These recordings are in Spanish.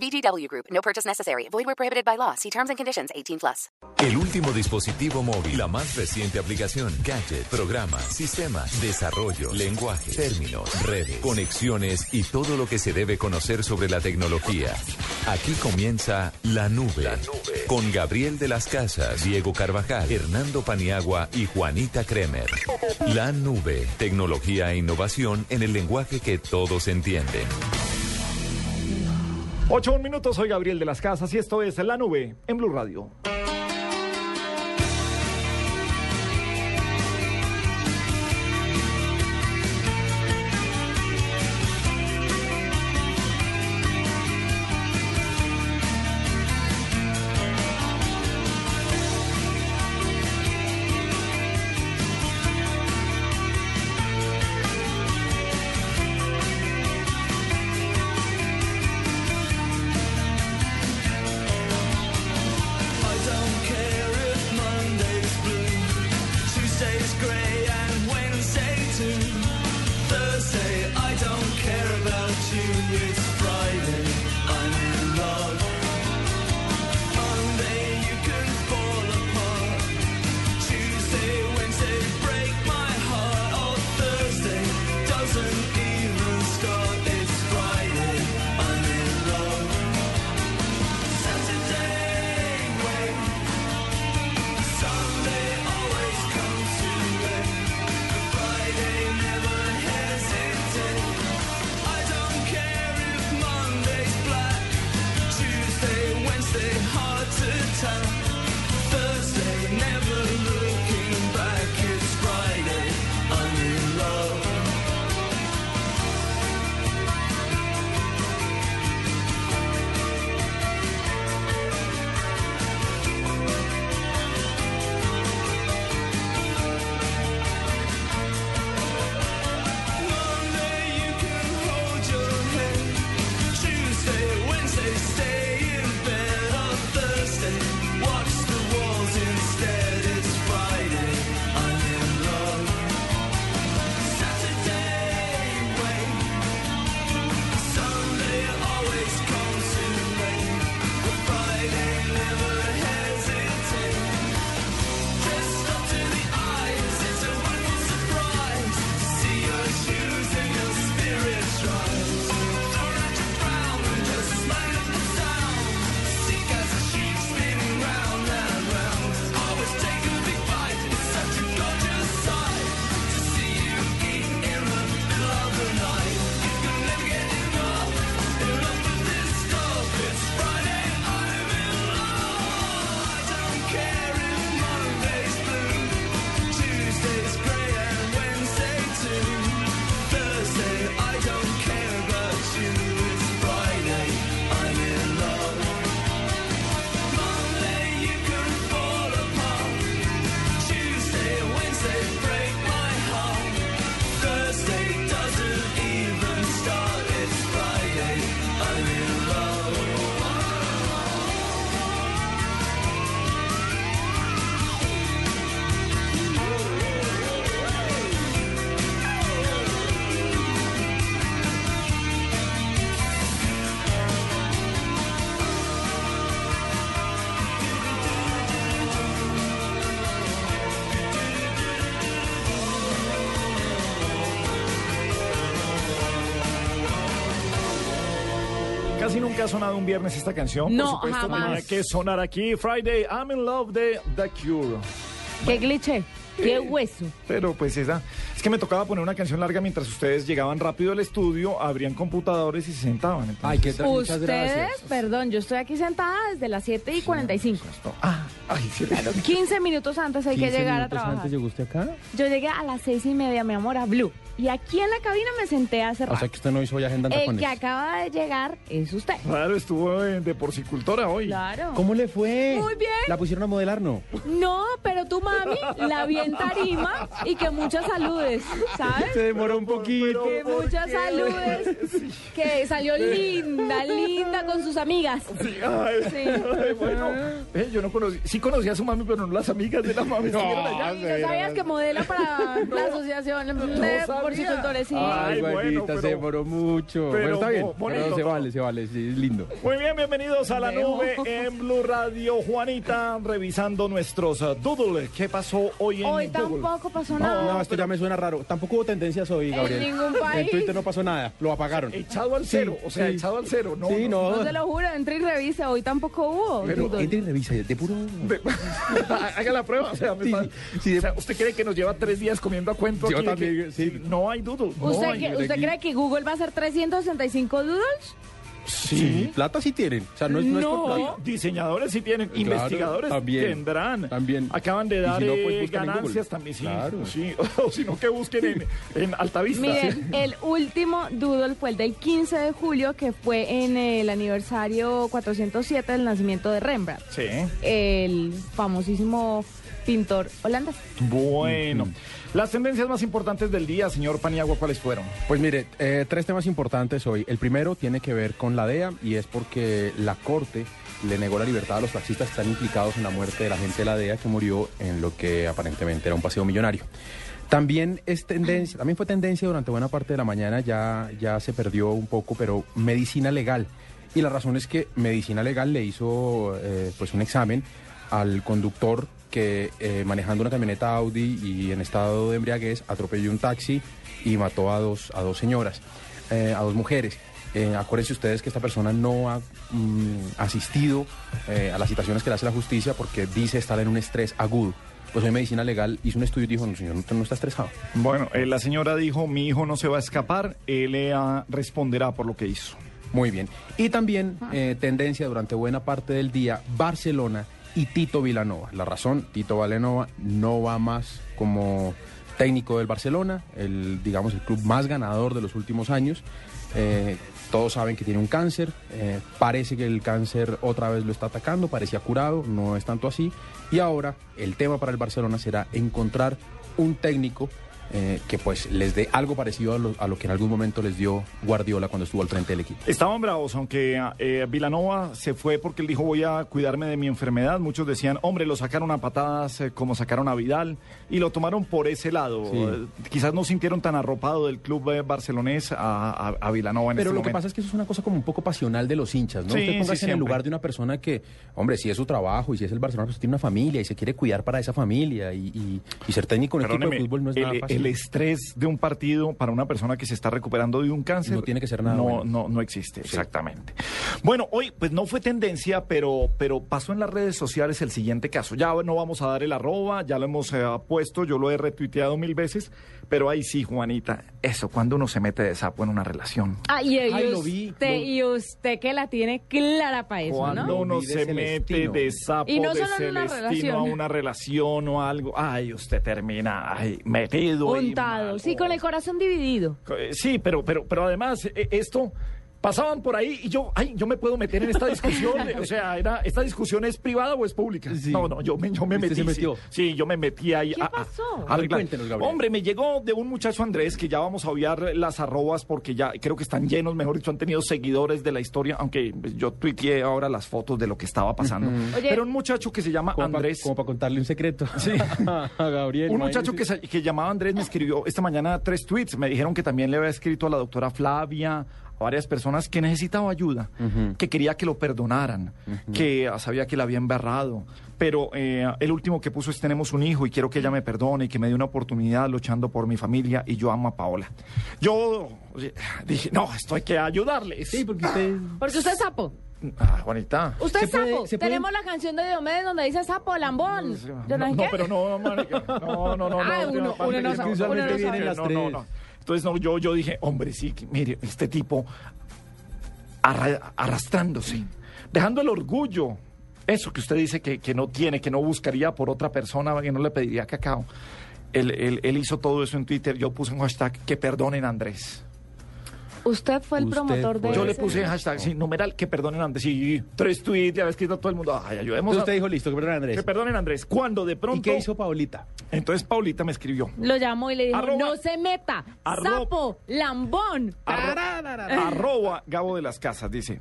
VGW Group. No purchase necessary. Void where prohibited by law. See terms and conditions. 18 plus. El último dispositivo móvil, la más reciente aplicación, gadget, programa, sistema, desarrollo, lenguaje, términos, redes, conexiones y todo lo que se debe conocer sobre la tecnología. Aquí comienza La Nube, la nube. con Gabriel de las Casas, Diego Carvajal, Hernando Paniagua y Juanita Kremer. La Nube, tecnología e innovación en el lenguaje que todos entienden. Ocho minutos, soy Gabriel de las Casas y esto es La Nube en Blue Radio. Nunca ha sonado un viernes esta canción. No, Por supuesto, jamás. tenía que sonar aquí. Friday, I'm in love de The Cure. Qué cliché, qué Eh, hueso. Pero pues esa. Es que me tocaba poner una canción larga mientras ustedes llegaban rápido al estudio, abrían computadores y se sentaban. Entonces, Ay, qué tra- muchas Ustedes, gracias. perdón, yo estoy aquí sentada desde las 7 y 45. Ah, ay, sí. 15 minutos antes hay que 15 llegar a minutos trabajar. antes llegó usted acá? Yo llegué a las 6 y media, mi amor, a Blue. Y aquí en la cabina me senté hace O rato. sea que usted no hizo hoy agenda en El tacones. que acaba de llegar es usted. Claro, estuvo en- de porcicultora hoy. Claro. ¿Cómo le fue? Muy bien. ¿La pusieron a modelar, no? No, pero tu mami la vi en tarima y que muchas saludes, ¿sabes? Se demoró un poquito. Que muchas saludes. Que salió linda, linda con sus amigas. Sí, ay, Sí. ay, bueno, eh, yo no conocí, sí conocí a su mami, pero no las amigas de la mami. estuvieron allá. ¿Y no sabías que modela para la asociación de sabía. Porcicultores? Sí. Ay, bueno, Juanita, se demoró mucho. pero Bueno, está bien. bo- bonito Pero se vale, se vale, sí, es lindo. Muy bien, bienvenidos a la nube en Blue Radio. Juanita, revisando nuestros uh, doodle. ¿Qué pasó hoy en Hoy Google? tampoco pasó nada. No, esto ya me suena raro. Tampoco hubo tendencias hoy, Gabriel. ningún país. En Twitter no pasó nada, lo apagaron. Echado al cero, o sea, sí. echado al cero. No, sí, no. no. Se lo juro, entre y revise, hoy tampoco hubo. Pero Doodle. entre y revisa, de puro... Haga la prueba. O sea, me Sí, o sea, ¿usted cree que nos lleva tres días comiendo a cuento? Yo aquí de también, que sí. No hay no ¿Usted, hay. que- ¿Usted cree que Google va a hacer 365 doodles? Sí, plata sí tienen. O sea, no es, no es por plata. Diseñadores sí tienen, Claro, investigadores también, tendrán. también. Acaban de dar si no, pues, eh, ganancias también, sí. Claro. sí. O si no, que busquen en, en Altavista. Miren, el último doodle fue el del 15 de julio, que fue en el aniversario 407 del nacimiento de Rembrandt, Sí. el famosísimo pintor holandés. Bueno. Las tendencias más importantes del día, señor Paniagua, ¿cuáles fueron? Pues mire, eh, tres temas importantes hoy. El primero tiene que ver con la DEA y es porque la Corte le negó la libertad a los taxistas que están implicados en la muerte de la gente de la DEA que murió en lo que aparentemente era un paseo millonario. También es tendencia, también fue tendencia durante buena parte de la mañana, ya, ya se perdió un poco, pero medicina legal. Y la razón es que medicina legal le hizo eh, pues un examen al conductor que eh, manejando una camioneta Audi y en estado de embriaguez atropelló un taxi y mató a dos, a dos señoras, eh, a dos mujeres. Eh, acuérdense ustedes que esta persona no ha mm, asistido eh, a las citaciones que le hace la justicia porque dice estar en un estrés agudo. Pues hoy Medicina Legal hizo un estudio y dijo, no señor, no está estresado. Bueno, eh, la señora dijo, mi hijo no se va a escapar, él eh, ah, responderá por lo que hizo. Muy bien. Y también eh, tendencia durante buena parte del día, Barcelona y Tito Vilanova. La razón, Tito Vilanova no va más como técnico del Barcelona, el, digamos, el club más ganador de los últimos años. Eh, todos saben que tiene un cáncer, eh, parece que el cáncer otra vez lo está atacando, parecía curado, no es tanto así. Y ahora el tema para el Barcelona será encontrar un técnico eh, que pues les dé algo parecido a lo, a lo que en algún momento les dio Guardiola cuando estuvo al frente del equipo. Estaban bravos, aunque eh, Vilanova se fue porque él dijo voy a cuidarme de mi enfermedad. Muchos decían, hombre, lo sacaron a patadas eh, como sacaron a Vidal y lo tomaron por ese lado. Sí. Eh, quizás no sintieron tan arropado del club eh, barcelonés a, a, a Vilanova en Pero este lo que pasa es que eso es una cosa como un poco pasional de los hinchas, ¿no? Sí, Usted póngase sí, en el lugar de una persona que, hombre, si es su trabajo y si es el Barcelona, pues tiene una familia y se quiere cuidar para esa familia y, y- y ser técnico en un equipo de fútbol no es nada el, fácil. El estrés de un partido para una persona que se está recuperando de un cáncer No tiene que ser nada no, bueno. no, no existe, exactamente. Bueno, hoy pues no fue tendencia, pero, pero pasó en las redes sociales el siguiente caso. Ya no vamos a dar el arroba, ya lo hemos eh, puesto, yo lo he retuiteado mil veces, pero ahí sí, Juanita, eso, cuando uno se mete de sapo en una relación. Ah, y, y Ay, lo usted, vi, lo- y usted que la tiene clara para eso, Cuando ¿no? uno se mete de sapo Y no de solo en una Celestino relación. a una relación o algo, ay, usted termina ay, metido. Mal. sí, con el corazón dividido. Eh, Sí, pero, pero, pero además eh, esto pasaban por ahí y yo, ay, yo me puedo meter en esta discusión. o sea, era, ¿esta discusión es privada o es pública? Sí. No, no, yo me, yo me ¿Usted metí. se sí. metió? Sí, yo me metí ahí. ¿Qué a- a- pasó? a arreglar. Cuéntenos, Gabriel. Hombre, me llegó de un muchacho Andrés que ya vamos a obviar las arrobas porque ya creo que están llenos, mejor dicho, han tenido seguidores de la historia, aunque pues, yo tuiteé ahora las fotos de lo que estaba pasando. Oye. Pero un muchacho que se llama como pa- Andrés. como para contarle un secreto. Sí. a Gabriel. Un muchacho que, se- que llamaba Andrés me escribió esta mañana tres tweets. Me dijeron que también le había escrito a la doctora Flavia, a varias personas que necesitaba ayuda, que quería que lo perdonaran, que sabía que la había embarrado. Pero eh, el último que puso es tenemos un hijo y quiero que ella me perdone y que me dé una oportunidad luchando por mi familia y yo amo a Paola. Yo dije, no, esto hay que ayudarle. Sí, porque usted... Porque usted es sapo. Ah, Juanita. Usted es ¿Se puede- sapo. puede- Tenemos la canción de Diomedes donde dice sapo, lambón. No, pero no, marica, no, no, no, Ah, no, uno- aparte uno no que sabe, usualmente uno no vienen sabe. las no, no, tres. no. Entonces no, yo, yo dije, hombre, sí, mire, este tipo arra- arrastrándose, dejando el orgullo, eso que usted dice que, que no tiene, que no buscaría por otra persona, que no le pediría cacao. Él, él- hizo todo eso en Twitter. Yo puse un hashtag que perdonen Andrés. Usted fue el Usted promotor de fue- Yo le puse hashtag, sí, numeral, que perdonen Andrés. Y tres tweets, le había escrito a todo el mundo. Ay, ayudemos Entonces a- usted dijo, listo, que perdón, Que Andrés. perdonen a Andrés. Cuando de pronto. ¿Y qué hizo Paulita? Entonces Paulita me escribió. Lo llamó y le dijo, Arroba- no se meta, arroba- sapo, lambón. Arroba Gabo de las Casas, dice.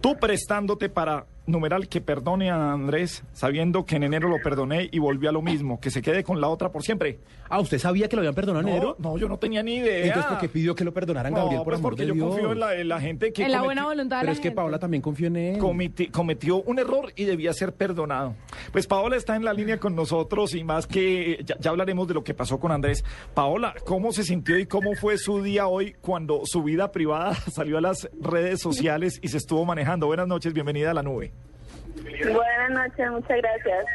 Tú prestándote para numeral que perdone a Andrés, sabiendo que en enero lo perdoné y volví a lo mismo, que se quede con la otra por siempre. Ah, ¿usted sabía que lo habían perdonado en No, enero? no, yo no tenía ni idea. Entonces, ¿por qué pidió que lo perdonaran, No, Gabriel, por pues amor porque de yo Dios? confío en la, en la gente que En la buena voluntad de Pero la es que. Paola también confió en él. cometi- cometió un error y debía ser perdonado. Pues Paola está en la línea con nosotros y más que ya, ya hablaremos de lo que pasó con Andrés. Paola, ¿cómo se sintió y cómo fue su día hoy cuando su vida privada salió a las redes sociales y se estuvo manejando? Buenas noches, bienvenida a la nube. Buenas noches, muchas gracias.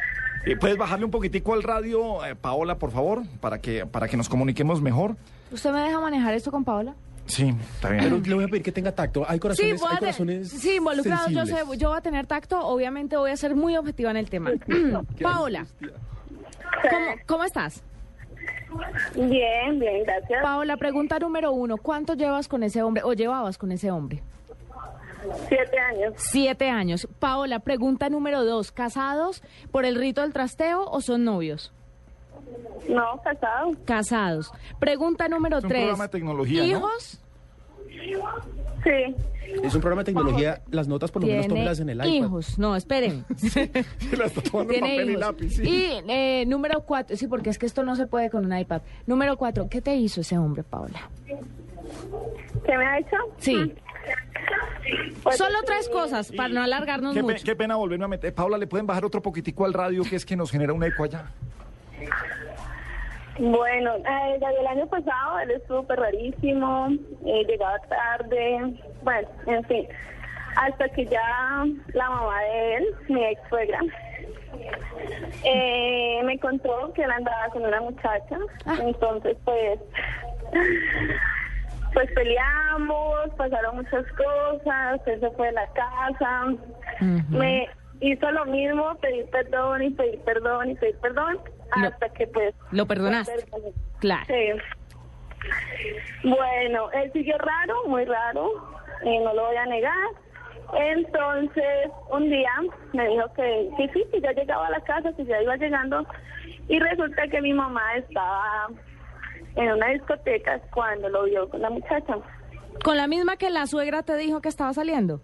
Eh, ¿Puedes bajarle un poquitico al radio, eh, Paola, por favor, para que, para que nos comuniquemos mejor? ¿Usted me deja manejar esto con Paola? Sí, está Pero bien. le voy a pedir que tenga tacto. Hay Sí, corazones, voy hay corazones sí, involucrados, yo sé, yo voy a tener tacto, obviamente voy a ser muy objetiva en el tema. Paola, ¿cómo, cómo estás? Bien, bien, gracias. Paola, pregunta número uno, ¿cuánto llevas con ese hombre o llevabas con ese hombre? Siete años. Siete años. Paola, pregunta número dos, ¿casados por el rito del trasteo o son novios? No, casado. Casados. Pregunta número Es un tres, programa de tecnología, ¿no? ¿hijos? Sí. Es un programa de tecnología, las notas por lo menos tómelas en el iPad. hijos. No, esperen. Se la está tomando Tiene papel y lápiz. sí. Y eh, número cuatro, sí, porque es que esto no se puede con un iPad. Número cuatro, ¿qué te hizo ese hombre, Paola? ¿Qué me ha hecho? Sí. Pues, Solo tres cosas, para no alargarnos Qué, pe- mucho. qué pena volverme a meter. Paula, ¿le pueden bajar otro poquitico al radio que es que nos genera un eco allá? Bueno, eh, desde el año pasado él estuvo súper rarísimo, eh, llegaba tarde, bueno, en fin. Hasta que ya la mamá de él, mi ex suegra, eh, me contó que él andaba con una muchacha. Ah. Entonces, pues, pues peleamos, pasaron muchas cosas, él se fue de la casa, me hizo lo mismo, pedir perdón y pedir perdón y pedir perdón, Lo- hasta que pues... lo perdonaste. Claro. Sí. Bueno, él siguió raro, muy raro, eh, no lo voy a negar. Entonces, un día me dijo que sí, sí, que ya llegaba a la casa, que ya iba llegando. Y resulta que mi mamá estaba en una discoteca cuando lo vio con la muchacha. Con la misma que la suegra te dijo que estaba saliendo.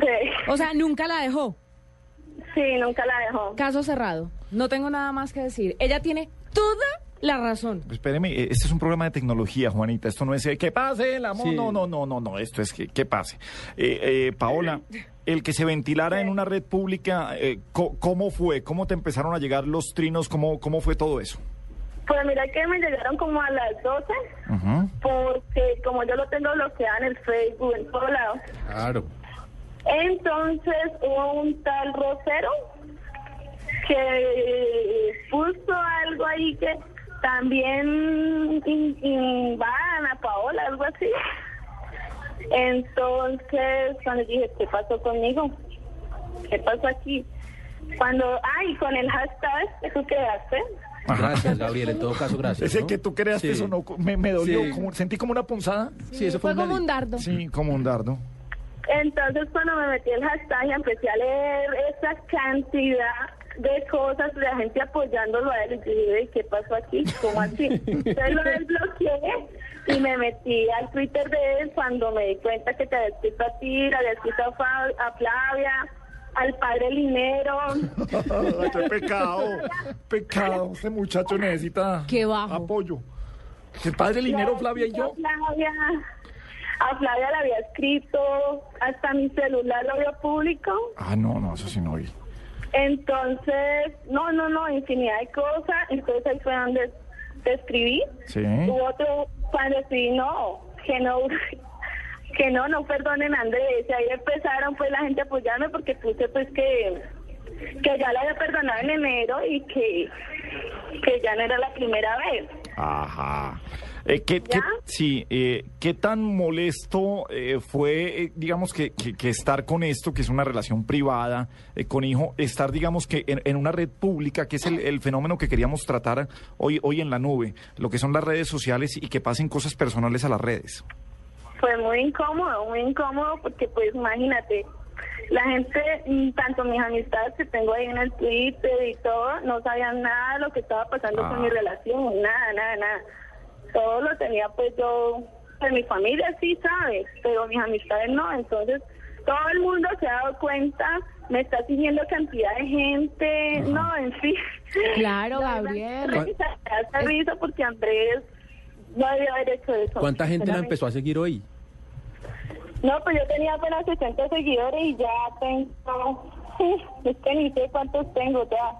Sí, O sea, nunca la dejó. sí, nunca la dejó. Caso cerrado. No tengo nada más que decir. Ella tiene toda la razón. Espéreme, eh, este es un programa de tecnología, Juanita. Esto no es eh, que pase el amor. Sí. No, no, no, no, no. Esto es que, que pase. Eh, eh, Paola, el que se ventilara en una red pública, eh, co- ¿cómo fue? ¿Cómo te empezaron a llegar los trinos? ¿Cómo, cómo fue todo eso? Pues mira que me llegaron como a las 12, Ujú. porque como yo lo tengo bloqueado en el Facebook, en todos lados. Claro. Entonces hubo un tal Rosero que puso algo ahí que también in- invadan a Paola, algo así. Entonces, cuando dije, ¿qué pasó conmigo? ¿Qué pasó aquí? Cuando, ay, con el hashtag que tú quedaste, Gracias, Gabriel. En todo caso, gracias. Ese ¿no? que tú creaste, Sí. eso no, me, me dolió, Sí. como- sentí como una punzada. Sí, eso fue fue, como un dardo. Sí, como un dardo. Entonces cuando me metí el hashtag y empecé a leer esa cantidad de cosas de la gente apoyándolo a él y dije, ¿qué pasó aquí? ¿Cómo así? Entonces lo desbloqueé y me metí al Twitter de él cuando me di cuenta que te había escrito a ti, le había escrito a, Fa- a Flavia, al padre Linero. Ay, qué pecado, pecado. Este muchacho necesita Qué bajo. apoyo. El padre Linero, Flavia y yo. A Flavia, a Flavia le había escrito, hasta mi celular lo vio público. Ah, no, no, eso sí no vi. Entonces, no, no, no, infinidad de cosas. Entonces ahí fue donde te escribí. Sí. Hubo otro cuando escribí, no, que no, que no, no perdonen Andrés. Ahí empezaron pues la gente a apoyarme porque puse pues que, que ya la había perdonado en enero y que, que ya no era la primera vez. Ajá. Eh, ¿qué, qué- ¿Ya? sí, eh, ¿qué tan molesto eh, fue, eh, digamos, que, que- que estar con esto, que es una relación privada, eh, con hijo, estar, digamos, que en, en una red pública, que es el, el fenómeno que queríamos tratar hoy, hoy en la nube, lo que son las redes sociales y que pasen cosas personales a las redes? Fue muy incómodo, muy incómodo porque pues imagínate, la gente, mm, tanto mis amistades que tengo ahí en el Twitter y todo, no sabían nada de lo que estaba pasando Ah. con mi relación, nada, nada, nada. Todo lo tenía pues yo, pues mi familia sí sabe, pero mis amistades no, entonces todo el mundo se ha dado cuenta, me está siguiendo cantidad de gente, no, en fin. Claro, Gabriel. risa, risa porque Andrés no haber hecho eso. ¿Cuánta gente la empezó a seguir hoy? No, pues yo tenía apenas 60 seguidores y ya tengo... Es que ni sé cuántos tengo ya.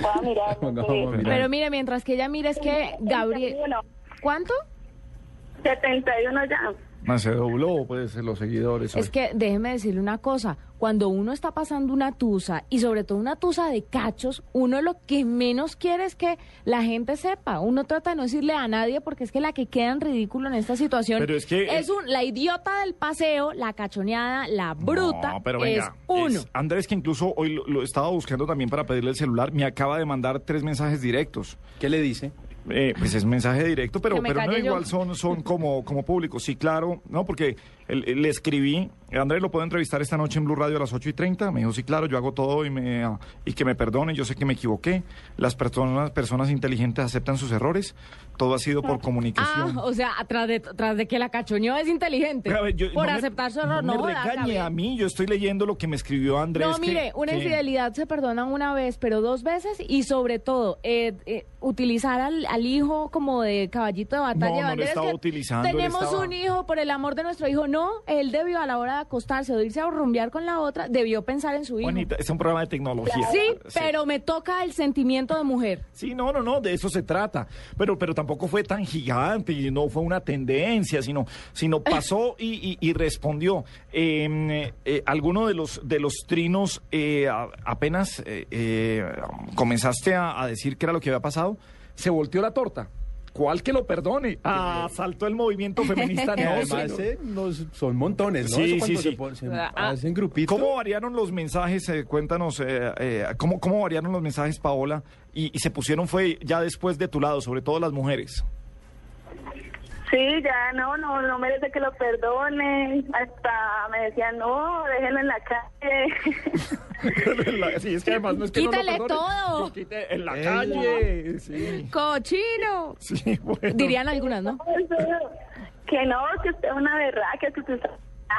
Voy a mirar. no. Pero mire, mientras que ella mire, es que Gabriel... 71, ¿Cuánto? 71 ya. Más se dobló, pues, los seguidores. Es que déjeme decirle una cosa, cuando uno está pasando una tusa y sobre todo una tusa de cachos, uno lo que menos quiere es que la gente sepa. Uno trata de no decirle a nadie porque es que la que queda en ridículo en esta situación Pero es que- un, la idiota del paseo, la cachoneada, la bruta, No, pero es venga, uno. es Andrés, que incluso hoy lo, lo estaba buscando también para pedirle el celular, me acaba de mandar tres mensajes directos. ¿Qué le dice? Eh, pues es mensaje directo, pero, pero no yo. igual son, son como, como públicos. Sí, claro, no, porque le escribí, Andrés lo puedo entrevistar esta noche en Blue Radio a las 8 y 30. Me dijo, sí, claro, yo hago todo y, me, ah, y que me perdone, yo sé que me equivoqué. Las personas, personas inteligentes aceptan sus errores. Todo ha sido por Ah, comunicación. o sea, atrás de, tras de que la cachoneó es inteligente. A ver, yo- por no me- aceptar su error, no no, me regañe a mí, yo estoy leyendo lo que me escribió Andrés. No, que- mire, una que- infidelidad se perdona una vez, pero dos veces y sobre todo eh, eh, utilizar al, al hijo como de caballito de batalla. No, no lo estaba que utilizando, Tenemos estaba- un hijo por el amor de nuestro hijo. No, él debió a la hora de acostarse o de irse a rumbear con la otra, debió pensar en su hijo. Es un programa de tecnología. Sí, pero me toca el sentimiento de mujer. Sí, no, no, no, de eso se trata. Pero, pero tampoco fue tan gigante y no fue una tendencia, sino, sino pasó y, y- y respondió. Eh, eh, alguno de los de los trinos eh, apenas eh, eh, comenzaste a, a decir qué era lo que había pasado, se volteó la torta. ¿Cuál que lo perdone? Ah, saltó el movimiento feminista. Y No, además eh, nos- son montones, ¿no? Sí, Eso cuando sí, se sí. pon- se Ah, hacen grupitos. ¿Cómo variaron los mensajes? Eh, cuéntanos, eh, eh, ¿cómo, ¿cómo variaron los mensajes, Paola? Y, y se pusieron fue ya después de tu lado, sobre todo las mujeres. Sí, ya no, no, no merece que lo perdone. Hasta me decían, no, déjenlo en la calle. sí, es que además no es que Quítale no lo perdone, todo. quite en la Ey. calle. Sí, ¡Cochino! sí, bueno. Dirían algunas, ¿no? que no, que usted es una berraca, que usted es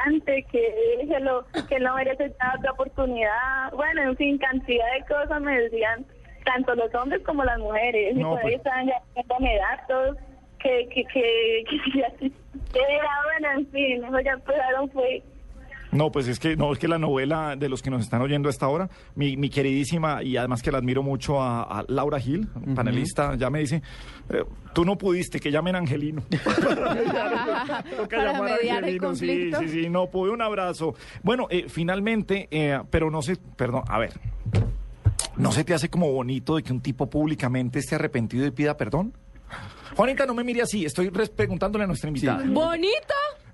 antes, que déjelo, que no merece otra oportunidad. Bueno, en fin, cantidad de cosas me decían, tanto los hombres como las mujeres. y por ahí pues. estaban ya dándome datos, que, que, que, que, que así era, bueno, en fin, eso ya empezaron fue... No, pues es que no es que la novela de los que nos están oyendo a esta hora, mi, mi queridísima y además que la admiro mucho a, a Laura Gil, panelista, ya me dice, eh, tú no pudiste, que llamen Angelino. Para mediar el Angelino, sí, conflicto. sí, sí, no pude, un abrazo. Bueno, eh, finalmente, eh, pero no sé, perdón, a ver, ¿no se te hace como bonito de que un tipo públicamente esté arrepentido y pida perdón? Juanita, no me mire así, estoy preguntándole a nuestra invitada. ¿Bonito?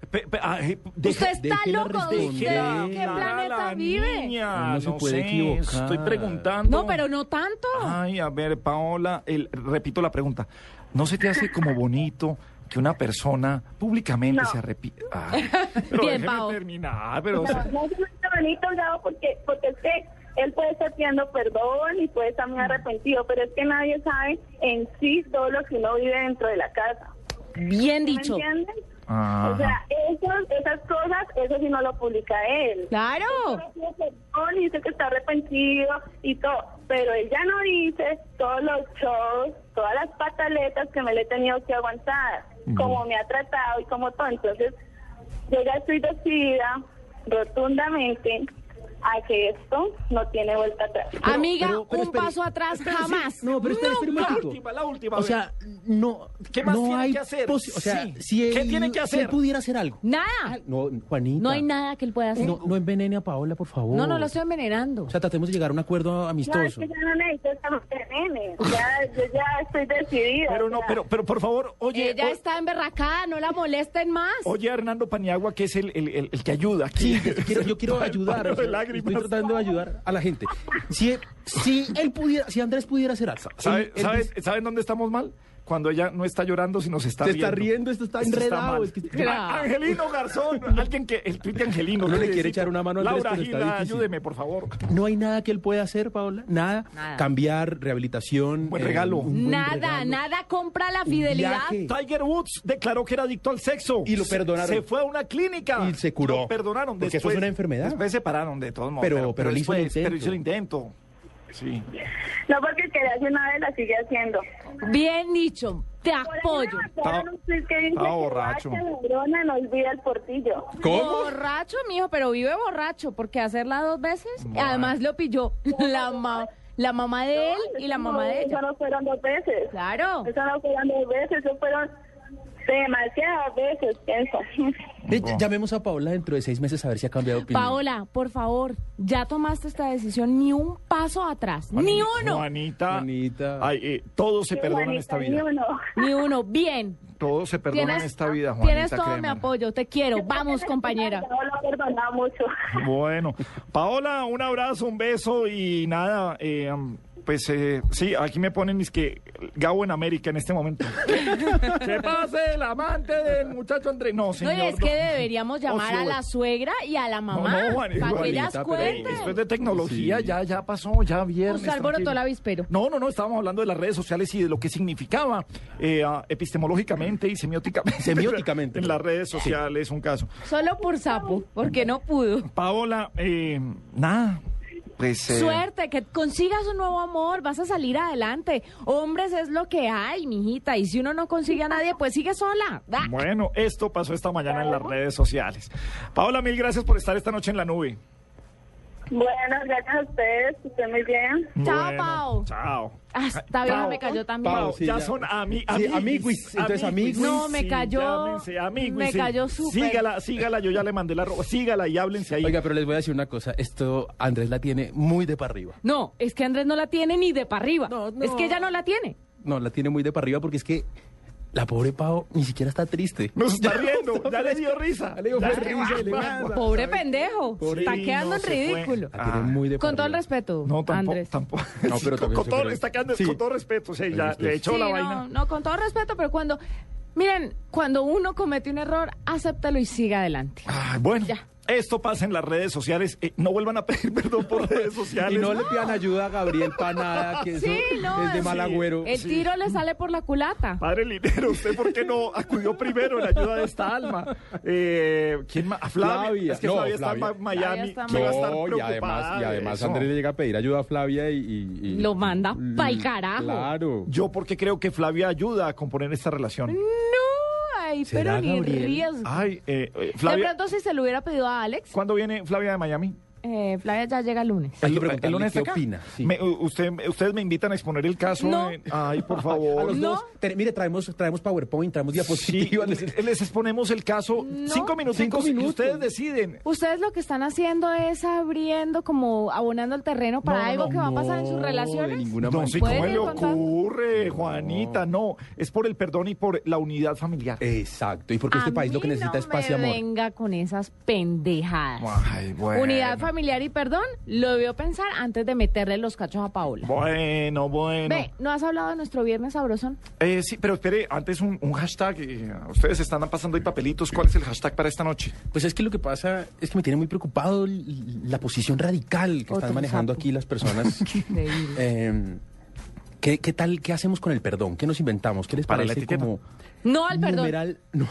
Pe- pe- ah, eh, deja- Usted está loco. ¿Usted qué planeta la vive? niña, No se puede sé, equivocar. Estoy preguntando. No, pero no tanto. Ay, a ver, Paola, el- repito la pregunta. ¿No se te hace como bonito que una persona públicamente No. se arrepienta? Pero Bien, Pao. terminar, pero... o sea, No, no es bonito, Gabo, porque, porque que él puede estar pidiendo perdón y puede estar muy arrepentido, pero es que nadie sabe en sí todo lo que uno vive dentro de la casa. Bien ¿Me dicho. entiendes? Ajá. O sea, esos- esas cosas, eso sí no lo publica él. Claro. Él pide perdón y dice que está arrepentido y todo, pero él ya no dice todos los shows, todas las pataletas que me le he tenido que aguantar, cómo me ha tratado y como todo. Entonces, yo ya estoy decidida rotundamente a que esto no tiene vuelta atrás. Amiga, pero- pero un espere, paso atrás espere, sí. jamás. No, pero espera, espera un La última, la última. O sea, no, ¿Qué más no tiene hay que hacer? O sea, Sí. si él, ¿Qué tiene que si hacer? él pudiera hacer algo. Nada. No, Juanita. No hay nada que él pueda hacer. No, no envenene a Paola, por favor. No, no lo estoy envenenando. O sea, tratemos de llegar a un acuerdo No, es amistoso. que ya no necesito esa nene. Ya, yo ya estoy decidida. pero no, pero, pero por favor, oye, Ella o- está emberracada, no la molesten más. oye Hernando Paniagua, que es el, el, el- el que ayuda aquí. Sí, yo quiero, yo quiero ayudar. Lágrimas. estoy tratando de ayudar a la gente. Si, si él pudiera, si Andrés pudiera hacer algo. ¿Sabe- él- él sabe- ¿Saben dónde estamos mal? Cuando ella no está llorando, sino se está Se riendo. está riendo, esto está Esto enredado, mal. es que- Claro. A- Angelino Garzón, alguien que, el tuit de Angelino. Uno le quiere echar una mano a Laura pero está Gila, ayúdeme, por favor. No hay nada que él pueda hacer, Paola. Nada. Nada. Cambiar, rehabilitación. Buen regalo. un buen Nada, regalo. nada compra la fidelidad. Tiger Woods declaró que era adicto al sexo. Y lo perdonaron. Se fue a una clínica. Y se curó. Lo perdonaron. Porque eso es una enfermedad. Después se pararon de todos modos. Pero- pero él hizo el después- pero hizo el intento. Sí. No porque quería hacer una vez, la sigue haciendo. Bien dicho, te apoyo. Por que estaba que borracho. "Bacha, ladrona, no olvida el portillo. Borracho, mijo, pero vive borracho, porque hacerla dos veces, además lo pilló la, ma- la mamá de él y la mamá de ella. Eso no fueron dos veces. Claro. Eso no fueron dos veces, eso fueron demasiadas veces, pienso. Llamemos a Paola dentro de seis meses a ver si ha cambiado de opinión. Paola, por favor, ya tomaste esta decisión, ni un paso atrás, ni uno, Juanita. Juanita. Ay, eh, todo se perdona en esta ni vida. uno. ni uno. Bien. Todo se perdona en esta vida, Juanita. tienes todo mi apoyo, te quiero. Vamos, compañera. No lo mucho. Bueno, Paola, un abrazo, un beso y nada, eh, pues eh, sí, aquí me ponen es que Gabo en América en este momento. ¿Qué pase el amante del muchacho Andrés? No, No, señor. y es que deberíamos llamar Oh, a la suegra y a la No, mamá no, Juan- para que ellas cuenten. Después de tecnología Sí. ya ya pasó, ya viernes. Usted alborotó el avispero. No, no, no, estábamos hablando de las redes sociales y de lo que significaba eh, epistemológicamente y semióticamente. Semióticamente. en las redes sociales, un caso. Solo por sapo, porque no pudo. Paola, eh, nada, pues... eh, Suerte, que consigas un nuevo amor, vas a salir adelante. Hombres es lo que hay, mijita, y si uno no consigue a nadie, pues sigue sola. Ah. Bueno, esto pasó esta mañana en las redes sociales. Paola, mil gracias por estar esta noche en la nube. Bueno, gracias a ustedes, que estén muy bien. Chao, Bueno, Pao. Chao. Ah, esta vieja me cayó también. Sí, ya, ya. son ami Sí, amiguis, entonces amiguis. No, me cayó- llámense, amiguis, me sí. cayó súper. Sígala, sígala, yo ya le mandé la ropa. Sígala y háblense ahí. Oiga, pero les voy a decir una cosa. Esto Andrés la tiene muy de para arriba. No, es que Andrés no la tiene ni de para arriba. No, no. Es que ella no la tiene. No, la tiene muy de para arriba porque es que la pobre Pau ni siquiera está triste. Nos está riendo, ya le dio risa. Ya le dio Ya. Pobre pendejo. Pobre- está quedando no, en ridículo. Ah. muy de Con todo el respeto, No, tampoco. Andrés. tampoco. No, pero con, todo, está quedando, Sí. con todo respeto, sí, ya Usted- le echó Sí, la no, vaina. no, con todo respeto, pero cuando, miren, cuando uno comete un error, acéptalo y siga adelante. Ay, bueno, Ya. Esto pasa en las redes sociales. Eh, no vuelvan a pedir perdón por redes sociales. Y no le pidan ayuda a Gabriel para nada, que eso Sí, no, es de mal agüero. El tiro le sale por la culata. Padre Linero, ¿usted por qué no acudió primero en ayuda de esta alma? Eh, ¿Quién más? A Flavia. Flavia. Es que No, Flavia está en Flavia. Miami. Flavia está en que va a estar No, y además, y de además. Andrés le llega a pedir ayuda a Flavia y... y- y- Lo manda pa'l carajo. Claro. Yo porque creo que Flavia ayuda a componer esta relación. No, ay, ¿Será pero ni Gabriel? riesgo. Ay, eh, eh, De pronto, si se lo hubiera pedido a Alex, ¿cuándo viene Flavia de Miami? Eh, Flavia ya llega el lunes. Hay que ¿El- preguntarle el lunes qué acá? opina, sí. Me- usted, ustedes me invitan a exponer el caso. No. en- Ay, por A favor. los No. dos. Te- mire, traemos, traemos PowerPoint, traemos Sí, diapositivas. les- les exponemos el caso. No. Cinco minutos Cinco y minutos. ustedes deciden. Ustedes lo que están haciendo es abriendo, como abonando el terreno para No, no, algo no, que va a pasar en sus No, relaciones. de ninguna No, sí, ¿cómo ¿Pueden le ocurre, Juanita? No, es por el perdón y por la unidad familiar. Exacto. Y porque este A país lo que necesita no es paz y amor. venga con esas pendejadas. Ay, bueno. Unidad familiar y perdón, lo debió pensar antes de meterle los cachos a Paola. Bueno, bueno. Ve, ¿no has hablado de nuestro viernes sabrosón? Eh, sí, pero espere, antes un, un hashtag. eh, ustedes están pasando ahí papelitos. ¿Cuál es el hashtag para esta noche? Pues es que lo que pasa es que me tiene muy preocupado la posición radical que Otro están manejando sapo. aquí las personas. Eh, ¿qué, qué tal? ¿Qué hacemos con el perdón? ¿Qué nos inventamos? ¿Qué les Para parece como No al perdón. numeral? No.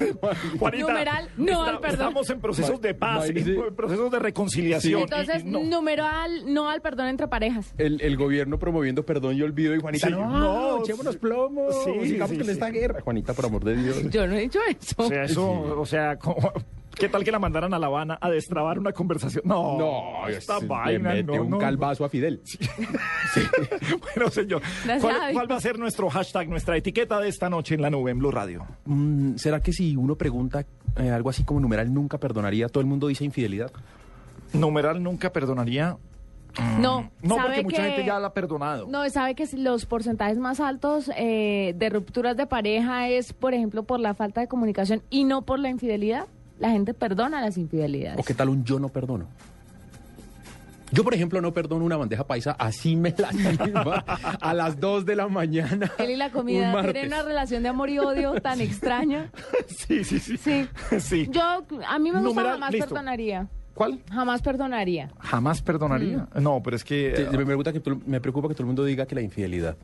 Juanita, Numeral, no al perdón. Estamos en procesos de paz, sí. en procesos de reconciliación. Entonces, y- y no. numeral, no al perdón entre parejas. el, el gobierno promoviendo perdón y olvido y Juanita, Sí, no, no, echémonos plomo, sí, sigamos sí, con sí. esta guerra. Juanita, por amor de Dios. Yo no he dicho eso. O sea, eso, o sea, como- ¿Qué tal que la mandaran a La Habana a destrabar una conversación? No, No, esta le vaina, mete no, un no. calvazo a Fidel. bueno, señor, Gracias, ¿cuál, va a ser nuestro hashtag, nuestra etiqueta de esta noche en la nube en Blue Radio? Mm, ¿Será que si uno pregunta eh, algo así como numeral nunca perdonaría, todo el mundo dice infidelidad? Numeral nunca perdonaría. No, No, ¿sabe porque mucha que- gente ya la ha perdonado. No, sabe que si los porcentajes más altos eh, de rupturas de pareja es, por ejemplo, por la falta de comunicación y no por la infidelidad. La gente perdona las infidelidades. ¿O qué tal un yo no perdono? Yo, por ejemplo, no perdono una bandeja paisa, así me la sirva a las 2 de la mañana. Él y la un comida martes. tienen una relación de amor y odio tan extraña. Sí, sí, sí. Sí. Sí. Yo, a mí me gusta Numeral, jamás listo. perdonaría. ¿Cuál? Jamás perdonaría. Jamás perdonaría. No, pero es que... Sí, eh, me, pregunta que todo- me preocupa que todo el mundo diga que la infidelidad.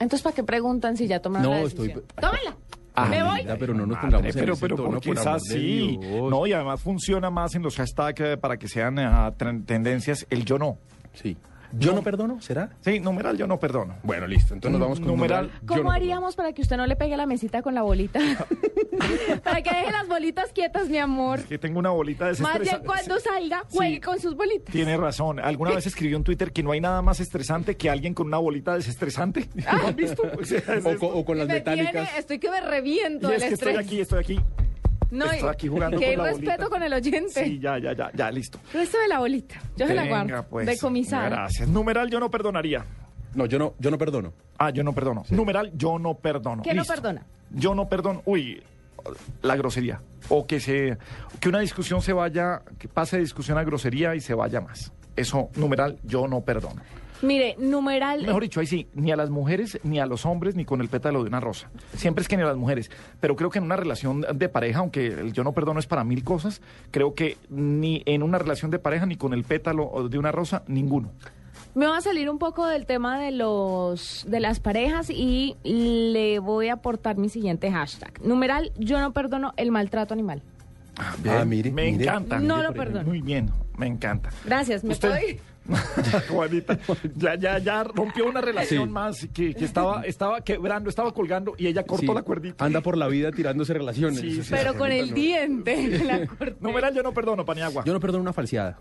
Entonces, ¿para qué preguntan si ya tomaron No, la estoy- decisión? Ah, ¡Me voy! Pero no nos Madre, pongamos en pero, ese pero tono, así. Dios. No, y además funciona más en los hashtags eh, para que sean tren- tendencias el yo no. Sí. ¿Yo no perdono? ¿Será? Sí, numeral yo no perdono. Bueno, listo. Entonces nos vamos con Numeral. numeral. yo ¿Cómo no haríamos para que usted no le pegue a la mesita con la bolita? para que deje las bolitas quietas, mi amor. Que tengo una bolita de Más bien cuando salga, juegue Sí. con sus bolitas. Tiene razón. Alguna vez escribió en Twitter que no hay nada más estresante que alguien con una bolita desestresante. ¿Lo han visto? O sea, es con las Me metálicas. tiene- estoy que me reviento Y es que estoy aquí, estoy aquí. No, estoy aquí jugando Qué con la respeto bolita. con el oyente. Sí, ya, ya, ya, ya, listo. Préstame la bolita. Yo se la Venga, guardo. pues. Decomisada. Gracias. Numeral yo no perdonaría. No, yo no, yo no perdono. Ah, yo no perdono. Numeral yo no perdono. ¿Qué no perdona? Yo no perdono. Uy, la grosería. O que se que una discusión se vaya, que pase de discusión a grosería y se vaya más. Eso, numeral, yo no perdono. Mire, numeral. Mejor dicho, ahí sí, ni a las mujeres, ni a los hombres, ni con el pétalo de una rosa. Siempre es que ni a las mujeres. Pero creo que en una relación de pareja, aunque el yo no perdono es para mil cosas, creo que ni en una relación de pareja, ni con el pétalo de una rosa, ninguno. Me va a salir un poco del tema de los de las parejas y le voy a aportar mi siguiente hashtag. Numeral, yo no perdono el maltrato animal. Ah, mire, Me mire. encanta. No lo perdono. Muy bien, me encanta. Gracias, ¿me Usted- puedo ir? Juanita, ya, ya, ya rompió una relación Sí. más que, que estaba, estaba quebrando, estaba colgando y ella cortó Sí, la cuerdita. Anda por la vida tirándose relaciones. Sí, sí. Pero con el No. diente. la corté. Numeral, yo no perdono, Paniagua. Yo no perdono una falseada.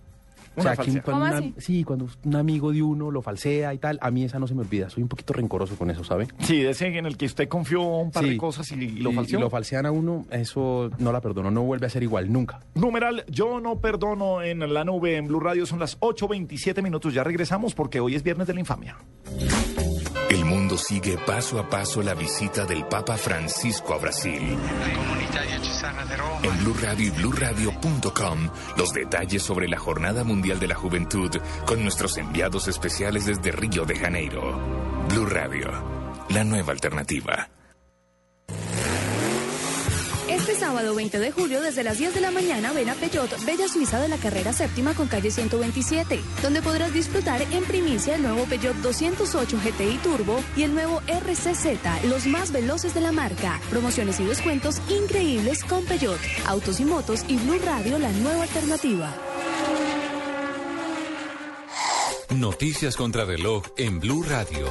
Una que falseada. cuando ¿Cómo una- así? sí, cuando un amigo de uno lo falsea y tal, a mí esa no se me olvida. Soy un poquito rencoroso con eso, ¿sabe? Sí, de ese en el que usted confió un par de cosas y, y lo falseó. y lo falsean a uno, eso no la perdono, no vuelve a ser igual, nunca. Numeral, yo no perdono en la nube en Blue Radio. Son las 8.27 minutos. Ya regresamos porque hoy es viernes de la infamia. El mundo sigue paso a paso la visita del Papa Francisco a Brasil. En Blue Radio y BlueRadio.com, los detalles sobre la Jornada Mundial de la Juventud con nuestros enviados especiales desde Río de Janeiro. Blue Radio, la nueva alternativa. Sábado 20 de julio desde las 10 de la mañana ven a Peugeot Bella Suiza de la carrera séptima con calle 127, donde podrás disfrutar en primicia el nuevo Peugeot 208 GTI Turbo y el nuevo RCZ, los más veloces de la marca. Promociones y descuentos increíbles con Peugeot. Autos y motos y Blue Radio, la nueva alternativa. Noticias contra reloj en Blue Radio.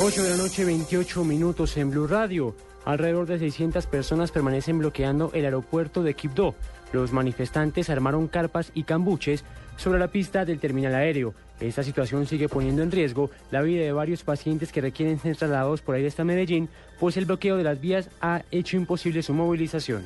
8 de la noche, 28 minutos en Blue Radio. Alrededor de 600 personas permanecen bloqueando el aeropuerto de Quibdó. Los manifestantes armaron carpas y cambuches sobre la pista del terminal aéreo. Esta situación sigue poniendo en riesgo la vida de varios pacientes que requieren ser trasladados por aire hasta Medellín, pues el bloqueo de las vías ha hecho imposible su movilización.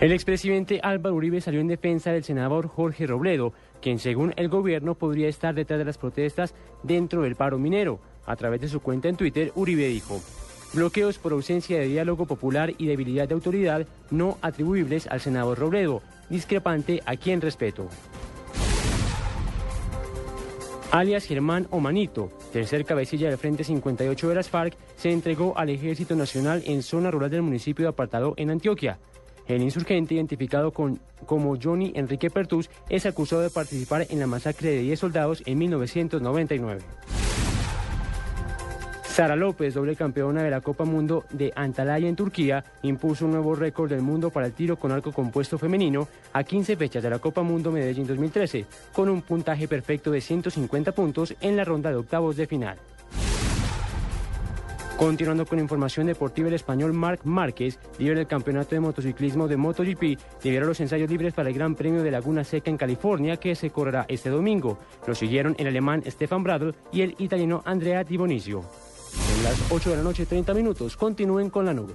El expresidente Álvaro Uribe salió en defensa del senador Jorge Robledo, quien según el gobierno podría estar detrás de las protestas dentro del paro minero. A través de su cuenta en Twitter, Uribe dijo, bloqueos por ausencia de diálogo popular y debilidad de autoridad no atribuibles al senador Robledo, discrepante a quien respeto. Alias Germán Omanito, tercer cabecilla del Frente 58 de las FARC, se entregó al Ejército Nacional en zona rural del municipio de Apartado en Antioquia. El insurgente, identificado como Johnny Enrique Pertus, es acusado de participar en la masacre de 10 soldados en 1999. Sara López, doble campeona de la Copa Mundo de Antalya en Turquía, impuso un nuevo récord del mundo para el tiro con arco compuesto femenino a 15 fechas de la Copa Mundo Medellín 2013, con un puntaje perfecto de 150 puntos en la ronda de octavos de final. Continuando con información deportiva, el español Marc Márquez, líder del campeonato de motociclismo de MotoGP, liberó los ensayos libres para el Gran Premio de Laguna Seca en California, que se correrá este domingo. Lo siguieron el alemán Stefan Bradl y el italiano Andrea Di Bonisio. En las 8 de la noche, 30 minutos, continúen con la nube.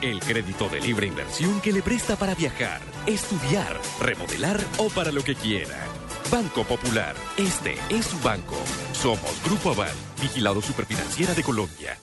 El crédito de libre inversión que le presta para viajar, estudiar, remodelar o para lo que quiera. Banco Popular, este es su banco. Somos Grupo Aval, vigilado superfinanciera de Colombia.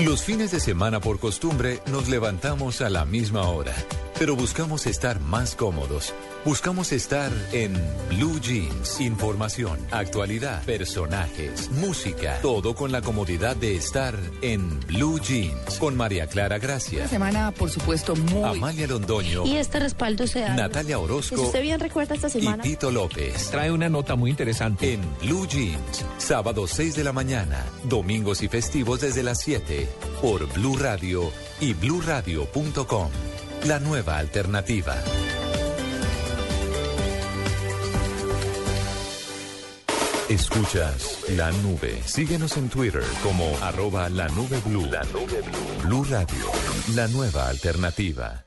Los fines de semana por costumbre nos levantamos a la misma hora, pero buscamos estar más cómodos. Buscamos estar en Blue Jeans. Información, actualidad, personajes, música, todo con la comodidad de estar en Blue Jeans. Con María Clara Gracia. Una semana, por supuesto, muy... Amalia Londoño. Y este respaldo se da. Natalia Orozco. Si usted bien recuerda esta semana. Y Tito López. Trae una nota muy interesante. En Blue Jeans. Sábado 6 de la mañana. Domingos y festivos desde las 7. Por Blue Radio y bluradio.com. La nueva alternativa. Escuchas la nube. Síguenos en Twitter como arroba la nube blue. La nube blue. Blue Radio. La nueva alternativa.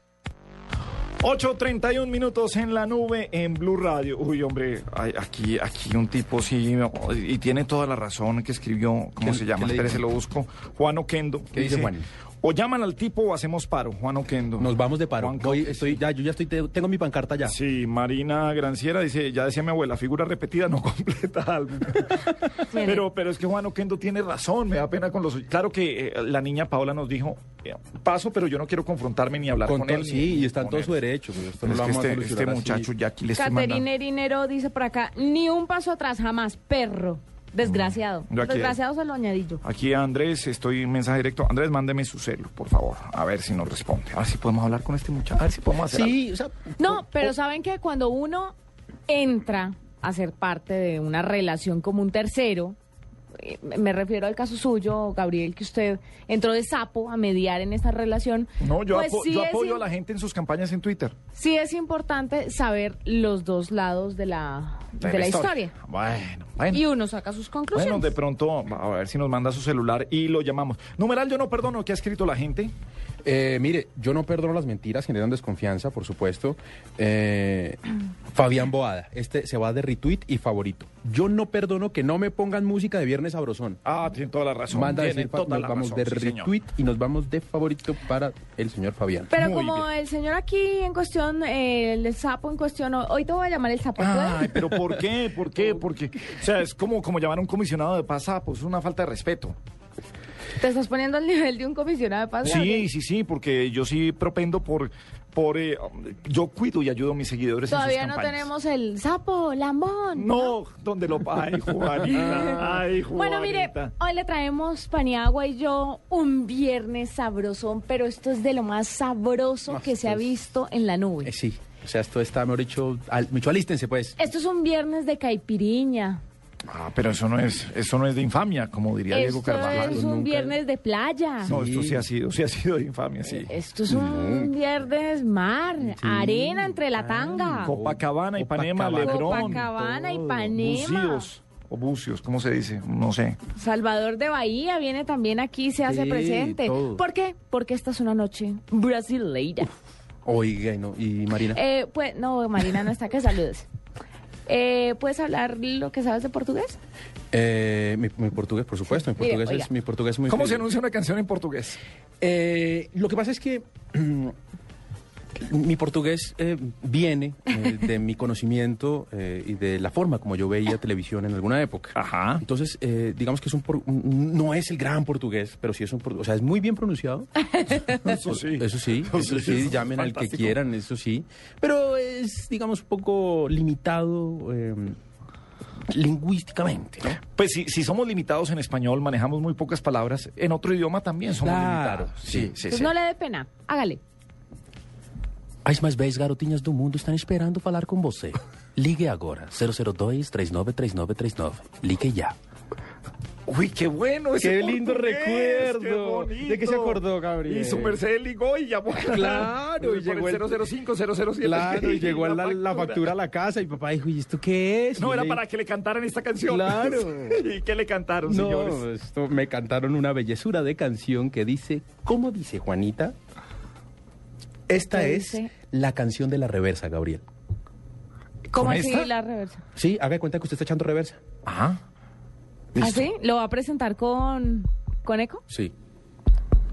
8.31 minutos en la nube en Blue Radio. Uy, hombre, hay- aquí, aquí un tipo sí, y tiene toda la razón que escribió, ¿cómo ¿Qué- se llama? Espérese, lo busco. Juan Oquendo. ¿Qué dice Juan? O llaman al tipo o hacemos paro, Juan Oquendo. Nos vamos de paro. Voy, estoy, ya, yo ya estoy, te- tengo mi pancarta ya. Sí, Marina Granciera dice, ya decía mi abuela, figura repetida no completa álbum. pero, pero es que Juan Oquendo tiene razón, me da pena con los... Claro que eh, la niña Paola nos dijo, eh, paso, pero yo no quiero confrontarme ni hablar con, él. sí, ni y está en todo él. su derecho. pero esto Pero no es lo que vamos a este, este así. muchacho ya aquí le estoy mandando... Caterina Erinero dice por acá, ni un paso atrás, jamás, perro. Desgraciado. Yo aquí- Desgraciado se lo añadillo. Aquí Andrés, estoy en mensaje directo. Andrés, mándeme su celo, por favor. A ver si nos responde. A ver si podemos hablar con este muchacho. A ver si podemos hacer Sí, o sea, No, pero saben que cuando uno entra a ser parte de una relación como un tercero, me refiero al caso suyo, Gabriel, que usted entró de sapo a mediar en esta relación. No, yo, pues apo- sí yo apoyo a la gente en sus campañas en Twitter. Sí es importante saber los dos lados de la, de la historia. Bueno, bueno. Y uno saca sus conclusiones. Bueno, de pronto, a ver si nos manda su celular y lo llamamos. Numeral, yo no perdono, ¿qué ha escrito la gente? Eh, mire, yo no perdono las mentiras, generan desconfianza, por supuesto. Eh, Fabián Boada, este se va de retweet y favorito. Yo no perdono que no me pongan música de Viernes Sabrosón. Ah, tiene toda la razón. Manda a decir, toda nos la vamos razón, de sí, señor. retweet y nos vamos de favorito para el señor Fabián. Pero Muy como bien. el señor aquí en cuestión, eh, el sapo en cuestión, hoy te voy a llamar el sapo. Ay, pero ¿por qué? ¿Por qué? Porque, o sea, es como, como llamar a un comisionado de pasa, pues es una falta de respeto. ¿Te estás poniendo al nivel de un comisionado de paz? Sí, Gabriel? sí, sí, porque yo sí propendo por, por eh, yo cuido y ayudo a mis seguidores en Todavía sus no campañas. tenemos el sapo, lambón. No, donde lo... Ay, Juanita, ay, Juanita. Bueno, mire, hoy le traemos Paniagua y yo un viernes sabrosón, pero esto es de lo más sabroso No, que se ha pues- visto en la nube. Eh, sí, o sea, esto está, mejor dicho, al, mucho alístense pues. Esto es un viernes de caipiriña. Ah, pero eso no es, eso no es de infamia, como diría Diego Esto Carvajal. es un viernes de playa. No, esto sí ha sido, sí ha sido de infamia, sí. Esto es un viernes mar, arena entre la tanga. Copacabana, Ipanema, Copacabana. Lebrón. Copacabana, Ipanema. Bucios, o bucios, ¿cómo se dice? No sé. Salvador de Bahía viene también aquí, se hace Sí, presente. todo. ¿Por qué? Porque esta es una noche brasileira. Oiga, y, no, y Marina. Eh, pues, no, Marina no está, que saludes. Eh, ¿Puedes hablar lo que sabes de portugués? Eh, mi, mi portugués, por supuesto, mi portugués, es, mi portugués es muy ¿Cómo se anuncia una canción en portugués? Eh, lo que pasa es que mm, Mi portugués eh, viene eh, de mi conocimiento eh, y de la forma como yo veía televisión en alguna época. Ajá. Entonces, eh, digamos que es un, por- un- no es el gran portugués, pero sí es un portugués. O sea, es muy bien pronunciado. Eso sí. Eso sí, Eso sí, llamen al que quieran, eso sí. Pero es, digamos, un poco limitado eh, lingüísticamente, ¿no? Pues si, si somos limitados en español, manejamos muy pocas palabras, en otro idioma también somos Claro, limitados. sí. sí, Pues sí. no le dé pena. Hágale. As mais 10 garotinhas do mundo estão esperando falar com você. Ligue agora, 002-393939. Ligue ya. Uy, qué bueno ese Qué lindo recuerdo. qué. ¿De qué se acordó, Gabriel? Y su merced ligó y llamó. Claro, y llegó el- el 005, 007. Claro, y llegó la, la factura a la casa y papá dijo, ¿y esto qué es? No, Y era le- para que le cantaran esta canción. Claro. ¿Y qué le cantaron, señores? No, esto me cantaron una bellezura de canción que dice, ¿cómo dice Juanita? Esta ¿Qué es dice? la canción de la reversa, Gabriel. ¿Cómo ¿Con así esta? la reversa? Sí, haga de cuenta que usted está echando reversa. Ajá. ¿Así? ¿Lo va a presentar con, con eco? Sí.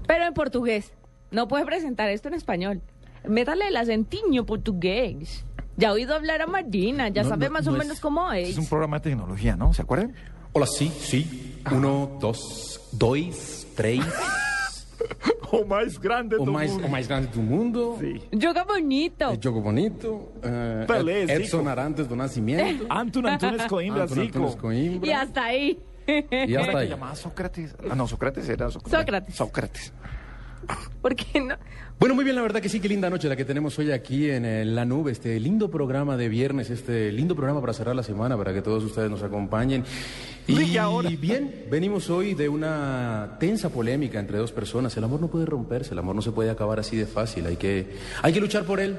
Pero en portugués. No puede presentar esto en español. Métale el acentiño portugués. Ya ha oído hablar a Marina, ya No, sabe no, más no o es- menos cómo es. Es un programa de tecnología, ¿no? ¿Se acuerdan? Hola, sí, sí. Uno, dos, dois, três. O más grande o, do mais, mundo. o mais grande do mundo. Joga bonito. É jogo bonito. Pelé, Ed- Edson Zico. Arantes do Nascimento. Antun Antunes Coimbra, Antônio Zico. Antunes Coimbra. Y hasta ahí. Y ¿Cómo hasta llamaba Sócrates? Ah, no, Sócrates era Sócrates. Sócrates. Sócrates. ¿Por qué no? Bueno, muy bien, la verdad que sí, qué linda noche la que tenemos hoy aquí en eh, La Nube, este lindo programa de viernes, este lindo programa para cerrar la semana, para que todos ustedes nos acompañen. Y ahora. bien, venimos hoy de una tensa polémica entre dos personas. El amor no puede romperse, el amor no se puede acabar así de fácil, hay que, hay que luchar por él,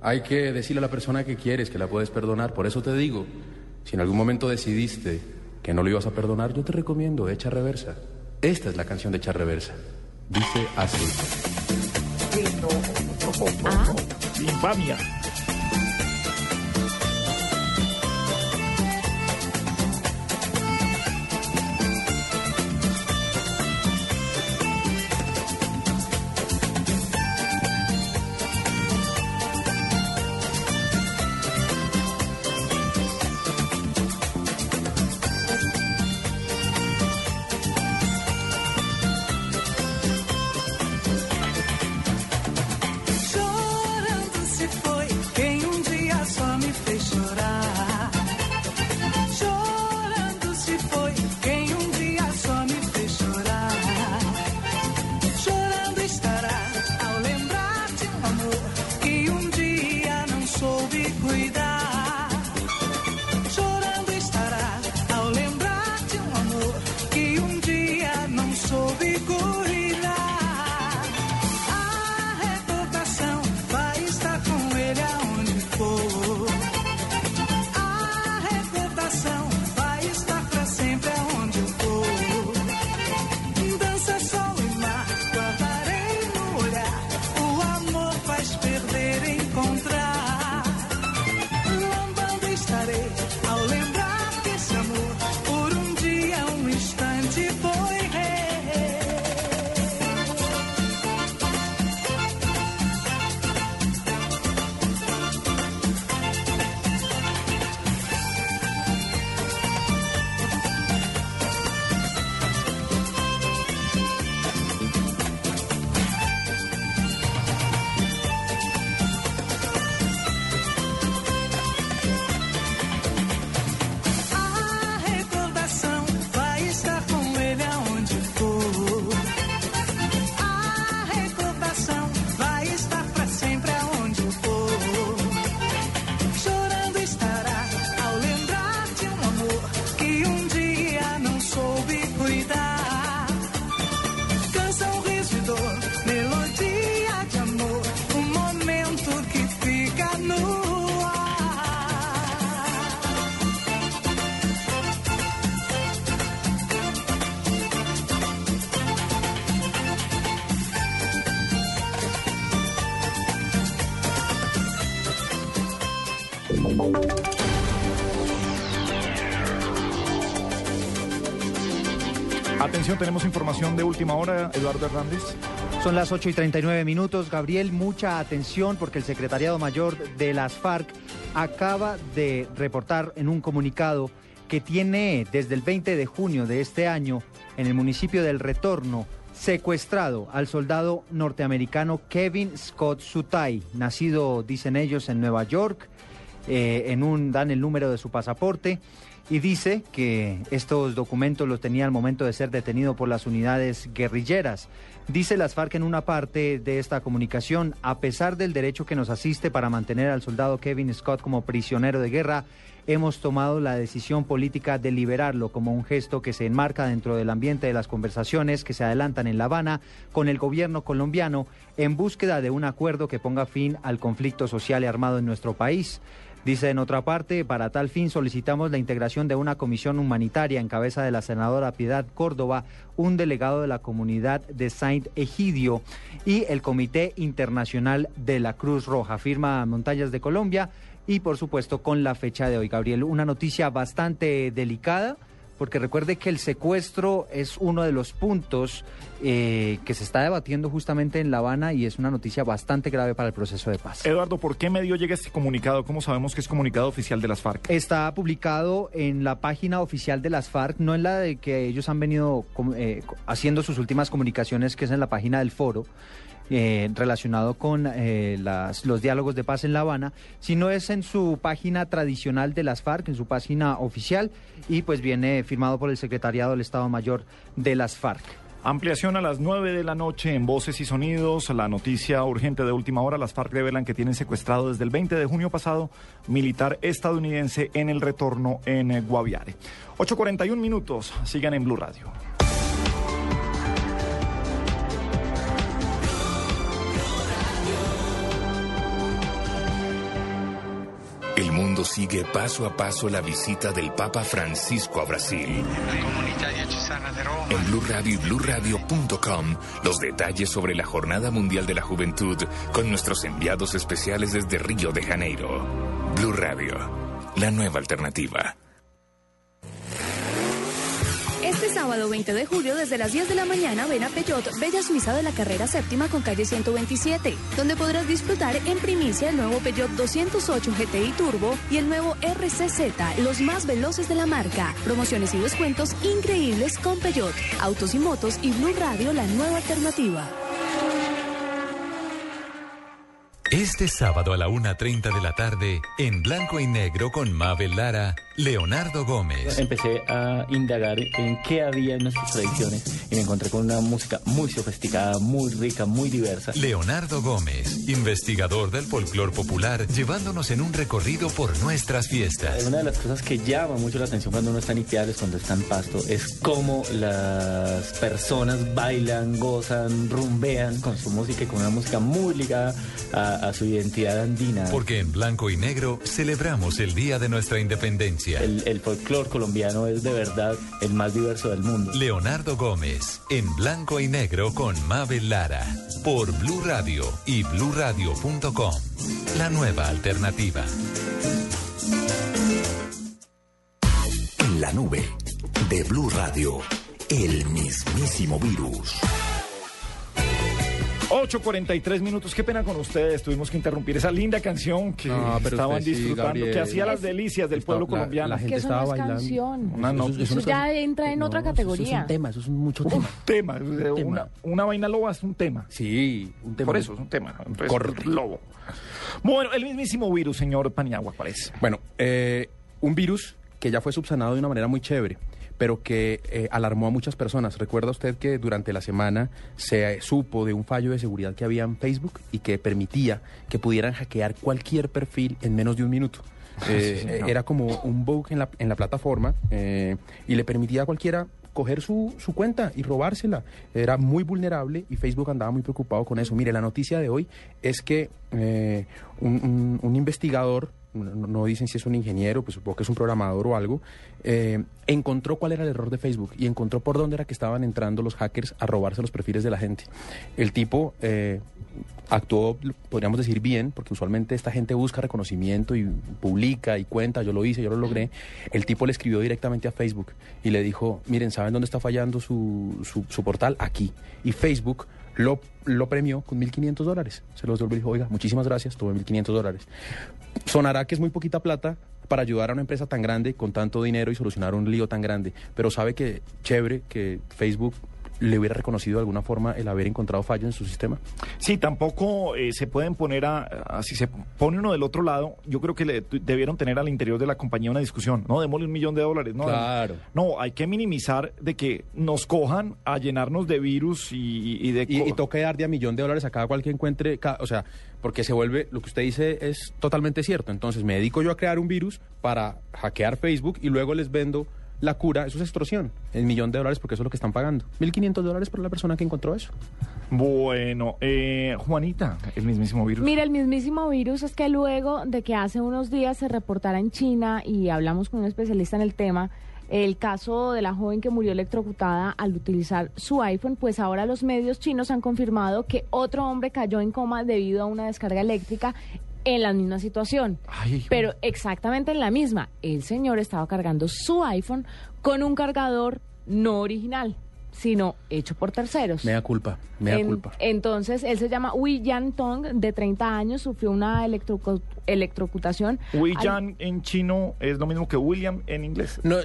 hay que decirle a la persona que quieres que la puedes perdonar. Por eso te digo, si en algún momento decidiste que no lo ibas a perdonar, yo te recomiendo, echa reversa. Esta es la canción de echar reversa. Dice así. Infamia. De última hora, Eduardo Hernández. Son las 8 y 39 minutos. Gabriel, mucha atención porque el Secretariado Mayor de las FARC acaba de reportar en un comunicado que tiene desde el 20 de junio de este año en el municipio del Retorno secuestrado al soldado norteamericano Kevin Scott Sutai, nacido, dicen ellos, en Nueva York. Eh, en un dan el número de su pasaporte y dice que estos documentos los tenía al momento de ser detenido por las unidades guerrilleras. Dice las FARC en una parte de esta comunicación, a pesar del derecho que nos asiste para mantener al soldado Kevin Scott como prisionero de guerra, hemos tomado la decisión política de liberarlo como un gesto que se enmarca dentro del ambiente de las conversaciones que se adelantan en La Habana con el gobierno colombiano en búsqueda de un acuerdo que ponga fin al conflicto social y armado en nuestro país. Dice en otra parte, para tal fin solicitamos la integración de una comisión humanitaria en cabeza de la senadora Piedad Córdoba, un delegado de la comunidad de Saint Egidio y el Comité Internacional de la Cruz Roja. Firma Montañas de Colombia y por supuesto con la fecha de hoy, Gabriel. Una noticia bastante delicada porque recuerde que el secuestro es uno de los puntos eh, que se está debatiendo justamente en La Habana y es una noticia bastante grave para el proceso de paz. Eduardo, ¿por qué medio llega este comunicado? ¿Cómo sabemos que es comunicado oficial de las FARC? Está publicado en la página oficial de las FARC, no en la de que ellos han venido eh, haciendo sus últimas comunicaciones, que es en la página del foro. Eh, relacionado con eh, los diálogos de paz en La Habana, sino es en su página tradicional de las FARC, en su página oficial, y pues viene firmado por el Secretariado del Estado Mayor de las FARC. Ampliación a las 9 de la noche en Voces y Sonidos. La noticia urgente de última hora. Las FARC revelan que tienen secuestrado desde el 20 de junio pasado militar estadounidense en el retorno en eh, Guaviare. 8.41 minutos. Sigan en Blue Radio. El mundo sigue paso a paso la visita del Papa Francisco a Brasil. En Blue Radio y BlueRadio.com, los detalles sobre la Jornada Mundial de la Juventud con nuestros enviados especiales desde Río de Janeiro. Blue Radio, la nueva alternativa. Este sábado 20 de julio, desde las 10 de la mañana, ven a Peyot, Bella Suiza de la carrera séptima con calle 127, donde podrás disfrutar en primicia el nuevo Peugeot 208 GTI Turbo y el nuevo RCZ, los más veloces de la marca. Promociones y descuentos increíbles con Peugeot. Autos y motos y Blue Radio, la nueva alternativa. Este sábado a la 1.30 de la tarde, en blanco y negro con Mabel Lara, Leonardo Gómez. Empecé a indagar en qué había en nuestras tradiciones y me encontré con una música muy sofisticada, muy rica, muy diversa. Leonardo Gómez, investigador del folclor popular, llevándonos en un recorrido por nuestras fiestas. Una de las cosas que llama mucho la atención cuando uno está en Ipiales, cuando está en Pasto, es cómo las personas bailan, gozan, rumbean con su música y con una música muy ligada a, a su identidad andina. Porque en blanco y negro celebramos el Día de nuestra Independencia. El, el folclore colombiano es de verdad el más diverso del mundo. Leonardo Gómez, en blanco y negro con Mabel Lara, por Blue Radio y bluradio.com. La nueva alternativa. En la nube de Blue Radio, el mismísimo virus. 8.43 minutos, qué pena con ustedes, tuvimos que interrumpir esa linda canción que No, pero estaban usted sí, disfrutando, Gabriel. que hacía las delicias del pueblo la- colombiano. la gente estaba no bailando. canción. Una no- Eso- eso Eso no es- ya entra en otra No, eso- categoría. es un tema, eso es mucho tema. tema, eh, una, una vaina loba es un tema. Sí, un tema. Por eso es un tema. Entonces, Correcto. lobo. Bueno, el mismísimo virus, señor Paniagua, parece. Bueno, eh, un virus que ya fue subsanado de una manera muy chévere, pero que eh, alarmó a muchas personas. ¿Recuerda usted que durante la semana se eh, supo de un fallo de seguridad que había en Facebook y que permitía que pudieran hackear cualquier perfil en menos de un minuto? Eh, Sí, señor. era como un bug en la, en la plataforma eh, y le permitía a cualquiera coger su, su cuenta y robársela. Era muy vulnerable y Facebook andaba muy preocupado con eso. Mire, la noticia de hoy es que eh, un, un- un investigador, no, dicen si es un ingeniero, pues supongo que es un programador o algo, eh, encontró cuál era el error de Facebook y encontró por dónde era que estaban entrando los hackers a robarse los perfiles de la gente. El tipo eh, actuó, podríamos decir, bien, porque usualmente esta gente busca reconocimiento y publica y cuenta, yo lo hice, yo lo logré. El tipo le escribió directamente a Facebook y le dijo, miren, ¿saben dónde está fallando su, su portal? Aquí. Y Facebook lo, lo premió con 1.500 dólares. Se los devolvió dijo, oiga, muchísimas gracias, tuve 1.500 dólares. Sonará que es muy poquita plata para ayudar a una empresa tan grande con tanto dinero y solucionar un lío tan grande, pero sabe que chévere que Facebook le hubiera reconocido de alguna forma el haber encontrado fallos en su sistema. Sí, tampoco eh, se pueden poner a, a- si se pone uno del otro lado, yo creo que le, debieron tener al interior de la compañía una discusión, no, démosle un millón de dólares, no, Claro. no, hay que minimizar de que nos cojan a llenarnos de virus y, y de Y, y toca dar de a millón de dólares a cada cual que encuentre, o sea, porque se vuelve, lo que usted dice es totalmente cierto. Entonces me dedico yo a crear un virus para hackear Facebook y luego les vendo la cura, eso es extorsión, el millón de dólares porque eso es lo que están pagando. 1.500 dólares por la persona que encontró eso. Bueno, eh, Juanita, el mismísimo virus. Mira, el mismísimo virus es que luego de que hace unos días se reportara en China y hablamos con un especialista en el tema, el caso de la joven que murió electrocutada al utilizar su iPhone, pues ahora los medios chinos han confirmado que otro hombre cayó en coma debido a una descarga eléctrica en la misma situación. Pero exactamente en la misma. El señor estaba cargando su iPhone con un cargador no original, sino hecho por terceros. Me da culpa, me da En- culpa. Entonces, él se llama Wei Yan Tong, de 30 años, sufrió una electrocu- electrocutación. Wei al- Yan en chino es lo mismo que William en inglés. No,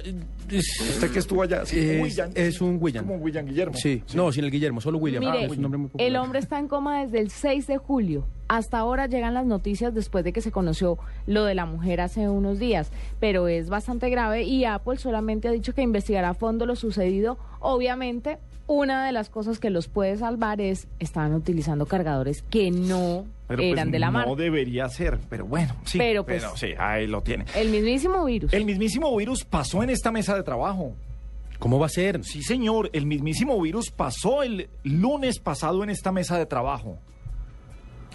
Usted que estuvo allá, sí, es, William, es un William. como William Guillermo. Sí, no, sin el Guillermo, solo William. Mire, Ah, es un nombre muy popular. el hombre está en coma desde el 6 de julio. Hasta ahora llegan las noticias después de que se conoció lo de la mujer hace unos días, pero es bastante grave y Apple solamente ha dicho que investigará a fondo lo sucedido. Obviamente, una de las cosas que los puede salvar es estaban utilizando cargadores que no Pero pues, eran de la no marca. debería ser, pero bueno, sí. Pero, pues, sí, ahí lo tiene. El mismísimo virus. El mismísimo virus pasó en esta mesa de trabajo. ¿Cómo va a ser? Sí, señor, el mismísimo virus pasó el lunes pasado en esta mesa de trabajo.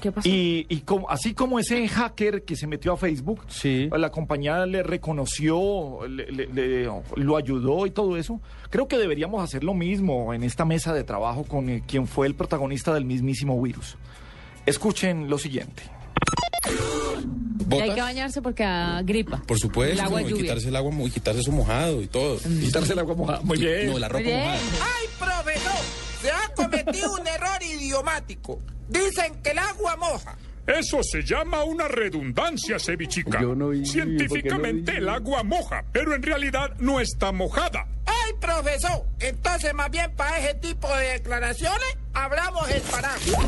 ¿Qué pasó? Y, y como, así como ese hacker que se metió a Facebook, la compañía le reconoció, le- le- le- lo ayudó y todo eso, creo que deberíamos hacer lo mismo en esta mesa de trabajo con eh, quien fue el protagonista del mismísimo virus. Escuchen lo siguiente. Y hay que bañarse porque da gripa. Por supuesto, El agua y lluvia. quitarse el agua y quitarse eso mojado y todo. Quitarse el agua mojada, muy bien. No, la ropa mojada. ¡Ay, profesor! Se ha cometido un error idiomático. Dicen que el agua moja. Eso se llama una redundancia, cevichica. Yo no vi, Científicamente el agua moja, pero en realidad no está mojada. ¡Ay, profesor! Entonces, más bien para ese tipo de declaraciones, abramos el paraguas.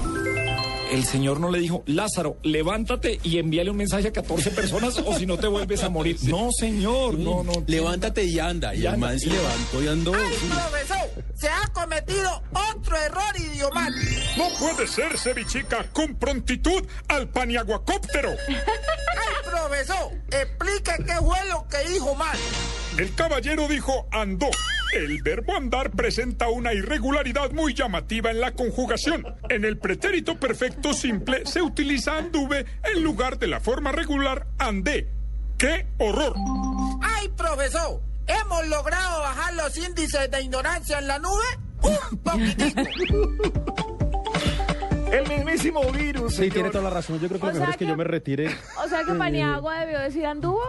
El señor no le dijo, Lázaro, levántate y envíale un mensaje a 14 personas o si no te vuelves a morir. No, señor, no, no. Levántate y anda. Y Y el anda. man se levantó y andó. ¡Ay, profesor! Se ha cometido otro error idiomático. No puede ser, cevichica, con prontitud al paniaguacóptero. ¡Ay, profesor! Explique qué fue lo que dijo mal. El caballero dijo andó. El verbo andar presenta una irregularidad muy llamativa en la conjugación. En el pretérito perfecto simple se utiliza anduve en lugar de la forma regular andé. ¡Qué horror! ¡Ay, profesor! ¿Hemos logrado bajar los índices de ignorancia en la nube? ¡Un poquitico! El mismísimo virus. Sí, tiene toda la razón. Yo creo que O lo mejor es que, que- yo me retire. O sea que Paniagua debió decir anduvo.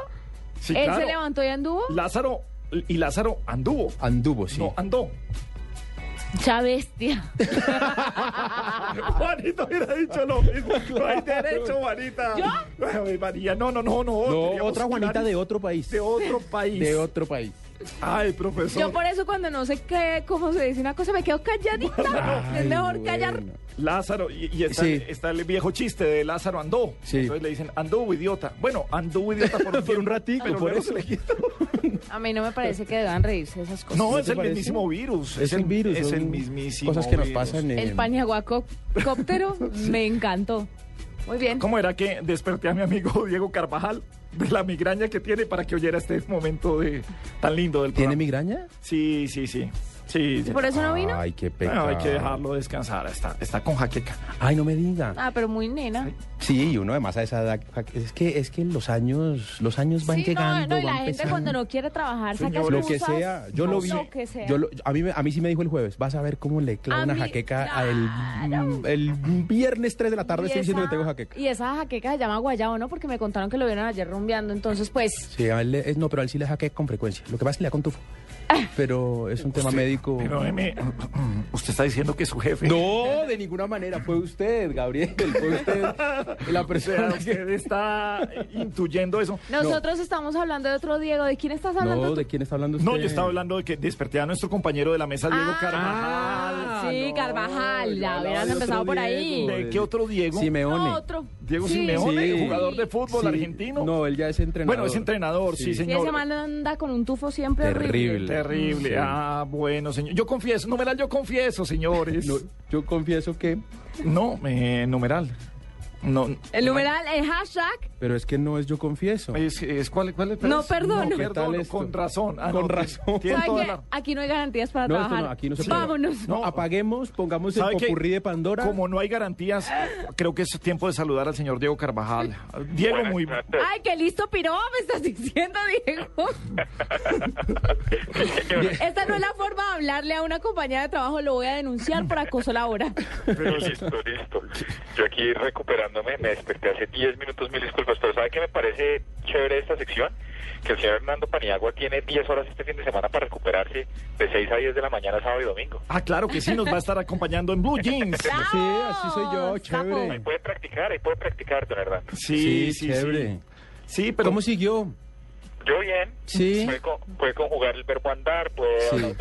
Sí, Él claro. se levantó y anduvo. Lázaro, y Lázaro anduvo. Anduvo, sí. No, andó. Cha bestia. Juanito hubiera dicho lo mismo. No hay derecho, Juanita. ¿Yo? Ay, María, no, no, no, no. Otra Juanita de otro país. De otro país. De otro país. Ay, profesor. Yo por eso cuando no sé qué, cómo se dice una cosa, me quedo calladita. es mejor callar. Lázaro, y, y está, Sí. está el viejo chiste de Lázaro andó. Sí. Entonces le dicen, anduvo idiota. Bueno, anduvo idiota por un, Por un tiempo, ratico, pero por eso. le quita. A mí no me parece que deban reírse esas cosas. No, ¿No es el parece? mismísimo virus. Es el virus. Es el mismísimo Cosas que nos virus. pasan en... El paniaguacóptero me encantó. Muy bien. ¿Cómo era que desperté a mi amigo Diego Carvajal de la migraña que tiene para que oyera este momento de tan lindo del ¿Tiene programa? migraña? Sí, sí, sí. Sí, sí. ¿Por eso no vino? Ay, qué Bueno, pecado. hay que dejarlo descansar. Está, está con jaqueca. Ay, no me diga. Ah, pero muy nena. Sí, y uno además a esa edad, es que es que los años, los años van Sí, no, llegando, no, y la van gente pesando. cuando no quiere trabajar saca Señor, lo que sea, yo lo vi. Lo que sea. Yo lo- a, mí, a mí sí me dijo el jueves, vas a ver cómo le clava una mí, jaqueca a claro. el, el viernes 3 de la tarde, Y estoy diciendo que esa- tengo jaqueca. Y esa jaqueca se llama guayabo, ¿no? Porque me contaron que lo vieron ayer rumbeando. Entonces, pues, Sí, a él le- es- no, pero a él sí le jaqueca con frecuencia. Lo que pasa es que le da con tufo. Pero es un tema médico. Pero, M, usted está diciendo que es su jefe. No, de ninguna manera. Fue usted, Gabriel. Fue usted la persona que... usted está intuyendo eso. Nosotros estamos hablando de otro Diego. ¿De quién estás hablando? No? ¿de quién está hablando usted? No, yo estaba hablando de que desperté a nuestro compañero de la mesa, Diego Ah, Carvajal. sí, Carvajal. ya hubieras empezado por ahí. Diego. ¿De qué otro Diego? Simeone. No, otro. Diego Sí. Simeone, Sí. jugador de fútbol Sí. argentino. No, él ya es entrenador. Bueno, es entrenador, sí, Sí. Sí, señor. ese man anda con un tufo siempre Terrible. horrible. Terrible. Sí. Ah, bueno, señor. Yo confieso, numeral, yo confieso, señores. No, yo confieso que... No, eh, numeral. No. El numeral, el hashtag. Pero es que no es yo confieso. Es, es- ¿cuál, cuál es? No, perdono. No, ¿Qué tal perdono, esto? con razón. Ah, Con no, razón. Aquí no hay garantías para No, esto trabajar. no, aquí no se puede. Vámonos. No, apaguemos, pongamos el popurrí de Pandora. Como no hay garantías, creo que es tiempo de saludar al señor Diego Carvajal. Diego, muy Ay, qué listo piró, me estás diciendo, Diego. Esta no es la forma de hablarle a una compañera de trabajo, lo voy a denunciar por acoso laboral. listo, listo. Yo aquí recuperándome, me desperté hace 10 minutos, mil disculpas, pero ¿sabe qué me parece chévere esta sección? Que el señor Hernando Paniagua tiene 10 horas este fin de semana para recuperarse de 6 a 10 de la mañana, sábado y domingo. Ah, claro que sí, nos va a estar acompañando en Blue Jeans. Sí, así soy yo, Ahí chévere. puede practicar, ahí puede practicar, don Hernando. Sí, Sí, sí, chévere. sí. Sí, pero ¿Cómo siguió? Yo bien. Sí. Puede, con- puede conjugar el verbo andar, puede Sí.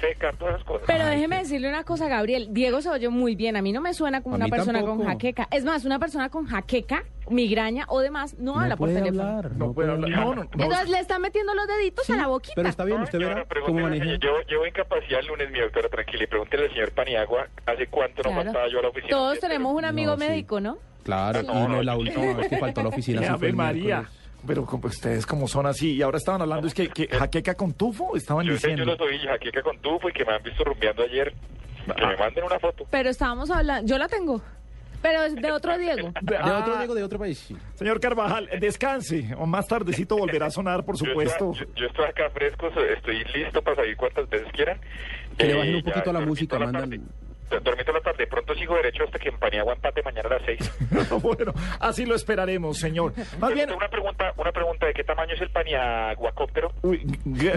seca, todas esas cosas. Pero déjeme decirle una cosa, Gabriel. Diego se oye muy bien. A mí no me suena como A una persona con jaqueca. Es más, una persona con jaqueca, migraña o demás no, habla por teléfono. hablar. no puede hablar. No, no, no. Entonces le están metiendo los deditos a la boquita. Pero está bien, usted verá cómo maneja. señor, Llevo, incapacidad el lunes, mi doctora, tranquila, y pregúntele al señor Paniagua hace cuánto no Claro. faltaba yo a la oficina. Todos tenemos un amigo No, sí. médico, ¿no? Claro, No, y no no, la última vez que faltó a la oficina. Ave María. Pero como ustedes como son así, y ahora estaban hablando, es que, que jaqueca con tufo, estaban Yo sé, yo diciendo. los oí jaqueca con tufo y que me han visto rumbeando ayer. Que me manden una foto. Pero estábamos hablando, yo la tengo, pero es de otro Diego. De Ah, otro Diego, de otro país. sí. Señor Carvajal, descanse, o más tardecito volverá a sonar, por Yo supuesto. estoy, yo, yo estoy acá fresco, estoy listo para salir cuantas veces quieran. Que le Eh, bajen un ya poquito a la música, mandan... toda la tarde, pronto sigo derecho hasta que en Paniagua empate mañana a las 6. bueno, así lo esperaremos, señor. Más bien, Una pregunta, una pregunta, ¿de qué tamaño es el Paniaguacóptero? uy,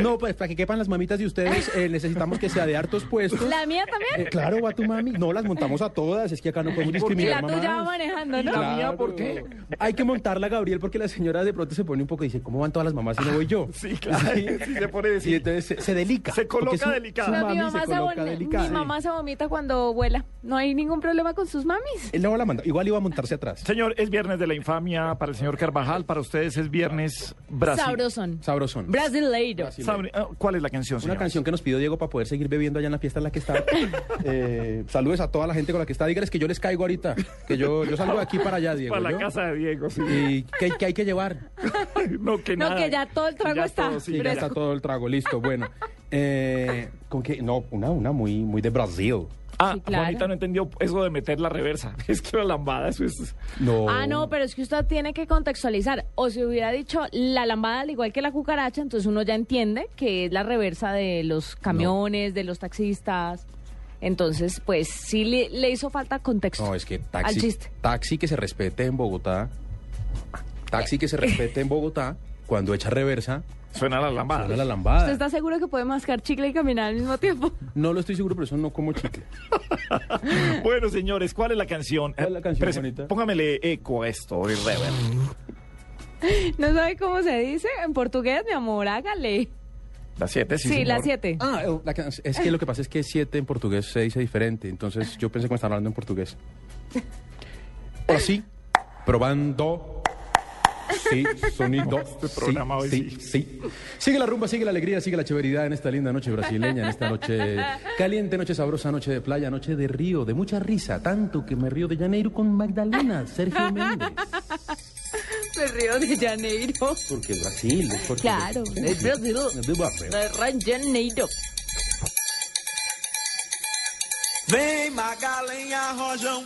No, pues para que quepan las mamitas de ustedes, eh, necesitamos que sea de hartos puestos. La mía también. Eh, claro, va tu mami. No, las montamos a todas, es que acá no podemos Y discriminar la tuya va manejando, ¿Y ¿no? la mía por qué? Hay que montarla, Gabriel, porque la señora de pronto se pone un poco y dice, ¿cómo van todas las mamás si no voy yo? Sí, claro, sí se pone Y entonces se, se delica. Se coloca su- delicada. su mi, mamá se se coloca vom- delicada. mi mamá se vomita cuando vuela. No hay ningún problema con sus mamis. Él no la manda. Igual iba a montarse atrás. Señor, es viernes de la infamia para el señor Carvajal, para ustedes es viernes Brasil. Sabrosón. Sabrosón. Brasileiro. Ah, ¿Cuál es la canción, Una señor? canción que nos pidió Diego para poder seguir bebiendo allá en la fiesta en la que está. Eh, saludes a toda la gente con la que está. Dígales que yo les caigo ahorita. Que yo, yo salgo de aquí para allá, Diego. Para la ¿yo? casa de Diego, sí. ¿Y qué, qué hay que llevar? no, que No, nada. que ya todo el trago Ya está. todo, sí, ya está todo el trago listo. Bueno, eh, ¿con qué? No, una, una muy, muy de Brasil. Ah, Sí, claro. Juanita no entendió eso de meter la reversa. Es que la lambada, eso es... No. Ah, no, pero es que usted tiene que contextualizar. O si hubiera dicho la lambada al igual que la cucaracha, entonces uno ya entiende que es la reversa de los camiones, de los taxistas. Entonces, pues sí le, le hizo falta contexto. No, es que Al taxi, chiste. taxi que se respete en Bogotá, taxi que se respete en Bogotá, cuando echa reversa, Suena la lambada. suena la ¿Usted lambada. está seguro que puede mascar chicle y caminar al mismo tiempo? No lo estoy seguro, pero eso no como chicle. Bueno, señores, ¿cuál es la canción? ¿Cuál es la canción, Prese- Juanita? Póngamele eco a esto, y rever. ¿No sabe cómo se dice? En portugués, mi amor, hágale. La 7, sí, Sí, la señor. 7. Ah, eh, la can- es que lo que pasa es que siete en portugués se dice diferente, entonces yo pensé que me estaban hablando en portugués. Ahora sí, probando. Sí, sonido. Este programa hoy sí, sí. Sigue la rumba, sigue la alegría, sigue la chéveridad en esta linda noche brasileña, en esta noche caliente, noche sabrosa, noche de playa, noche de río, de mucha risa, tanto que me río de Janeiro con Magdalena, Sergio Méndez. Me río de Janeiro. Porque Brasil, es porque Claro, es Brasil. Es de Brasil. De Janeiro. Vem Magalenha Rojão,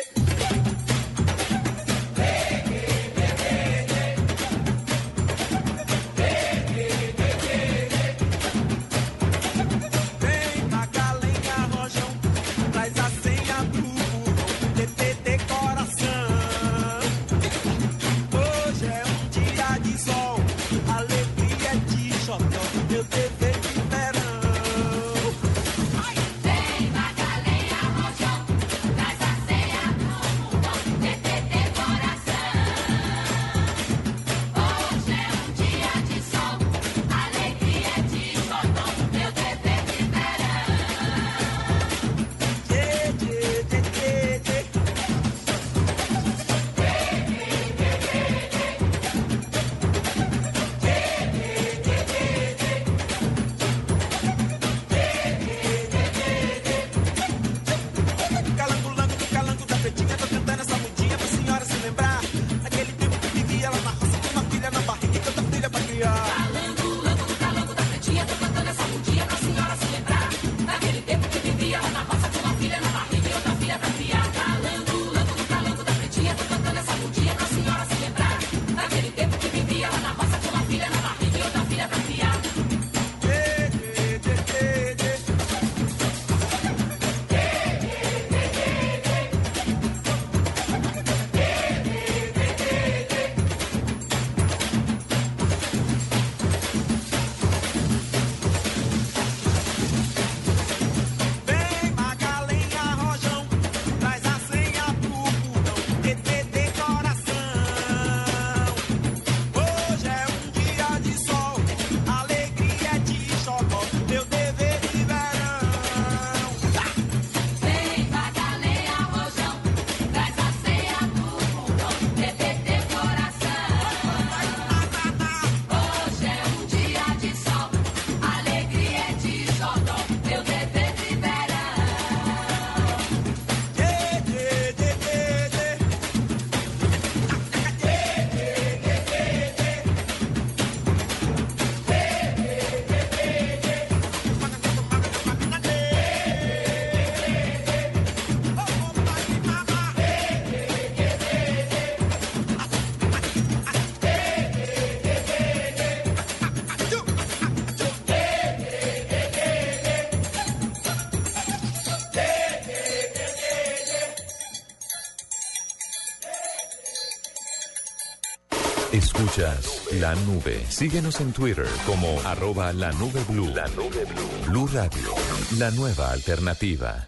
La nube. Síguenos en Twitter como arroba la nube blue. La nube blue. Blue Radio, la nueva alternativa.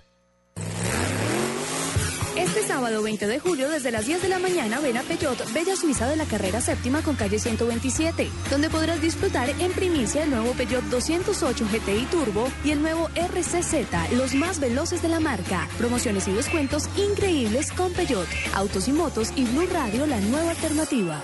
Este sábado 20 de julio, desde las 10 de la mañana, ven a Peyot, Bella Suiza de la carrera séptima con calle 127, donde podrás disfrutar en primicia el nuevo Peugeot 208 GTI Turbo y el nuevo RCZ, los más veloces de la marca. Promociones y descuentos increíbles con Peyot. Autos y motos y Blue Radio, la nueva alternativa.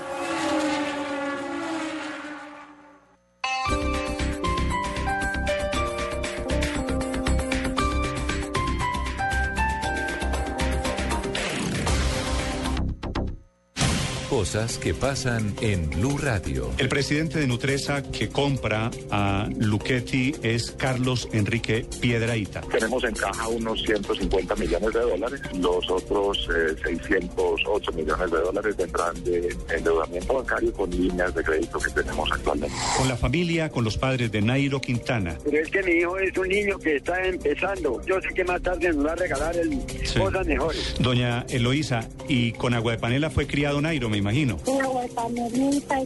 Cosas que pasan en Blue Radio. El presidente de Nutresa que compra a Luchetti es Carlos Enrique Piedraíta. Tenemos en caja unos 150 millones de dólares. Los otros eh, 608 millones de dólares vendrán de endeudamiento bancario con líneas de crédito que tenemos actualmente. Con la familia, con los padres de Nairo Quintana. Pero es que mi hijo es un niño que está empezando. Yo sé que más tarde nos va a regalar el, Sí. cosas mejores. Doña Eloísa, y con agua de panela fue criado Nairo, me imagino. Panelita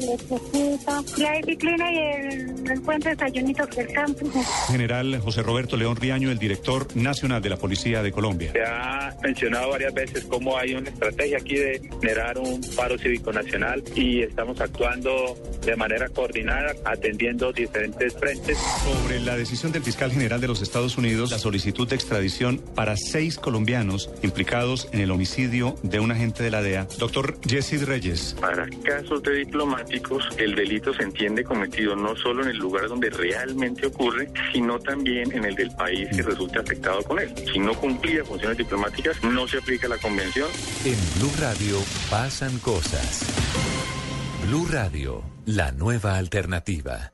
y ahí biclina y el, puente desayunitos del campo. General José Roberto León Riaño, el director nacional de la Policía de Colombia. Se ha mencionado varias veces cómo hay una estrategia aquí de generar un paro cívico nacional y estamos actuando de manera coordinada, atendiendo diferentes frentes. Sobre la decisión del fiscal general de los Estados Unidos, la solicitud de extradición para seis colombianos implicados en el homicidio de un agente de la DEA. Doctor Jesse Reyes. Para casos de diplomáticos, el delito se entiende cometido no solo en el lugar donde realmente ocurre, sino también en el del país que resulte afectado con él. Si no cumplía funciones diplomáticas, no se aplica la convención. En Blue Radio pasan cosas. Blue Radio, la nueva alternativa.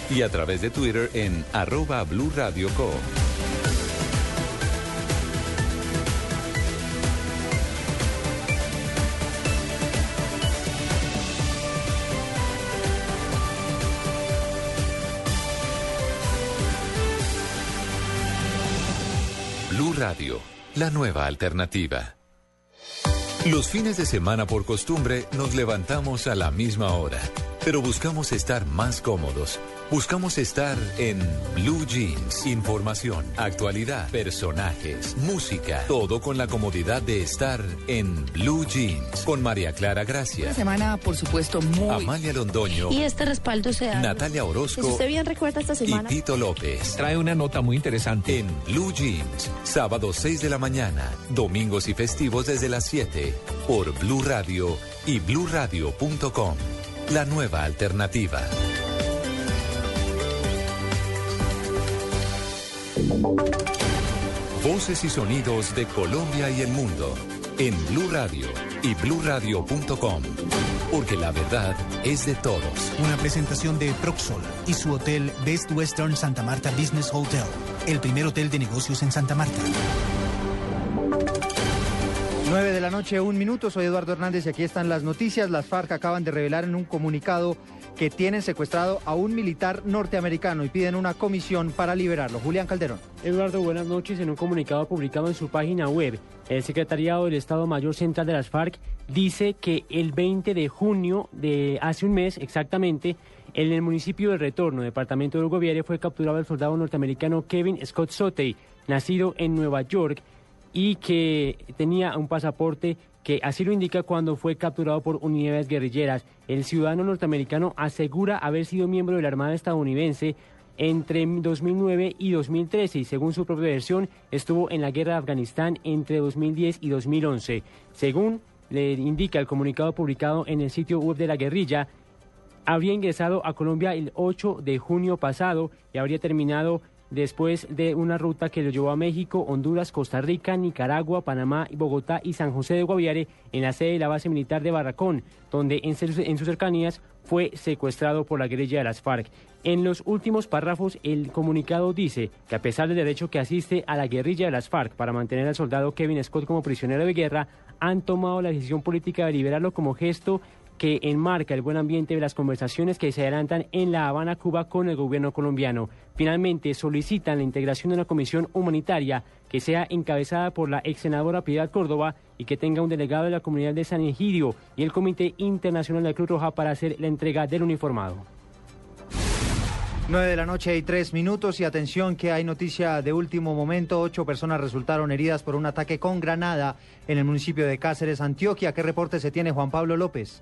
y a través de Twitter en arroba Blue Radio Co. Blue Radio, la nueva alternativa. Los fines de semana por costumbre nos levantamos a la misma hora, pero buscamos estar más cómodos. Buscamos estar en Blue Jeans. Información, actualidad, personajes, música, todo con la comodidad de estar en Blue Jeans. Con María Clara Gracia, Una semana, por supuesto, muy... Amalia Londoño, Y este respaldo se da... Natalia Orozco usted bien recuerda esta y semana... Tito López. Trae una nota muy interesante. En Blue Jeans, sábado 6 de la mañana, domingos y festivos desde las 7, por Blue Radio y bluradio.com. La nueva alternativa. Voces y sonidos de Colombia y el mundo en Blue Radio y bluradio.com. Porque la verdad es de todos. Una presentación de Proxol y su hotel Best Western Santa Marta Business Hotel, el primer hotel de negocios en Santa Marta. 9 de la noche, un minuto. Soy Eduardo Hernández y aquí están las noticias. Las FARC acaban de revelar en un comunicado que tienen secuestrado a un militar norteamericano y piden una comisión para liberarlo. Julián Calderón. Eduardo, buenas noches. En un comunicado publicado en su página web, el Secretariado del Estado Mayor Central de las FARC dice que el 20 de junio de hace un mes exactamente, en el municipio de Retorno, departamento de Hugo Viere, fue capturado el soldado norteamericano Kevin Scott Sotey, nacido en Nueva York y que tenía un pasaporte que así lo indica cuando fue capturado por unidades guerrilleras. El ciudadano norteamericano asegura haber sido miembro de la Armada estadounidense entre 2009 y 2013 y según su propia versión estuvo en la guerra de Afganistán entre 2010 y 2011. Según le indica el comunicado publicado en el sitio web de la guerrilla, habría ingresado a Colombia el 8 de junio pasado y habría terminado después de una ruta que lo llevó a México, Honduras, Costa Rica, Nicaragua, Panamá, Bogotá y San José de Guaviare en la sede de la base militar de Barracón, donde en, sus- en sus cercanías fue secuestrado por la guerrilla de las FARC. En los últimos párrafos, el comunicado dice que a pesar del derecho que asiste a la guerrilla de las FARC para mantener al soldado Kevin Scott como prisionero de guerra, han tomado la decisión política de liberarlo como gesto que enmarca el buen ambiente de las conversaciones que se adelantan en La Habana, Cuba, con el gobierno colombiano. Finalmente, solicitan la integración de una comisión humanitaria que sea encabezada por la ex senadora Piedad Córdoba y que tenga un delegado de la comunidad de San Egidio y el Comité Internacional de la Cruz Roja para hacer la entrega del uniformado. 9 de la noche y 3 minutos y atención que hay noticia de último momento. Ocho personas resultaron heridas por un ataque con granada en el municipio de Cáceres, Antioquia. ¿Qué reporte se tiene Juan Pablo López?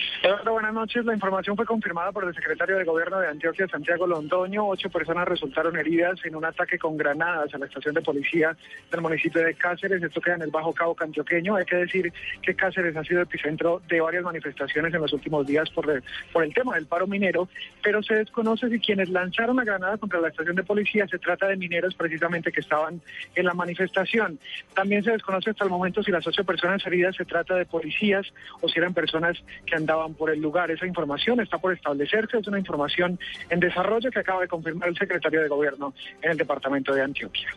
Buenas noches. La información fue confirmada por el secretario de Gobierno de Antioquia, Santiago Londoño. Ocho personas resultaron heridas en un ataque con granadas a la estación de policía del municipio de Cáceres. Esto queda en el Bajo Cabo Antioqueño. Hay que decir que Cáceres ha sido epicentro de varias manifestaciones en los últimos días por el, por el tema del paro minero, pero se desconoce si quienes lanzaron la granada contra la estación de policía se trata de mineros precisamente que estaban en la manifestación. También se desconoce hasta el momento si las ocho personas heridas se trata de policías o si eran personas que andaban por el lugar. Esa información está por establecerse, es una información en desarrollo que acaba de confirmar el secretario de Gobierno en el departamento de Antioquia.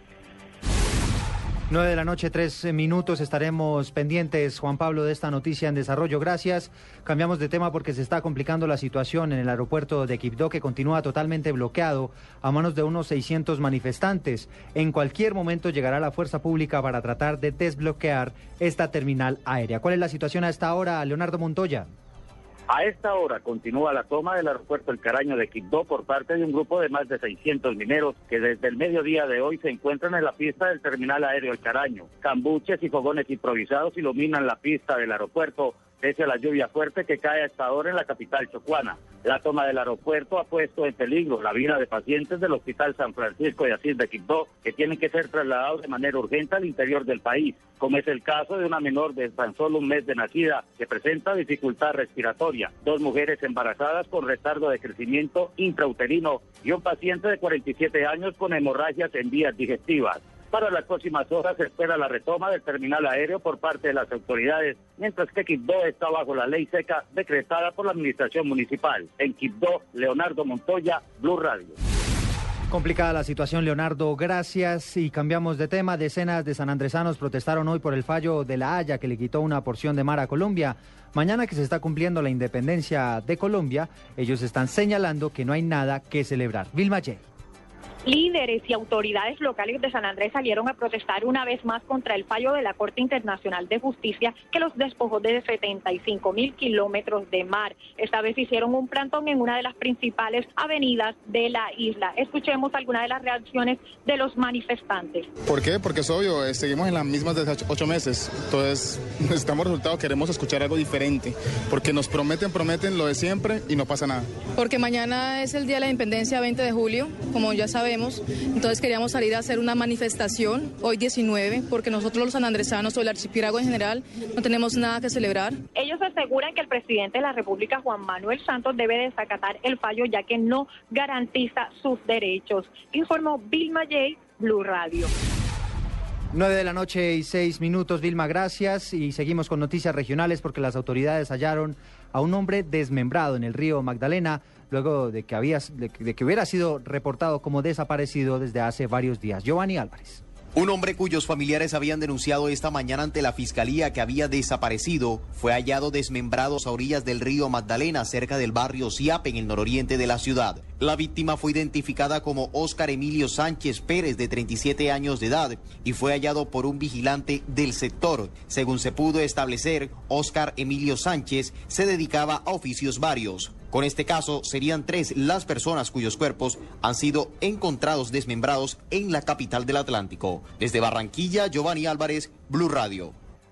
9 de la noche, 3 minutos. Estaremos pendientes, Juan Pablo, de esta noticia en desarrollo. Gracias. Cambiamos de tema porque se está complicando la situación en el aeropuerto de Quibdó, que continúa totalmente bloqueado a manos de unos 600 manifestantes. En cualquier momento llegará la fuerza pública para tratar de desbloquear esta terminal aérea. ¿Cuál es la situación a esta hora, Leonardo Montoya? A esta hora continúa la toma del aeropuerto El Caraño de Quibdó por parte de un grupo de más de 600 mineros que desde el mediodía de hoy se encuentran en la pista del terminal aéreo El Caraño. Cambuches y fogones improvisados iluminan la pista del aeropuerto pese a la lluvia fuerte que cae hasta ahora en la capital chocuana. La toma del aeropuerto ha puesto en peligro la vida de pacientes del Hospital San Francisco de Asís de Quibdó, que tienen que ser trasladados de manera urgente al interior del país, como es el caso de una menor de tan solo un mes de nacida que presenta dificultad respiratoria, dos mujeres embarazadas con retardo de crecimiento intrauterino y un paciente de 47 años con hemorragias en vías digestivas. Para las próximas horas se espera la retoma del terminal aéreo por parte de las autoridades, mientras que Quibdó está bajo la ley seca decretada por la administración municipal. En Quibdó, Leonardo Montoya, Blue Radio. Complicada la situación, Leonardo. Gracias. Y cambiamos de tema. Decenas de sanandresanos protestaron hoy por el fallo de la Haya que le quitó una porción de mar a Colombia. Mañana que se está cumpliendo la independencia de Colombia, ellos están señalando que no hay nada que celebrar. Vilma Yeh. Líderes y autoridades locales de San Andrés salieron a protestar una vez más contra el fallo de la Corte Internacional de Justicia que los despojó de 75 mil kilómetros de mar. Esta vez hicieron un plantón en una de las principales avenidas de la isla. Escuchemos algunas de las reacciones de los manifestantes. ¿Por qué? Porque es obvio, eh, seguimos en las mismas desde ocho- ocho meses. Entonces, necesitamos resultados, queremos escuchar algo diferente. Porque nos prometen, prometen lo de siempre y no pasa nada. Porque mañana es el Día de la Independencia 20 de julio, como ya sabemos. Entonces queríamos salir a hacer una manifestación hoy 19, porque nosotros los sanandresanos o el archipiélago en general no tenemos nada que celebrar. Ellos aseguran que el presidente de la República, Juan Manuel Santos, debe desacatar el fallo ya que no garantiza sus derechos. Informó Vilma J. Blue Radio. 9 de la noche y 6 minutos, Vilma, gracias. Y seguimos con noticias regionales porque las autoridades hallaron a un hombre desmembrado en el río Magdalena luego de que, había, de, que- hubiera sido reportado como desaparecido desde hace varios días. Giovanni Álvarez. Un hombre cuyos familiares habían denunciado esta mañana ante la fiscalía que había desaparecido fue hallado desmembrado a orillas del río Magdalena, cerca del barrio Siap, en el nororiente de la ciudad. La víctima fue identificada como Óscar Emilio Sánchez Pérez, de 37 años de edad, y fue hallado por un vigilante del sector. Según se pudo establecer, Óscar Emilio Sánchez se dedicaba a oficios varios. Con este caso, serían tres las personas cuyos cuerpos han sido encontrados desmembrados en la capital del Atlántico. Desde Barranquilla, Giovanni Álvarez, Blue Radio.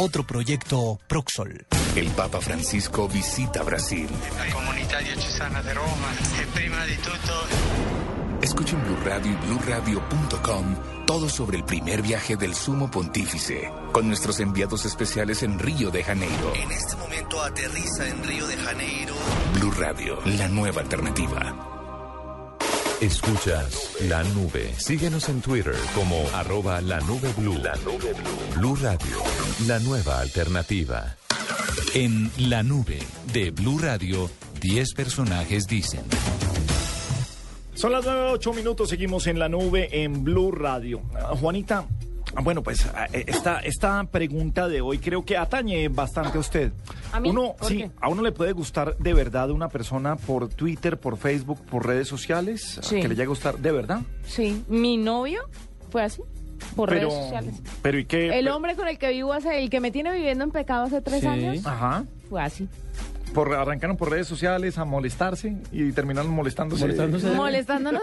Otro proyecto Proxol. El Papa Francisco visita Brasil. La comunità diocesana di Roma e prima di tutto Escuchen Blue Radio y BlueRadio.com todo sobre el primer viaje del Sumo Pontífice con nuestros enviados especiales en Río de Janeiro. En este momento aterriza en Río de Janeiro. Blue Radio, la nueva alternativa. Escuchas la nube. Síguenos en Twitter como arroba la nube blue. La nube blue. Blue Radio, la nueva alternativa. En la nube de Blue Radio, 10 personajes dicen. Son las 9, 8 minutos, seguimos en la nube en Blue Radio. Ah, Juanita, bueno, pues ah, eh, esta, esta pregunta de hoy creo que atañe bastante a usted. ¿A mí? Uno, ¿Por sí, qué? a uno le puede gustar de verdad una persona por Twitter, por Facebook, por redes sociales, Sí. que le llegue a gustar de verdad. Sí, mi novio fue así, por pero, redes sociales. Pero ¿y qué? El hombre con el que vivo hace, el que me tiene viviendo en pecado hace tres Sí. años, Ajá. fue así. Por, arrancaron por redes sociales a molestarse y terminaron molestándose. Molestándonos